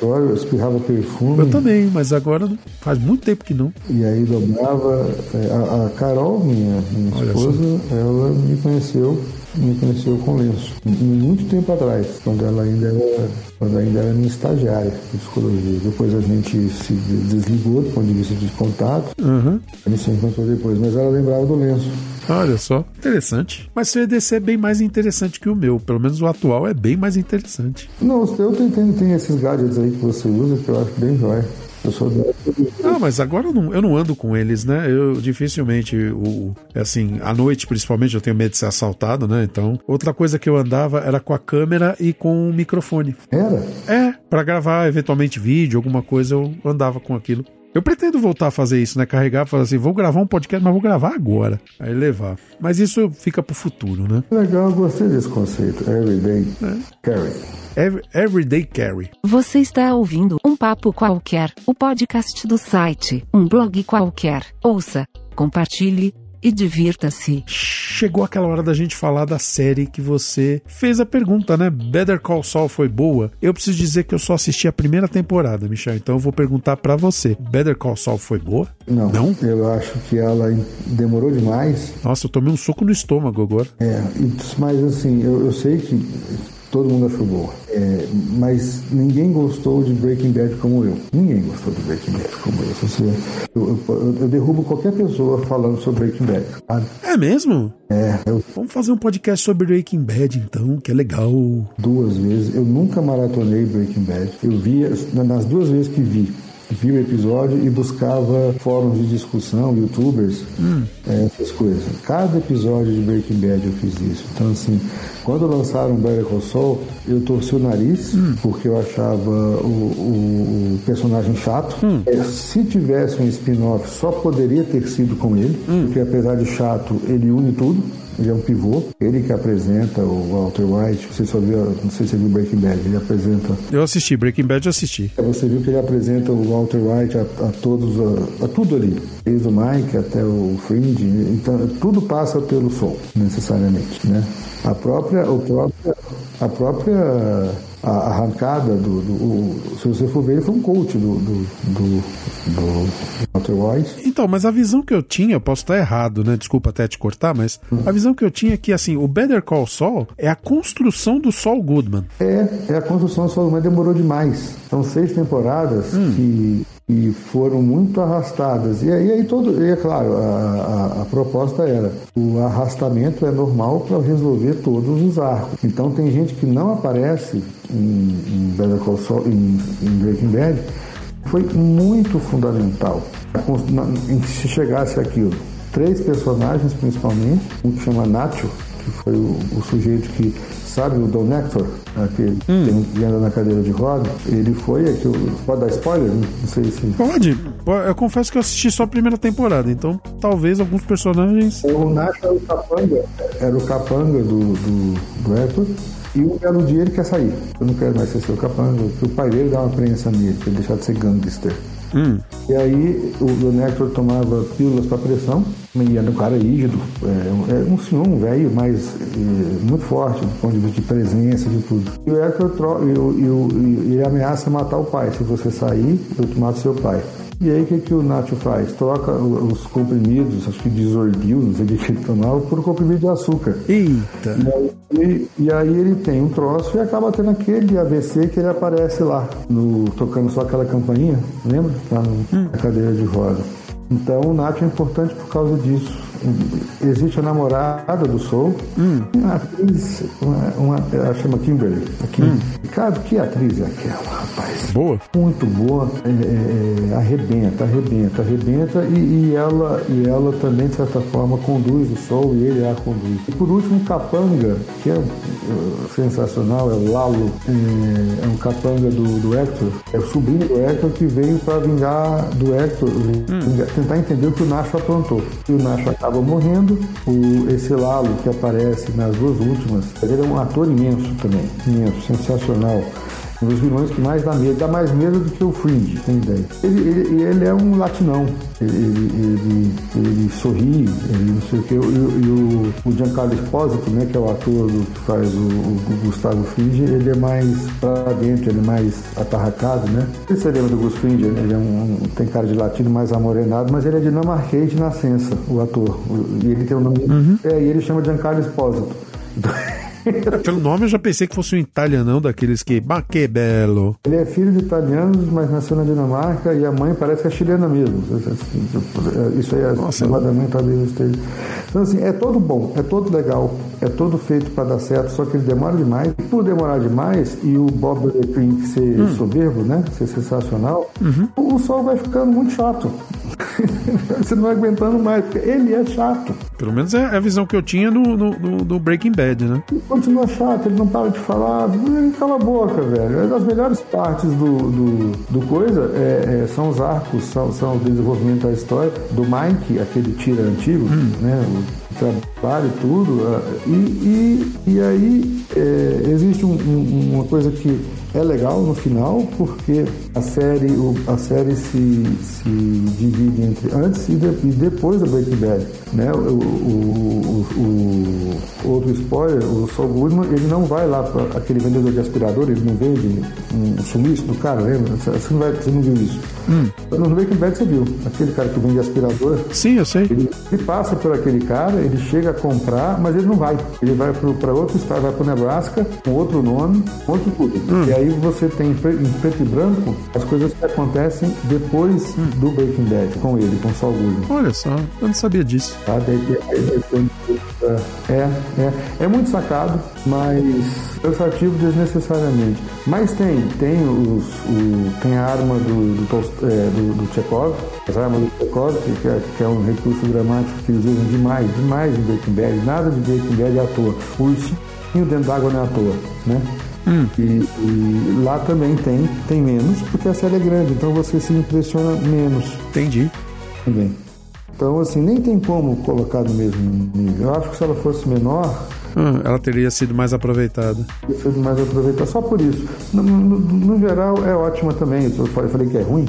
S2: Eu espirrava perfume.
S1: Eu também, mas agora faz muito tempo que não.
S2: E aí dobrava. é, A, a Carol, minha, minha esposa, ela me conheceu, me conheceu com lenço. Muito tempo atrás, quando ela ainda era, quando ainda era minha estagiária de psicologia. Depois a gente se desligou do ponto de vista de contato.
S1: Aham.
S2: A gente se encontrou depois, mas ela lembrava do lenço.
S1: Olha só, interessante. Mas seu EDC é bem mais interessante que o meu. Pelo menos o atual é bem mais interessante.
S2: Não, eu tenho, tenho, tenho esses gadgets aí que você usa que eu acho bem jóia. Eu sou
S1: Ah, mas agora eu não, eu não ando com eles, né? Eu dificilmente, o, assim, à noite principalmente, eu tenho medo de ser assaltado, né? Então, outra coisa que eu andava era com a câmera e com o microfone.
S2: Era?
S1: É, pra gravar eventualmente vídeo, alguma coisa, eu andava com aquilo. Eu pretendo voltar a fazer isso, né? Carregar, falar assim, vou gravar um podcast, mas vou gravar agora. Aí levar. Mas isso fica pro futuro, né?
S2: Legal, eu gostei desse conceito. Everyday carry.
S1: Every, everyday carry.
S3: Você está ouvindo um papo qualquer, o podcast do site, um blog qualquer. Ouça, compartilhe e divirta-se.
S1: Chegou aquela hora da gente falar da série que você fez a pergunta, né? Better Call Saul foi boa? Eu preciso dizer que eu só assisti a primeira temporada, Michel. Então eu vou perguntar pra você. Better Call Saul foi boa?
S2: Não,
S1: Não?
S2: eu acho que ela demorou demais.
S1: Nossa, eu tomei um soco no estômago agora.
S2: É, mas assim, eu, eu sei que todo mundo achou boa. É, mas ninguém gostou de Breaking Bad como eu. Ninguém gostou de Breaking Bad como eu. Você, eu, eu- eu derrubo qualquer pessoa falando sobre Breaking Bad. sabe?
S1: É mesmo?
S2: É, eu
S1: Vamos fazer um podcast sobre Breaking Bad, então, que é legal.
S2: duas vezes. Eu nunca maratonei Breaking Bad. Eu vi, as- na- nas duas vezes que vi, via o episódio e buscava fóruns de discussão, youtubers, é, essas coisas. Cada episódio de Breaking Bad eu fiz isso. Então, assim, quando lançaram Better Call Saul, eu torci o nariz, porque eu achava o, o- o personagem chato. É, se tivesse um spin-off, só poderia ter sido com ele, porque apesar de chato, ele une tudo. Ele é um pivô, ele que apresenta o Walter White. Você só viu, não sei se você viu Breaking Bad, ele apresenta
S1: Eu assisti, Breaking Bad eu assisti.
S2: você viu que ele apresenta o Walter White a, a todos, a, a tudo ali, desde o Mike até o Fringe, então tudo passa pelo som, necessariamente, né? A própria, o próprio, a própria a arrancada do, do o- se você for ver, ele foi um coach do, do, do, do Walter White.
S1: Então, mas a visão que eu tinha, eu posso estar errado, né? Desculpa até te cortar, mas a visão que eu tinha é que, assim, o Better Call Saul é a construção do Saul Goodman.
S2: É, é a construção do Saul, mas demorou demais. São seis temporadas que, que foram muito arrastadas. E aí, aí todo, e é claro, a, a, a proposta era o arrastamento é normal para resolver todos os arcos. Então tem gente que não aparece em, em Saul, em, em Breaking Bad, foi muito fundamental. Em que Se chegasse aquilo, três personagens principalmente, um que chama Nacho, que foi o, o sujeito que sabe o Don Nector, aquele que anda na cadeira de roda, ele foi aqui, pode dar spoiler? Não sei se
S1: Pode. Po- Eu confesso que eu assisti só a primeira temporada, então talvez alguns personagens.
S2: O Nacho era o capanga, era o capanga do, do, do Hector. E um belo dia ele quer sair. Eu não quero mais ser seu capanga, porque o pai dele dá uma prensa nele, pra ele deixar de ser gangster. E aí o Don Hector tomava pílulas para pressão, e era um cara rígido, é, um- é um senhor, um velho, mas é, muito forte do ponto de vista de presença, de tudo. E o Hector tro- e o- e o- e ele ameaça matar o pai. Se você sair, eu te mato seu pai. E aí o que, que o Nacho faz? Troca os comprimidos, acho que de Zordil, não sei o que ele tomava, por comprimido de açúcar.
S1: Eita!
S2: E aí, e aí ele tem um troço e acaba tendo aquele AVC que ele aparece lá, no, tocando só aquela campainha, lembra? Lá no- na cadeira de roda. Então o Nath é importante por causa disso. Existe a namorada do Soul, uma atriz, uma, uma, ela chama Kimberly. A Kim. Cara, que atriz é aquela, rapaz?
S1: Boa.
S2: muito boa, é, é, é, arrebenta, arrebenta, arrebenta e, e ela, e ela também, de certa forma, conduz o sol e ele a conduz. E por último, o Capanga, que é, é, sensacional, é o Lalo, é, é um capanga do, do Hector, é o sobrinho do Hector que veio para vingar do Hector, vingar- tentar entender o que o Nacho aprontou. E o Nacho acaba morrendo, o, esse Lalo que aparece nas duas últimas, ele é um ator imenso também, imenso, sensacional. Um dos vilões que mais dá medo, dá mais medo do que o Fringe, tem ideia. Ele, ele, ele é um latinão, ele, ele, ele, sorri, ele não sei o que. E, o- o, Giancarlo Esposito, né, que é o ator do, que faz o, o Gustavo Fringe, ele é mais pra dentro, ele é mais atarracado, né? Você lembra do Gus Fringe, ele é um, um- tem cara de latino mais amorenado, mas ele é dinamarquês de nascença, o ator. E ele tem o nome. É, e ele chama Giancarlo Esposito.
S1: Pelo nome eu já pensei que fosse um italianão daqueles que. Bah, que belo.
S2: Ele é filho de italianos, mas nasceu na Dinamarca e a mãe parece que é chilena mesmo. Isso aí é
S1: Nossa.
S2: negócio da mãe talvez esteja. Então, assim, é todo bom, é todo legal, é todo feito para dar certo, só que ele demora demais. Por demorar demais e o Bob Leclerc ser soberbo, né? Ser sensacional, o sol vai ficando muito chato. Você não vai aguentando mais, porque ele é chato.
S1: Pelo menos é a visão que eu tinha no, no- no Breaking Bad, né?
S2: Ele continua chato, ele não para de falar, cala a boca, velho. É das melhores partes do, do, do coisa é, é, são os arcos, são, são o desenvolvimento da história, do Mike, aquele tira antigo, né? O trabalho e tudo. ah, E, e, e aí é, existe um- um- uma coisa que é legal no final, porque a série, o- a série se, se divide entre antes e, de- e depois do Breaking Bad. Né? O, o- o- outro spoiler, o Saul Goodman, ele não vai lá para aquele vendedor de aspirador, ele não vende um sumiço do cara, lembra? Você não, vai, você não viu isso. No Breaking Bad você viu, aquele cara que vende aspirador,
S1: Sim, eu sei.
S2: ele, ele passa por aquele cara, ele chega a comprar, mas ele não vai. Ele vai para outro estado, vai para o Nebraska, com outro nome, outro tudo. E aí você tem em pre- em preto e branco as coisas que acontecem depois do Breaking Bad, com ele, com o Saul Goodman.
S1: Olha só, eu não sabia disso.
S2: Tá? Daí- daí- daí É, é, é muito sacado, mas cansativo desnecessariamente. Mas tem, tem os, o, tem a arma do, do, é, do, do Chekhov, as armas do Chekhov, que é, um recurso dramático que eles usam demais, demais em Breaking Bad. Nada de Breaking Bad é à toa. O ursinho dentro d'água não é à toa, né? E, e lá também tem, tem menos, porque a série é grande, então você se impressiona menos
S1: Entendi.
S2: também. Então, assim, nem tem como colocar no mesmo nível. Eu acho que se ela fosse menor,
S1: ela teria sido mais aproveitada.
S2: ser mais aproveitar só por isso. No, no- no geral, é ótima também. Eu falei, que é ruim,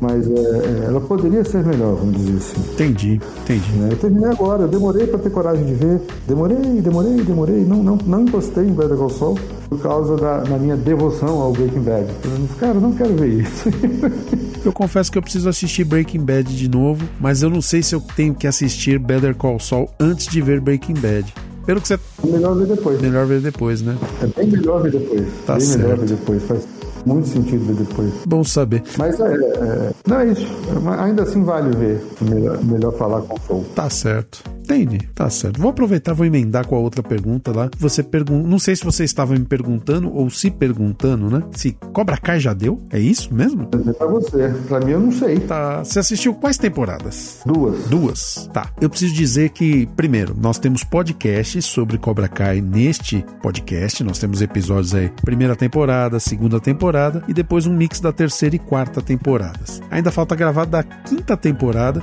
S2: mas é, é, ela poderia ser melhor, vamos dizer assim.
S1: Entendi, entendi.
S2: né? Eu terminei agora, eu demorei para ter coragem de ver. Demorei, demorei, demorei. Não, não, não encostei em Better Call Saul por causa da, da minha devoção ao Breaking Bad. Eu, Cara, eu não quero ver isso.
S1: Eu confesso que eu preciso assistir Breaking Bad de novo, mas eu não sei se eu tenho que assistir Better Call Saul antes de ver Breaking Bad. Pelo que você.
S2: Melhor ver depois.
S1: Melhor ver depois, né?
S2: É bem melhor ver depois.
S1: Tá
S2: bem melhor
S1: certo.
S2: ver depois. Faz muito sentido ver depois.
S1: Bom saber.
S2: Mas é, é, não é isso. Ainda assim vale ver. Melhor, melhor falar com o Soul.
S1: Tá certo. Entendi, tá certo. Vou aproveitar, vou emendar com a outra pergunta lá. Você pergunta, não sei se você estava me perguntando ou se perguntando, né? Se Cobra Kai já deu? É isso mesmo?
S2: É pra você. Pra mim eu não sei.
S1: Tá. Você assistiu quais temporadas?
S2: Duas.
S1: Duas. Tá. Eu preciso dizer que, primeiro, nós temos podcasts sobre Cobra Kai neste podcast. Nós temos episódios aí, primeira temporada, segunda temporada e depois um mix da terceira e quarta temporadas. Ainda falta gravar da quinta temporada.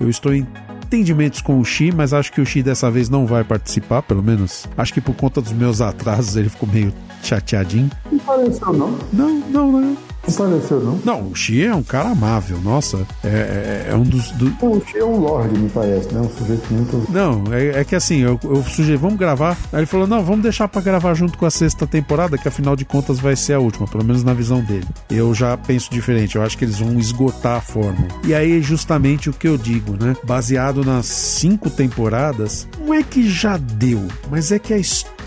S1: Eu estou em entendimentos com o Xi, mas acho que o Xi dessa vez não vai participar, pelo menos. Acho que por conta dos meus atrasos ele ficou meio chateadinho.
S2: Não pareceu, não.
S1: Não, não, não.
S2: Não pareceu, não.
S1: Não, o Xi é um cara amável, nossa. É, é, é um dos, do-
S2: O Xi é um lorde, me parece, né? Um sujeito muito.
S1: Não, é, é que assim, eu, eu sugeri, vamos gravar. Aí ele falou, não, vamos deixar pra gravar junto com a sexta temporada, que afinal de contas vai ser a última, pelo menos na visão dele. Eu já penso diferente, eu acho que eles vão esgotar a fórmula. E aí, justamente o que eu digo, né? Baseado nas cinco temporadas, não é que já deu, mas é que a história,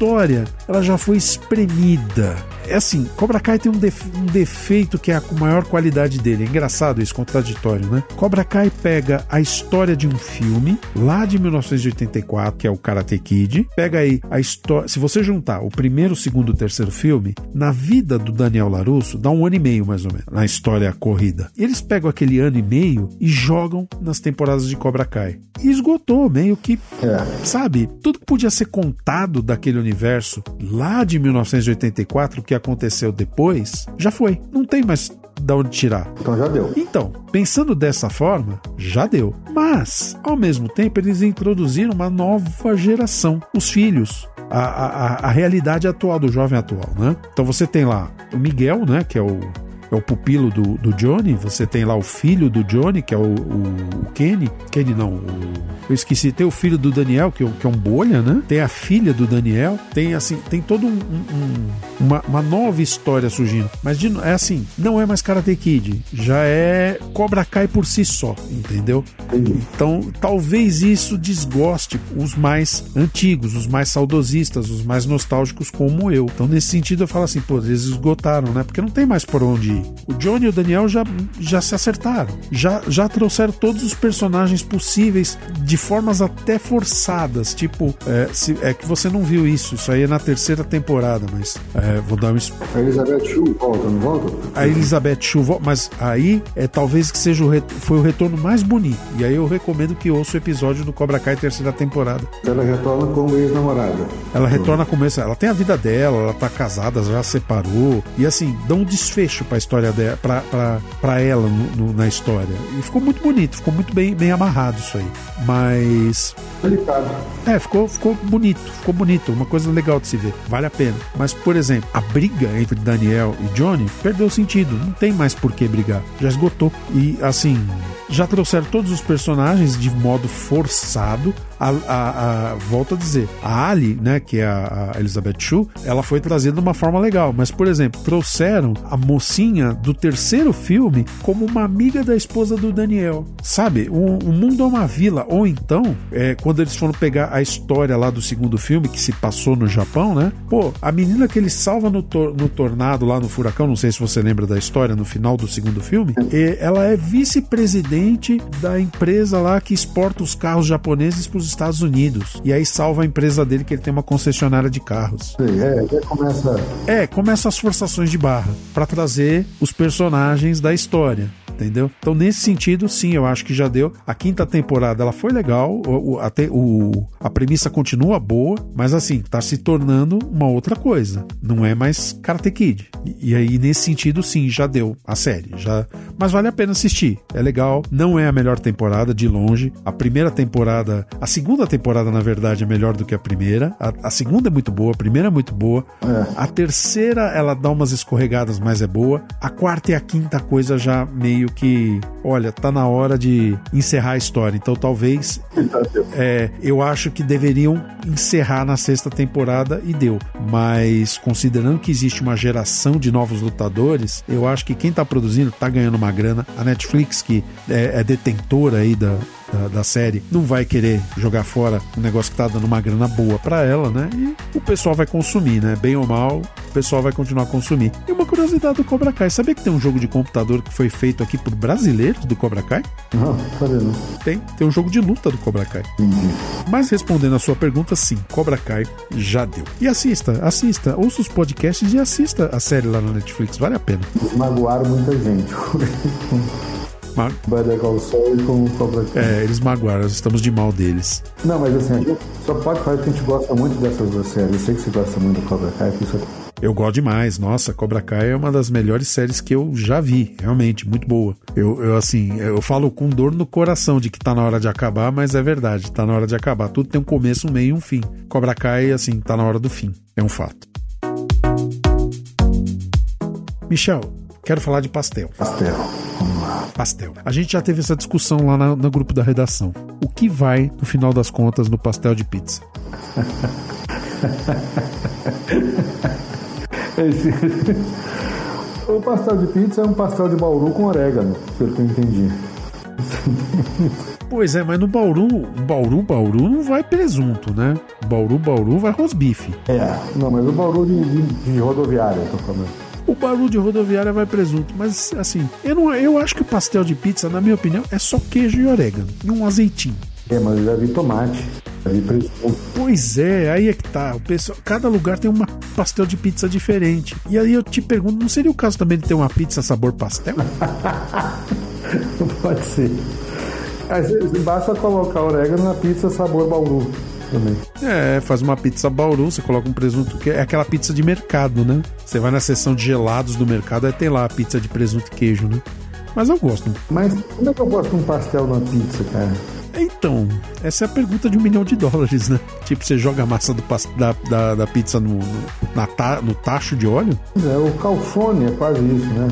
S1: ela já foi espremida. É assim, Cobra Kai tem um, def- um defeito que é a maior qualidade dele. É engraçado isso, contraditório, né? Cobra Kai pega a história de um filme lá de 1984, que é o Karate Kid. Pega aí a história. Se você juntar o primeiro, o segundo e o terceiro filme, na vida do Daniel Larusso, dá um ano e meio mais ou menos, na história corrida. Eles pegam aquele ano e meio e jogam nas temporadas de Cobra Kai. E esgotou, meio que
S2: É.
S1: sabe, tudo que podia ser contado daquele universo lá de 1984, o que aconteceu depois, já foi. Não tem mais da onde tirar.
S2: Então já deu.
S1: Então, pensando dessa forma, já deu. Mas, ao mesmo tempo, eles introduziram uma nova geração, os filhos. A, a, a- a realidade atual do jovem atual, né? Então você tem lá o Miguel, né? Que é o, é o pupilo do, do Johnny. Você tem lá o filho do Johnny, que é o, o, o Kenny. Kenny não, o, eu esqueci. Tem o filho do Daniel, que, é que é um bolha, né? Tem a filha do Daniel. Tem assim, tem todo um, um- um- uma, uma nova história surgindo. Mas de é assim, não é mais Karate Kid. Já é Cobra Kai por si só, entendeu?
S2: Entendi.
S1: Então, talvez isso desgoste os mais antigos, os mais saudosistas, os mais nostálgicos como eu. Então, nesse sentido, eu falo assim, pô, eles esgotaram, né? Porque não tem mais por onde ir. O Johnny e o Daniel já, já se acertaram. Já, já trouxeram todos os personagens possíveis de formas até forçadas. Tipo, é, se, é que você não viu isso. Isso aí é na terceira temporada, mas é, vou dar um.
S2: A Elizabeth Shue volta, não volta?
S1: A Elizabeth Chuva, mas aí é talvez que seja o re- foi o retorno mais bonito. E aí eu recomendo que ouça o episódio do Cobra Kai terceira temporada.
S2: Ela retorna como ex-namorada.
S1: Ela retorna a começo, ela tem a vida dela, ela tá casada, já separou e assim dá um desfecho para história dela, pra, pra, pra ela no- no- na história. E ficou muito bonito, ficou muito bem, bem amarrado isso aí. Mas
S2: Delicado.
S1: é, ficou, ficou bonito, ficou bonito, uma coisa legal de se ver, vale a pena. Mas, por exemplo, a briga entre Daniel e Johnny perdeu sentido, não tem mais por que brigar, já esgotou. E, assim, já trouxeram todos os personagens de modo forçado, A, a, a, volto a dizer, a Ali, né, que é a, a Elizabeth Shue, ela foi trazida de uma forma legal. Mas, por exemplo, trouxeram a mocinha do terceiro filme como uma amiga da esposa do Daniel. Sabe? O, o mundo é uma vila. Ou então, é, quando eles foram pegar a história lá do segundo filme, que se passou no Japão, né? Pô, a menina que ele salva no, tor no tornado lá no furacão, não sei se você lembra da história no final do segundo filme, ela é vice-presidente da empresa lá que exporta os carros japoneses para os Estados Unidos. E aí salva a empresa dele que ele tem uma concessionária de carros.
S2: É, já começa.
S1: É, começa as forçações de barra para trazer os personagens da história entendeu? Então, nesse sentido, sim, eu acho que já deu. A quinta temporada ela foi legal, o, o, até o, a premissa continua boa, mas assim, tá se tornando uma outra coisa. Não é mais Karate Kid. E, e aí, nesse sentido, sim, já deu a série. já Mas vale a pena assistir. É legal. Não é a melhor temporada, de longe. A primeira temporada, a segunda temporada, na verdade, é melhor do que a primeira. A, a segunda é muito boa, a primeira é muito boa. É. A terceira, ela dá umas escorregadas, mas é boa. A quarta e a quinta coisa já meio que, olha, tá na hora de encerrar a história. Então talvez é, eu acho que deveriam encerrar na sexta temporada e deu. Mas considerando que existe uma geração de novos lutadores, eu acho que quem tá produzindo tá ganhando uma grana. A Netflix, que é, é detentora aí da, da, da, série não vai querer jogar fora um negócio que tá dando uma grana boa para ela, né? E o pessoal vai consumir, né? Bem ou mal, o pessoal vai continuar a consumir. E uma curiosidade do Cobra Kai: sabia que tem um jogo de computador que foi feito aqui por brasileiros do Cobra Kai?
S2: Não, sabia não.
S1: Tem, tem um jogo de luta do Cobra Kai. Entendi. Mas respondendo a sua pergunta, sim, Cobra Kai já deu. E assista, assista, ouça os podcasts e assista a série lá na Netflix, vale a pena.
S2: Magoaram muita gente.
S1: Mar...
S2: Better Call Saul e com Cobra Kai.
S1: É, eles magoaram, nós estamos de mal deles.
S2: Não, mas assim, a gente só pode falar que a gente gosta muito dessas duas séries. Eu sei que você gosta muito do Cobra Kai, isso é
S1: eu gosto demais. Nossa, Cobra Kai é uma das melhores séries que eu já vi. Realmente, muito boa. Eu, eu, assim, eu falo com dor no coração de que tá na hora de acabar, mas é verdade, tá na hora de acabar. Tudo tem um começo, um meio e um fim. Cobra Kai, assim, tá na hora do fim. É um fato. Michel, quero falar de pastel.
S2: Pastel.
S1: Pastel. A gente já teve essa discussão lá na, no grupo da redação. O que vai, no final das contas, no pastel de pizza?
S2: O pastel de pizza é um pastel de bauru com orégano, pelo que eu entendi.
S1: Pois é, mas no Bauru, Bauru, Bauru não vai presunto, né? Bauru, Bauru vai rosbife.
S2: É, não, mas o Bauru de, de, de rodoviária, eu tô falando.
S1: O Bauru de rodoviária vai presunto, mas assim, eu, não, eu acho que o pastel de pizza, na minha opinião, é só queijo e orégano e um azeitinho.
S2: É, mas eu já vi tomate.
S1: Pois é, aí é que tá. O pessoal, cada lugar tem uma pastel de pizza diferente. E aí eu te pergunto, não seria o caso também de ter uma pizza sabor pastel?
S2: Pode ser. Basta colocar orégano na pizza sabor bauru também.
S1: É, faz uma pizza bauru, você coloca um presunto, que é aquela pizza de mercado, né? Você vai na seção de gelados do mercado, aí tem lá a pizza de presunto e queijo, né? Mas eu gosto.
S2: Mas como é que eu gosto de um pastel na pizza, cara?
S1: Então, essa é a pergunta de um milhão de dólares, né? Tipo, você joga a massa do, da, da, da, pizza no, no, na ta, no tacho de óleo?
S2: É, o calçone é quase isso, né?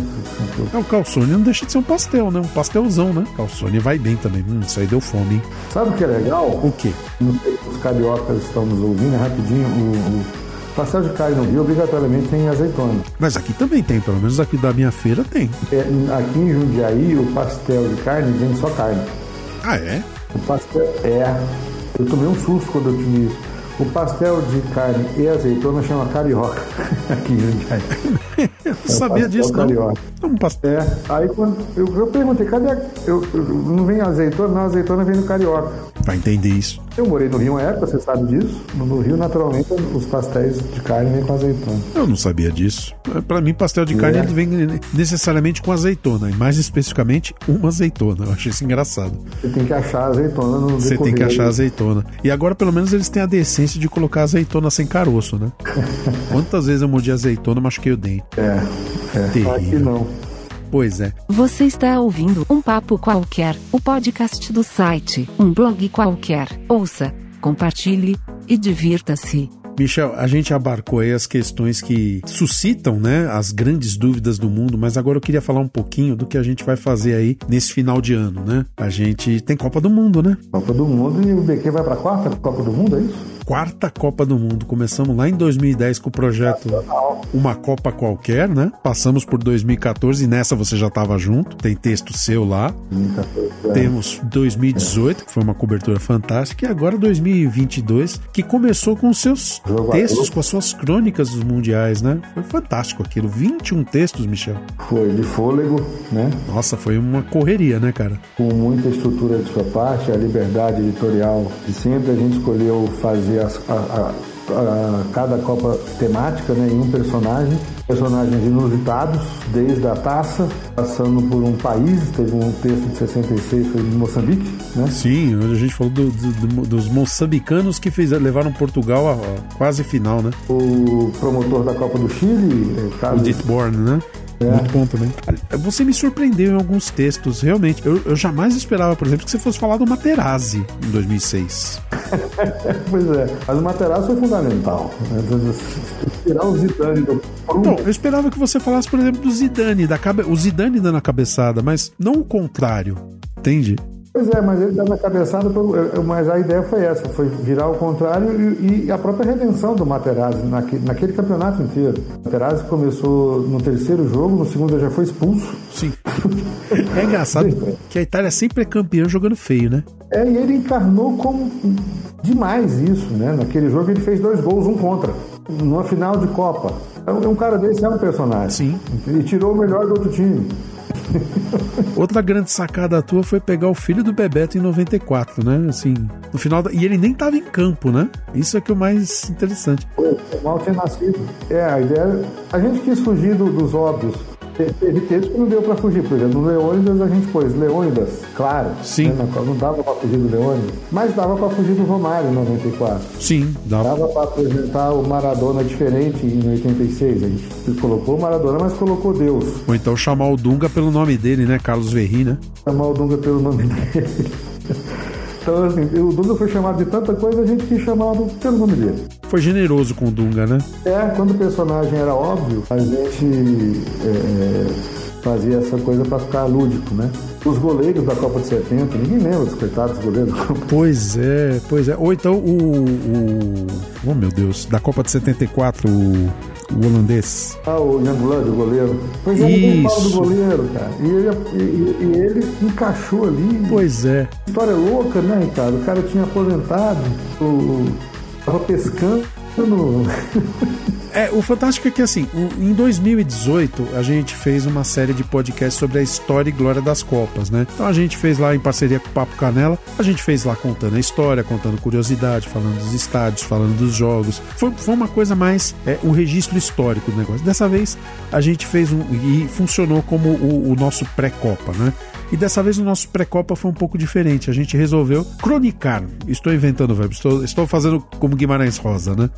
S1: É, o calçone não deixa de ser um pastel, né? Um pastelzão, né? Calçone vai bem também. Hum, isso aí deu fome, hein?
S2: Sabe o que é legal?
S1: O quê?
S2: Não sei se os cariocas estão nos ouvindo, é rapidinho. O, o pastel de carne no Rio obrigatoriamente tem azeitona.
S1: Mas aqui também tem, pelo menos aqui da minha feira tem.
S2: É, aqui em Jundiaí, o pastel de carne vem só carne.
S1: Ah, é?
S2: O pastel é. Eu tomei um susto quando eu tive isso. O pastel de carne e azeitona chama carioca aqui em Jundiaí.
S1: Eu não é sabia disso, carioca.
S2: não. Um pastel. É, aí quando eu, eu perguntei, cadê? A, eu, eu, não vem azeitona? Não, azeitona vem no carioca.
S1: Vai entender isso.
S2: Eu morei no Rio uma época, você sabe disso. No Rio, naturalmente, os pastéis de carne vêm com azeitona.
S1: Eu não sabia disso. Para mim, pastel de carne é. ele vem necessariamente com azeitona, e mais especificamente, uma azeitona. Eu achei isso engraçado.
S2: Você tem que achar azeitona no
S1: Você tem que achar azeitona. E agora, pelo menos, eles têm a decência de colocar azeitona sem caroço, né? Quantas vezes eu mordi azeitona, machuquei o dente.
S2: É, é. Terrível. Aqui não.
S1: Pois é.
S3: Você está ouvindo um papo qualquer, o podcast do site, um blog qualquer. Ouça, compartilhe e divirta-se.
S1: Michel, a gente abarcou aí as questões que suscitam, né, as grandes dúvidas do mundo, mas agora eu queria falar um pouquinho do que a gente vai fazer aí nesse final de ano, né? A gente tem Copa do Mundo, né?
S2: Copa do Mundo e o BQ vai pra quarta Copa do Mundo, é isso?
S1: quarta Copa do Mundo. Começamos lá em 2010 com o projeto Uma Copa Qualquer, né? Passamos por 2014 e nessa você já estava junto. Tem texto seu lá.
S2: 2014, é.
S1: Temos 2018, que foi uma cobertura fantástica, e agora 2022, que começou com os seus textos, com as suas crônicas dos mundiais, né? Foi fantástico aquilo. 21 textos, Michel.
S2: Foi de fôlego, né?
S1: Nossa, foi uma correria, né, cara?
S2: Com muita estrutura de sua parte, a liberdade editorial de sempre. A gente escolheu fazer as- a- a- cada Copa temática né, em um personagem. Personagens inusitados, desde a taça, passando por um país. Teve um texto de 66, foi de Moçambique, né?
S1: Sim, a gente falou do- do- do- dos moçambicanos que fizeram, levaram Portugal à, quase final, né?
S2: O promotor da Copa do Chile,
S1: O
S2: Carlos
S1: Ditborn, né? Muito bom também. Você me surpreendeu em alguns textos, realmente. Eu, eu jamais esperava, por exemplo, que você fosse falar do Materazzi em 2006.
S2: Pois é, mas o Materazzi foi fundamental. Né? Tirar o Zidane do
S1: Bom, eu esperava que você falasse, por exemplo, do Zidane, da cabe... o Zidane dando a cabeçada, mas não o contrário. Entende?
S2: Pois é, mas ele dá na cabeçada, pro- mas a ideia foi essa, foi virar ao contrário e, e a própria redenção do Materazzi naquele, naquele campeonato inteiro. O Materazzi começou no terceiro jogo, no segundo já foi expulso.
S1: Sim. É engraçado que a Itália sempre é campeã jogando feio, né?
S2: É, e ele encarnou como demais isso, né? Naquele jogo ele fez dois gols, um contra, numa final de Copa. É um um cara desse é um personagem.
S1: Sim.
S2: E tirou o melhor do outro time.
S1: Outra grande sacada tua foi pegar o filho do Bebeto em 94, né? Assim, no final. Da... E ele nem tava em campo, né? Isso é que é o mais interessante.
S2: Mal tinha nascido. É, a ideia. A gente quis fugir do- dos óbvios. Te- Teve texto que não deu pra fugir. Por exemplo, no Leônidas a gente pôs Leônidas, claro.
S1: Sim.
S2: né, Não dava pra fugir do Leônidas. Mas dava pra fugir do Romário em 94.
S1: Sim, dá.
S2: Dava pra apresentar o Maradona diferente em 86. A gente colocou o Maradona, mas colocou Deus.
S1: Ou então chamar o Dunga pelo nome dele, né? Carlos Verri, né?
S2: Chamar o Dunga pelo nome dele. Então, assim, o Dunga foi chamado de tanta coisa, a gente quis chamá-lo pelo nome dele.
S1: Foi generoso com o Dunga, né?
S2: É, quando o personagem era óbvio, a gente é, fazia essa coisa pra ficar lúdico, né? Os goleiros da Copa de 70, ninguém lembra dos coitados goleiros.
S1: Pois é, pois é. Ou então o. o oh meu Deus, da Copa de 74, o, o holandês.
S2: Ah, o Youngblood, o goleiro. Pois é, ninguém fala do
S1: Isso.
S2: goleiro, cara. E ele, e- e ele encaixou ali.
S1: Pois é.
S2: História louca, né, Ricardo? O cara tinha aposentado, o, tava pescando.
S1: É, o fantástico é que assim, em 2018 a gente fez uma série de podcasts sobre a história e glória das Copas, né? Então a gente fez lá em parceria com o Papo Canela, a gente fez lá contando a história, contando curiosidade, falando dos estádios, falando dos jogos. Foi, foi uma coisa mais é, o registro histórico do negócio. Dessa vez a gente fez um. e funcionou como o, o nosso pré-Copa, né? E dessa vez o nosso pré-copa foi um pouco diferente. A gente resolveu cronicar. Estou inventando o verbo, estou, estou fazendo como Guimarães Rosa, né?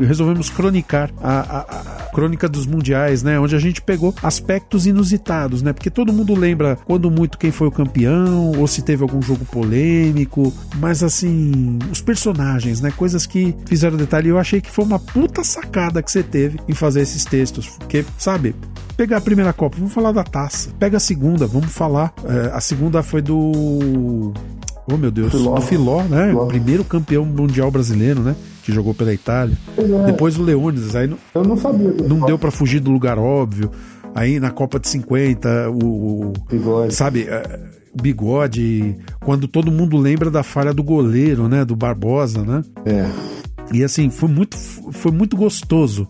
S1: Resolvemos cronicar a, a- a crônica dos mundiais, né? Onde a gente pegou aspectos inusitados, né? Porque todo mundo lembra quando muito quem foi o campeão, ou se teve algum jogo polêmico, mas assim, os personagens, né? Coisas que fizeram detalhe. Eu achei que foi uma puta sacada que você teve em fazer esses textos. Porque, sabe, Pegar a primeira Copa, vamos falar da taça. Pega a segunda, vamos falar. é, a segunda foi do. Oh meu Deus,
S2: Filó.
S1: do Filó, né?
S2: Filó.
S1: O primeiro campeão mundial brasileiro, né? Que jogou pela Itália.
S2: É.
S1: Depois o Leônidas, aí não,
S2: Eu não sabia.
S1: não deu pra fugir do lugar óbvio. Aí na Copa de 50, o. o-
S2: Bigode.
S1: sabe, é, o bigode. Quando todo mundo lembra da falha do goleiro, né? Do Barbosa, né?
S2: É.
S1: E assim, foi muito, foi muito gostoso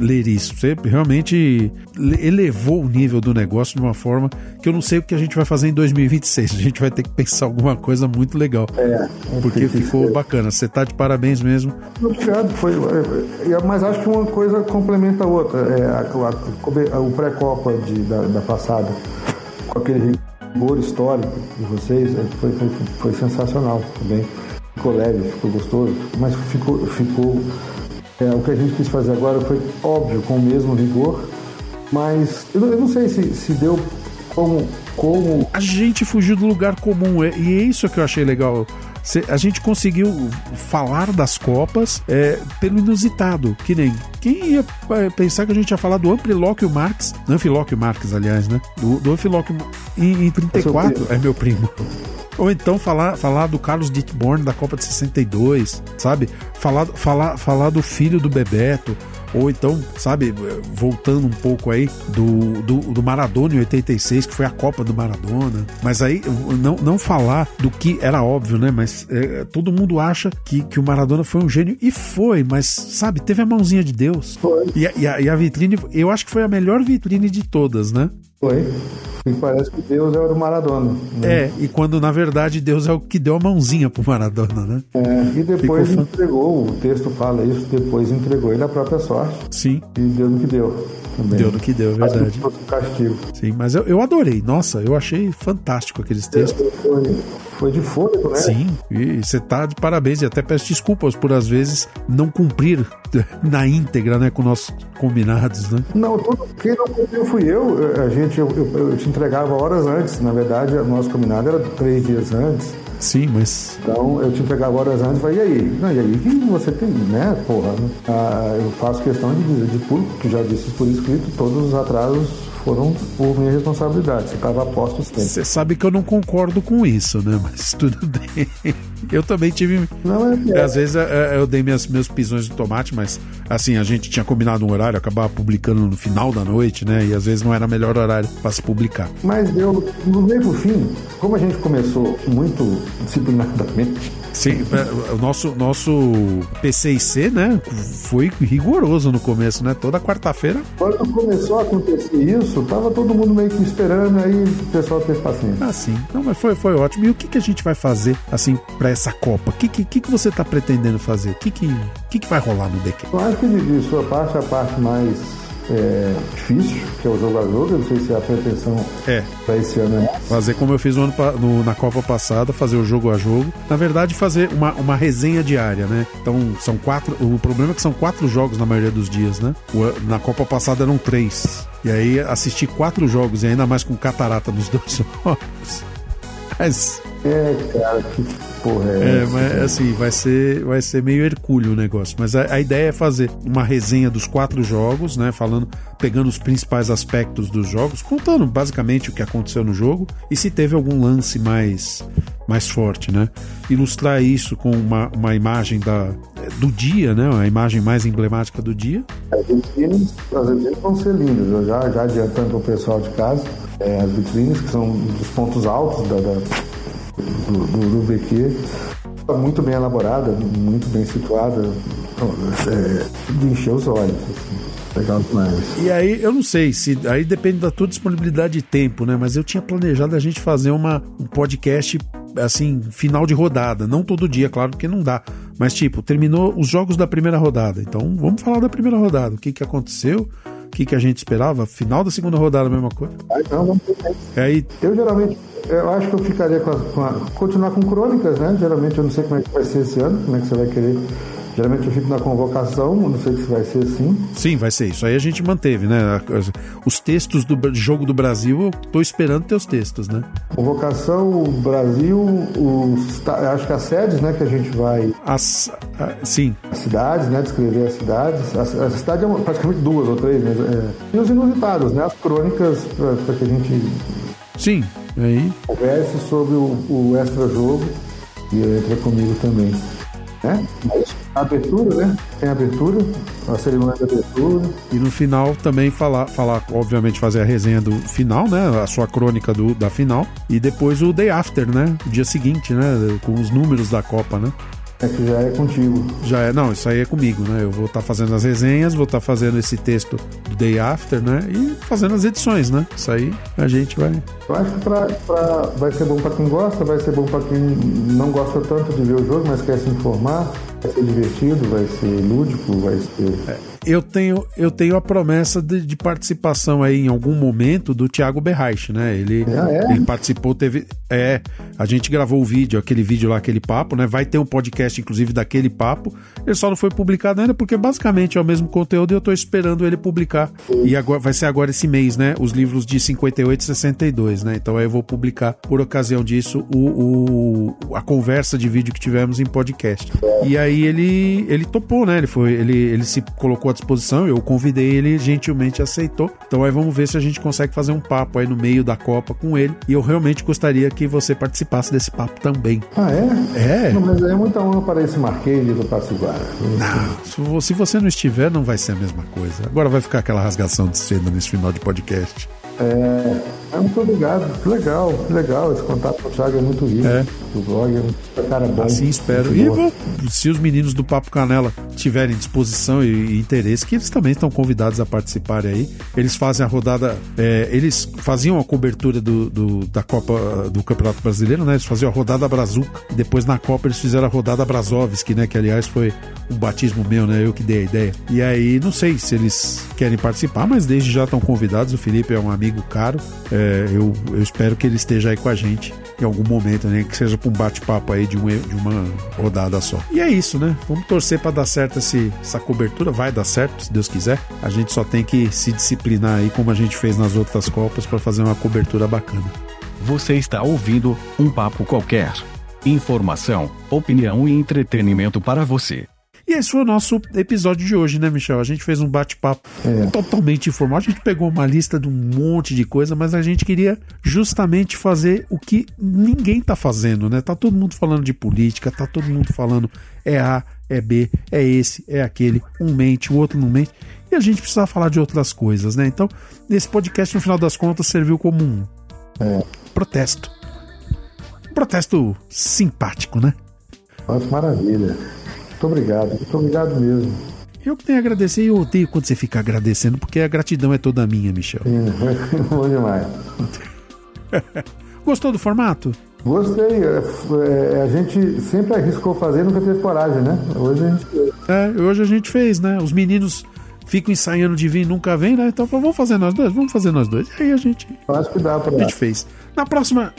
S1: ler isso. Você realmente le- elevou o nível do negócio de uma forma que eu não sei o que a gente vai fazer em 2026. A gente vai ter que pensar alguma coisa muito legal.
S2: É.
S1: Porque
S2: Tem que
S1: ficou
S2: ser.
S1: bacana. Você tá de parabéns mesmo.
S2: Obrigado. Foi, é, é, mas acho que uma coisa complementa a outra. É, a- a- o pré-copa da, da passada, com aquele rigor histórico de vocês, é, foi, foi, foi sensacional também. Ficou leve, ficou gostoso, mas ficou. ficou é, o que a gente quis fazer agora foi óbvio, com o mesmo rigor, mas eu não, eu não sei se, se deu como, como
S1: A gente fugiu do lugar comum. é- E é isso que eu achei legal. A gente conseguiu falar das Copas é, pelo inusitado, que nem. Quem ia é, pensar que a gente ia falar do Amprilóquio Marx, Anfilóquio Marx, aliás, né? Do, do Anfilóquio em, em 34, é meu primo. Ou então falar, falar do Carlos Dittborn da Copa de 62, sabe? Falar, falar, falar do filho do Bebeto. Ou então, sabe, voltando um pouco aí do, do, do Maradona em 86, que foi a Copa do Maradona. Mas aí, não, não falar do que era óbvio, né? Mas é, todo mundo acha que, que o Maradona foi um gênio. E foi, mas, sabe, teve a mãozinha de Deus.
S2: Foi.
S1: E e a, e a vitrine, eu acho que foi a melhor vitrine de todas, né?
S2: Foi. E parece que Deus era o Maradona. né?
S1: É, e quando na verdade Deus é o que deu a mãozinha pro Maradona, né?
S2: É, e depois
S1: Ficou
S2: entregou, o texto fala isso, depois entregou ele à própria sorte.
S1: Sim,
S2: E deu no que deu. Também.
S1: deu no que deu, é verdade.
S2: castigo.
S1: Sim, mas eu, eu adorei. Nossa, eu achei fantástico aqueles textos.
S2: Foi, foi de fôlego, né?
S1: Sim, e você tá de parabéns e até peço desculpas por às vezes não cumprir na íntegra, né, com nossos combinados, né?
S2: Não, tudo, quem não cumpriu fui eu. A gente, eu, eu, eu te entregava horas antes. Na verdade, o nosso combinado era três dias antes.
S1: Sim, mas
S2: Então eu te entregava horas antes e falei, e aí? Não, e aí, que você tem, né? Porra, né? Ah, eu faço questão de dizer, de público, que já disse por escrito, todos os atrasos foram por minha responsabilidade. Você estava a postos sempre.
S1: você sabe que eu não concordo com isso, né? Mas tudo bem. Eu também tive
S2: Não, é,
S1: Às vezes é, eu dei minhas, meus pisões de tomate, mas assim, a gente tinha combinado um horário, acabava publicando no final da noite, né? E às vezes não era o melhor horário para se publicar.
S2: Mas deu, no meio pro fim, como a gente começou muito disciplinadamente,
S1: Sim, é, o nosso, nosso PCIC, né? Foi rigoroso no começo, né? Toda quarta-feira.
S2: quando começou a acontecer isso, tava todo mundo meio que esperando, aí o pessoal teve paciência.
S1: Assim. Não, mas foi, foi ótimo. E o que, que a gente vai fazer, assim, para essa Copa? O que, que, que, que você tá pretendendo fazer? O que, que, que, que vai rolar no DQ?
S2: Eu acho que de, de sua parte, a parte mais é, difícil, que é o jogo a jogo, eu não sei se a pretensão
S1: É,
S2: para esse ano é.
S1: Fazer como eu fiz no ano, no- na Copa passada, fazer o jogo a jogo. Na verdade, fazer uma, uma resenha diária, né? Então, são quatro. O problema é que são quatro jogos na maioria dos dias, né? Na Copa passada eram três. E aí, assistir quatro jogos, e ainda mais com catarata nos dois jogos. Mas,
S2: É, cara, que porra é,
S1: é,
S2: essa?
S1: mas assim, vai ser, vai ser meio hercúleo o negócio. Mas a, a ideia é fazer uma resenha dos quatro jogos, né? Falando, pegando os principais aspectos dos jogos, contando basicamente o que aconteceu no jogo e se teve algum lance mais, mais forte, né? Ilustrar isso com uma, uma imagem da, do dia, né? A imagem mais emblemática do dia.
S2: As vitrines, as vitrines vão ser lindas, eu já, já adiantando para o pessoal de casa, é, as vitrines que são dos pontos altos da, da- do, do, do BQ, tá muito bem elaborada, muito bem situada, é, de encher os olhos. Assim, legal.
S1: E aí, eu não sei se. Aí depende da tua disponibilidade de tempo, né? Mas eu tinha planejado a gente fazer uma, um podcast, assim, final de rodada. Não todo dia, claro, porque não dá. Mas, tipo, terminou os jogos da primeira rodada. Então, vamos falar da primeira rodada. O que, que aconteceu? O que, que a gente esperava? Final da segunda rodada, a mesma coisa.
S2: Ah, então, vamos.
S1: E aí,
S2: Eu geralmente, eu acho que eu ficaria com a, com a- continuar com crônicas, né? Geralmente eu não sei como é que vai ser esse ano, como é que você vai querer. Geralmente eu fico na convocação, não sei se vai ser assim.
S1: sim, vai ser isso. Aí a gente manteve, né? Os textos do jogo do Brasil, eu tô esperando ter os textos, né?
S2: Convocação, o Brasil, os, acho que as sedes, né, que a gente vai,
S1: As, ah, sim,
S2: as cidades, né, descrever as cidades. A, a cidade é uma- praticamente duas ou três, né? É, e os inusitados, né, as crônicas, para que a gente
S1: sim. Aí,
S2: converse sobre o, o extra-jogo e entra comigo também. Né? A abertura, né? Tem a abertura, a cerimônia de abertura.
S1: E no final também falar, falar, obviamente, fazer a resenha do final, né? A sua crônica do, da final. E depois o day after, né? O dia seguinte, né? Com os números da Copa, né?
S2: É que já é contigo.
S1: Já é, não, isso aí é comigo, né? Eu vou estar fazendo as resenhas, vou estar fazendo esse texto do day after, né? E fazendo as edições, né? Isso aí a gente vai.
S2: Eu acho que pra, pra- vai ser bom para quem gosta, vai ser bom para quem não gosta tanto de ver o jogo, mas quer se informar. Vai ser divertido, vai ser lúdico, vai ser.
S1: Eu tenho, eu tenho a promessa de, de participação aí em algum momento do Thiago Berraich, né? Ele,
S2: Ah, é?
S1: ele participou, teve. É, a gente gravou o vídeo, aquele vídeo lá, aquele papo, né? Vai ter um podcast, inclusive, daquele papo. Ele só não foi publicado ainda porque basicamente é o mesmo conteúdo e eu tô esperando ele publicar. E agora vai ser agora esse mês, né? Os livros de 58 e 62, né? Então aí eu vou publicar, por ocasião disso, o, o- a conversa de vídeo que tivemos em podcast. E aí ele, ele topou, né? Ele foi, ele, ele se colocou à disposição, eu convidei ele, gentilmente aceitou. Então aí vamos ver se a gente consegue fazer um papo aí no meio da Copa com ele. E eu realmente gostaria que você participasse desse papo também.
S2: Ah, é?
S1: É.
S2: Não, mas é muita honra para esse Marquês do.
S1: Se vo- se você não estiver, não vai ser a mesma coisa. Agora vai ficar aquela rasgação de seda nesse final de podcast.
S2: É, muito obrigado. Que legal, que legal. Esse contato com o Thiago é muito rico.
S1: É.
S2: O blog é um cara bom.
S1: Assim espero. E bom, se os meninos do Papo Canela tiverem disposição e, e interesse, que eles também estão convidados a participarem aí. Eles fazem a rodada. é, eles faziam a cobertura do, do- da Copa do Campeonato Brasileiro, né? Eles faziam a rodada Brazuca. E depois na Copa eles fizeram a rodada Brazovski, né? Que aliás foi um batismo meu, né? Eu que dei a ideia. E aí, não sei se eles querem participar, mas desde já estão convidados. O Felipe é um amigo caro. É, eu, eu espero que ele esteja aí com a gente em algum momento, né? Que seja para um bate-papo aí de, um, de uma rodada só. E é isso, né? Vamos torcer para dar certo esse, essa cobertura. Vai dar certo, se Deus quiser. A gente só tem que se disciplinar aí, como a gente fez nas outras Copas, para fazer uma cobertura bacana.
S7: Você está ouvindo um papo qualquer. Informação, opinião e entretenimento para você.
S1: E esse foi o nosso episódio de hoje, né, Michel? A gente fez um bate-papo
S2: É.
S1: totalmente informal. A gente pegou uma lista de um monte de coisa, mas a gente queria justamente fazer o que ninguém tá fazendo, né? Tá todo mundo falando de política, tá todo mundo falando é A, é B, é esse, é aquele, um mente, o outro não mente. E a gente precisava falar de outras coisas, né? Então, esse podcast, no final das contas, serviu como um protesto. Um protesto simpático, né?
S2: Nossa, maravilha. Muito obrigado. Muito obrigado mesmo.
S1: Eu que tenho a agradecer e eu odeio quando você fica agradecendo, porque a gratidão é toda minha, Michel.
S2: Sim, Bom demais.
S1: Gostou do formato?
S2: Gostei. É, é, a gente sempre arriscou fazer e nunca teve coragem, né? Hoje a gente.
S1: É, hoje a gente fez, né? Os meninos ficam ensaiando de vir e nunca vem, né? Então falou, vamos fazer nós dois? Vamos fazer nós dois. E aí a gente,
S2: Eu acho que dá pra.
S1: a gente fez. Na próxima.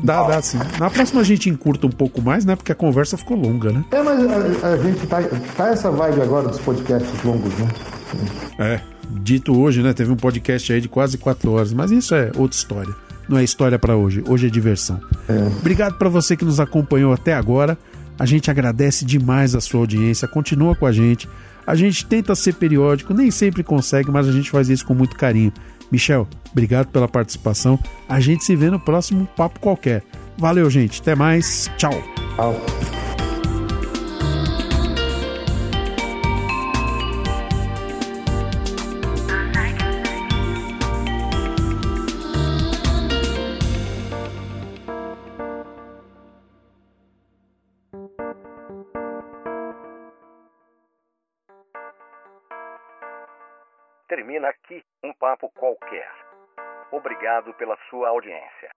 S1: Dá, dá sim. Na próxima a gente encurta um pouco mais, né? Porque a conversa ficou longa, né?
S2: É, mas a, a gente tá, tá essa vibe agora dos podcasts longos, né?
S1: É. Dito hoje, né? Teve um podcast aí de quase quatro horas, mas isso é outra história. Não é história pra hoje. Hoje é diversão. Obrigado pra você que nos acompanhou até agora. A gente agradece demais a sua audiência. Continua com a gente. A gente tenta ser periódico, nem sempre consegue, mas a gente faz isso com muito carinho. Michel, obrigado pela participação. A gente se vê no próximo Papo Qualquer. Valeu, gente. Até mais. Tchau.
S2: Tchau.
S6: Termina aqui um papo qualquer. Obrigado pela sua audiência.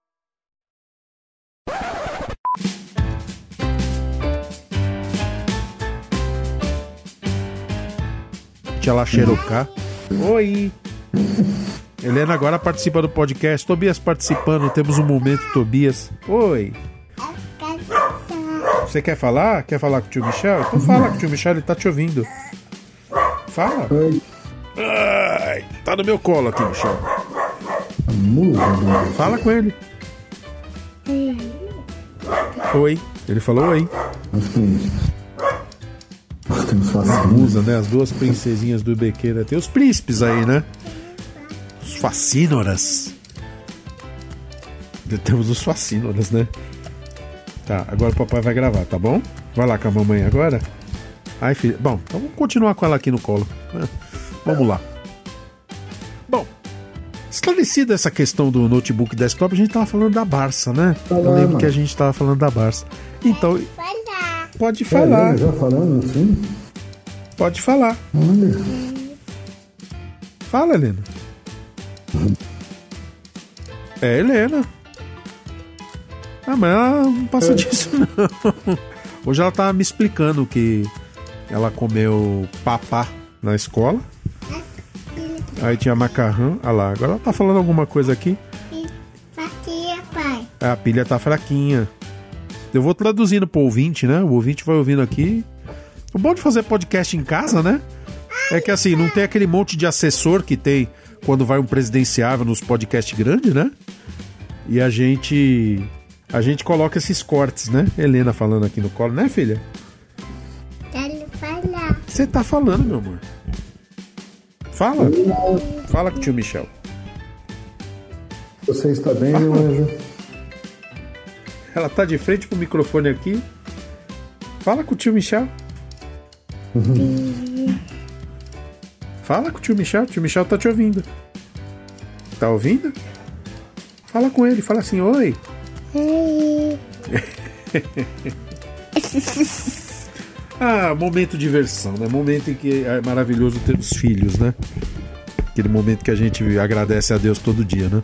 S1: Tia lá Xerocá. Oi. Helena agora participa do podcast. Tobias participando. Temos um momento, Tobias. Oi. Você quer falar? Quer falar com o tio Michel? Então fala com o tio Michel, ele tá te ouvindo. Fala.
S2: Oi.
S1: Ai, tá no meu colo aqui,
S2: né?
S1: Fala com ele. Oi. Ele falou oi. Musa, né? As duas princesinhas do Bequeira. Tem os príncipes aí, né? Os facínoras. Temos os facínoras, né? Tá, agora o papai vai gravar, tá bom? Vai lá com a mamãe agora. Ai, filha. Bom, então vamos continuar com ela aqui no colo. Vamos lá. Bom, esclarecida essa questão do notebook desktop, a gente tava falando da Barça, né? Eu lembro que a gente tava falando da Barça. Então,
S4: Falar.
S1: pode
S2: É,
S1: falar,
S2: já falando assim?
S1: pode falar.
S2: Olha.
S1: Fala, Helena. É, Helena. Ah, mas ela não passa disso, não. Hoje ela tava me explicando que ela comeu papá na escola. Aí tinha macarrão. Ah lá, agora ela tá falando alguma coisa aqui.
S4: Aqui é pai.
S1: A pilha tá fraquinha. Eu vou traduzindo pro ouvinte, né? O ouvinte vai ouvindo aqui. O bom de fazer podcast em casa, né? É que assim, não tem aquele monte de assessor que tem quando vai um presidenciável nos podcasts grandes, né? E a gente. A gente coloca esses cortes, né? Helena falando aqui no colo, né, filha?
S4: Quero falar.
S1: Você tá falando, meu amor. Fala. Fala com o tio Michel.
S2: Você está bem, meu anjo?
S1: Ela tá de frente pro microfone aqui. Fala com o tio Michel. Fala com o tio Michel. O tio Michel tá te ouvindo. Tá ouvindo? Fala com ele. Fala assim: Oi.
S4: Ei.
S1: Ah, momento de diversão, né? Momento em que é maravilhoso ter os filhos, né? Aquele momento que a gente agradece a Deus todo dia, né?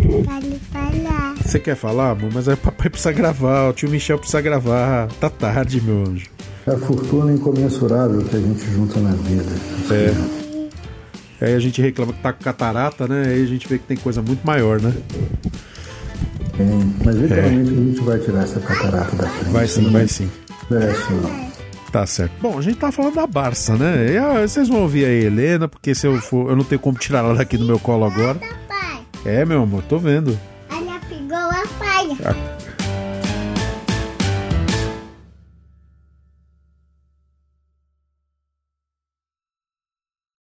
S4: Quero falar.
S1: Você quer falar, amor? Mas aí o papai precisa gravar, o tio Michel precisa gravar. Tá tarde, meu anjo.
S2: É a fortuna incomensurável que a gente junta na vida.
S1: É. Aí a gente reclama que tá com catarata, né? Aí a gente vê que tem coisa muito maior, né?
S2: Tem. Mas literalmente a gente vai tirar essa catarata da frente.
S1: Vai sim,
S2: Não
S1: vai sim.
S2: Merece, não.
S1: Tá certo. Bom, a gente tá falando da Barça, né? E, ah, vocês vão ouvir a Helena, porque se eu for. Eu não tenho como tirar ela daqui do meu colo agora. É, meu amor, tô vendo.
S4: Ela pegou a palha.
S1: A-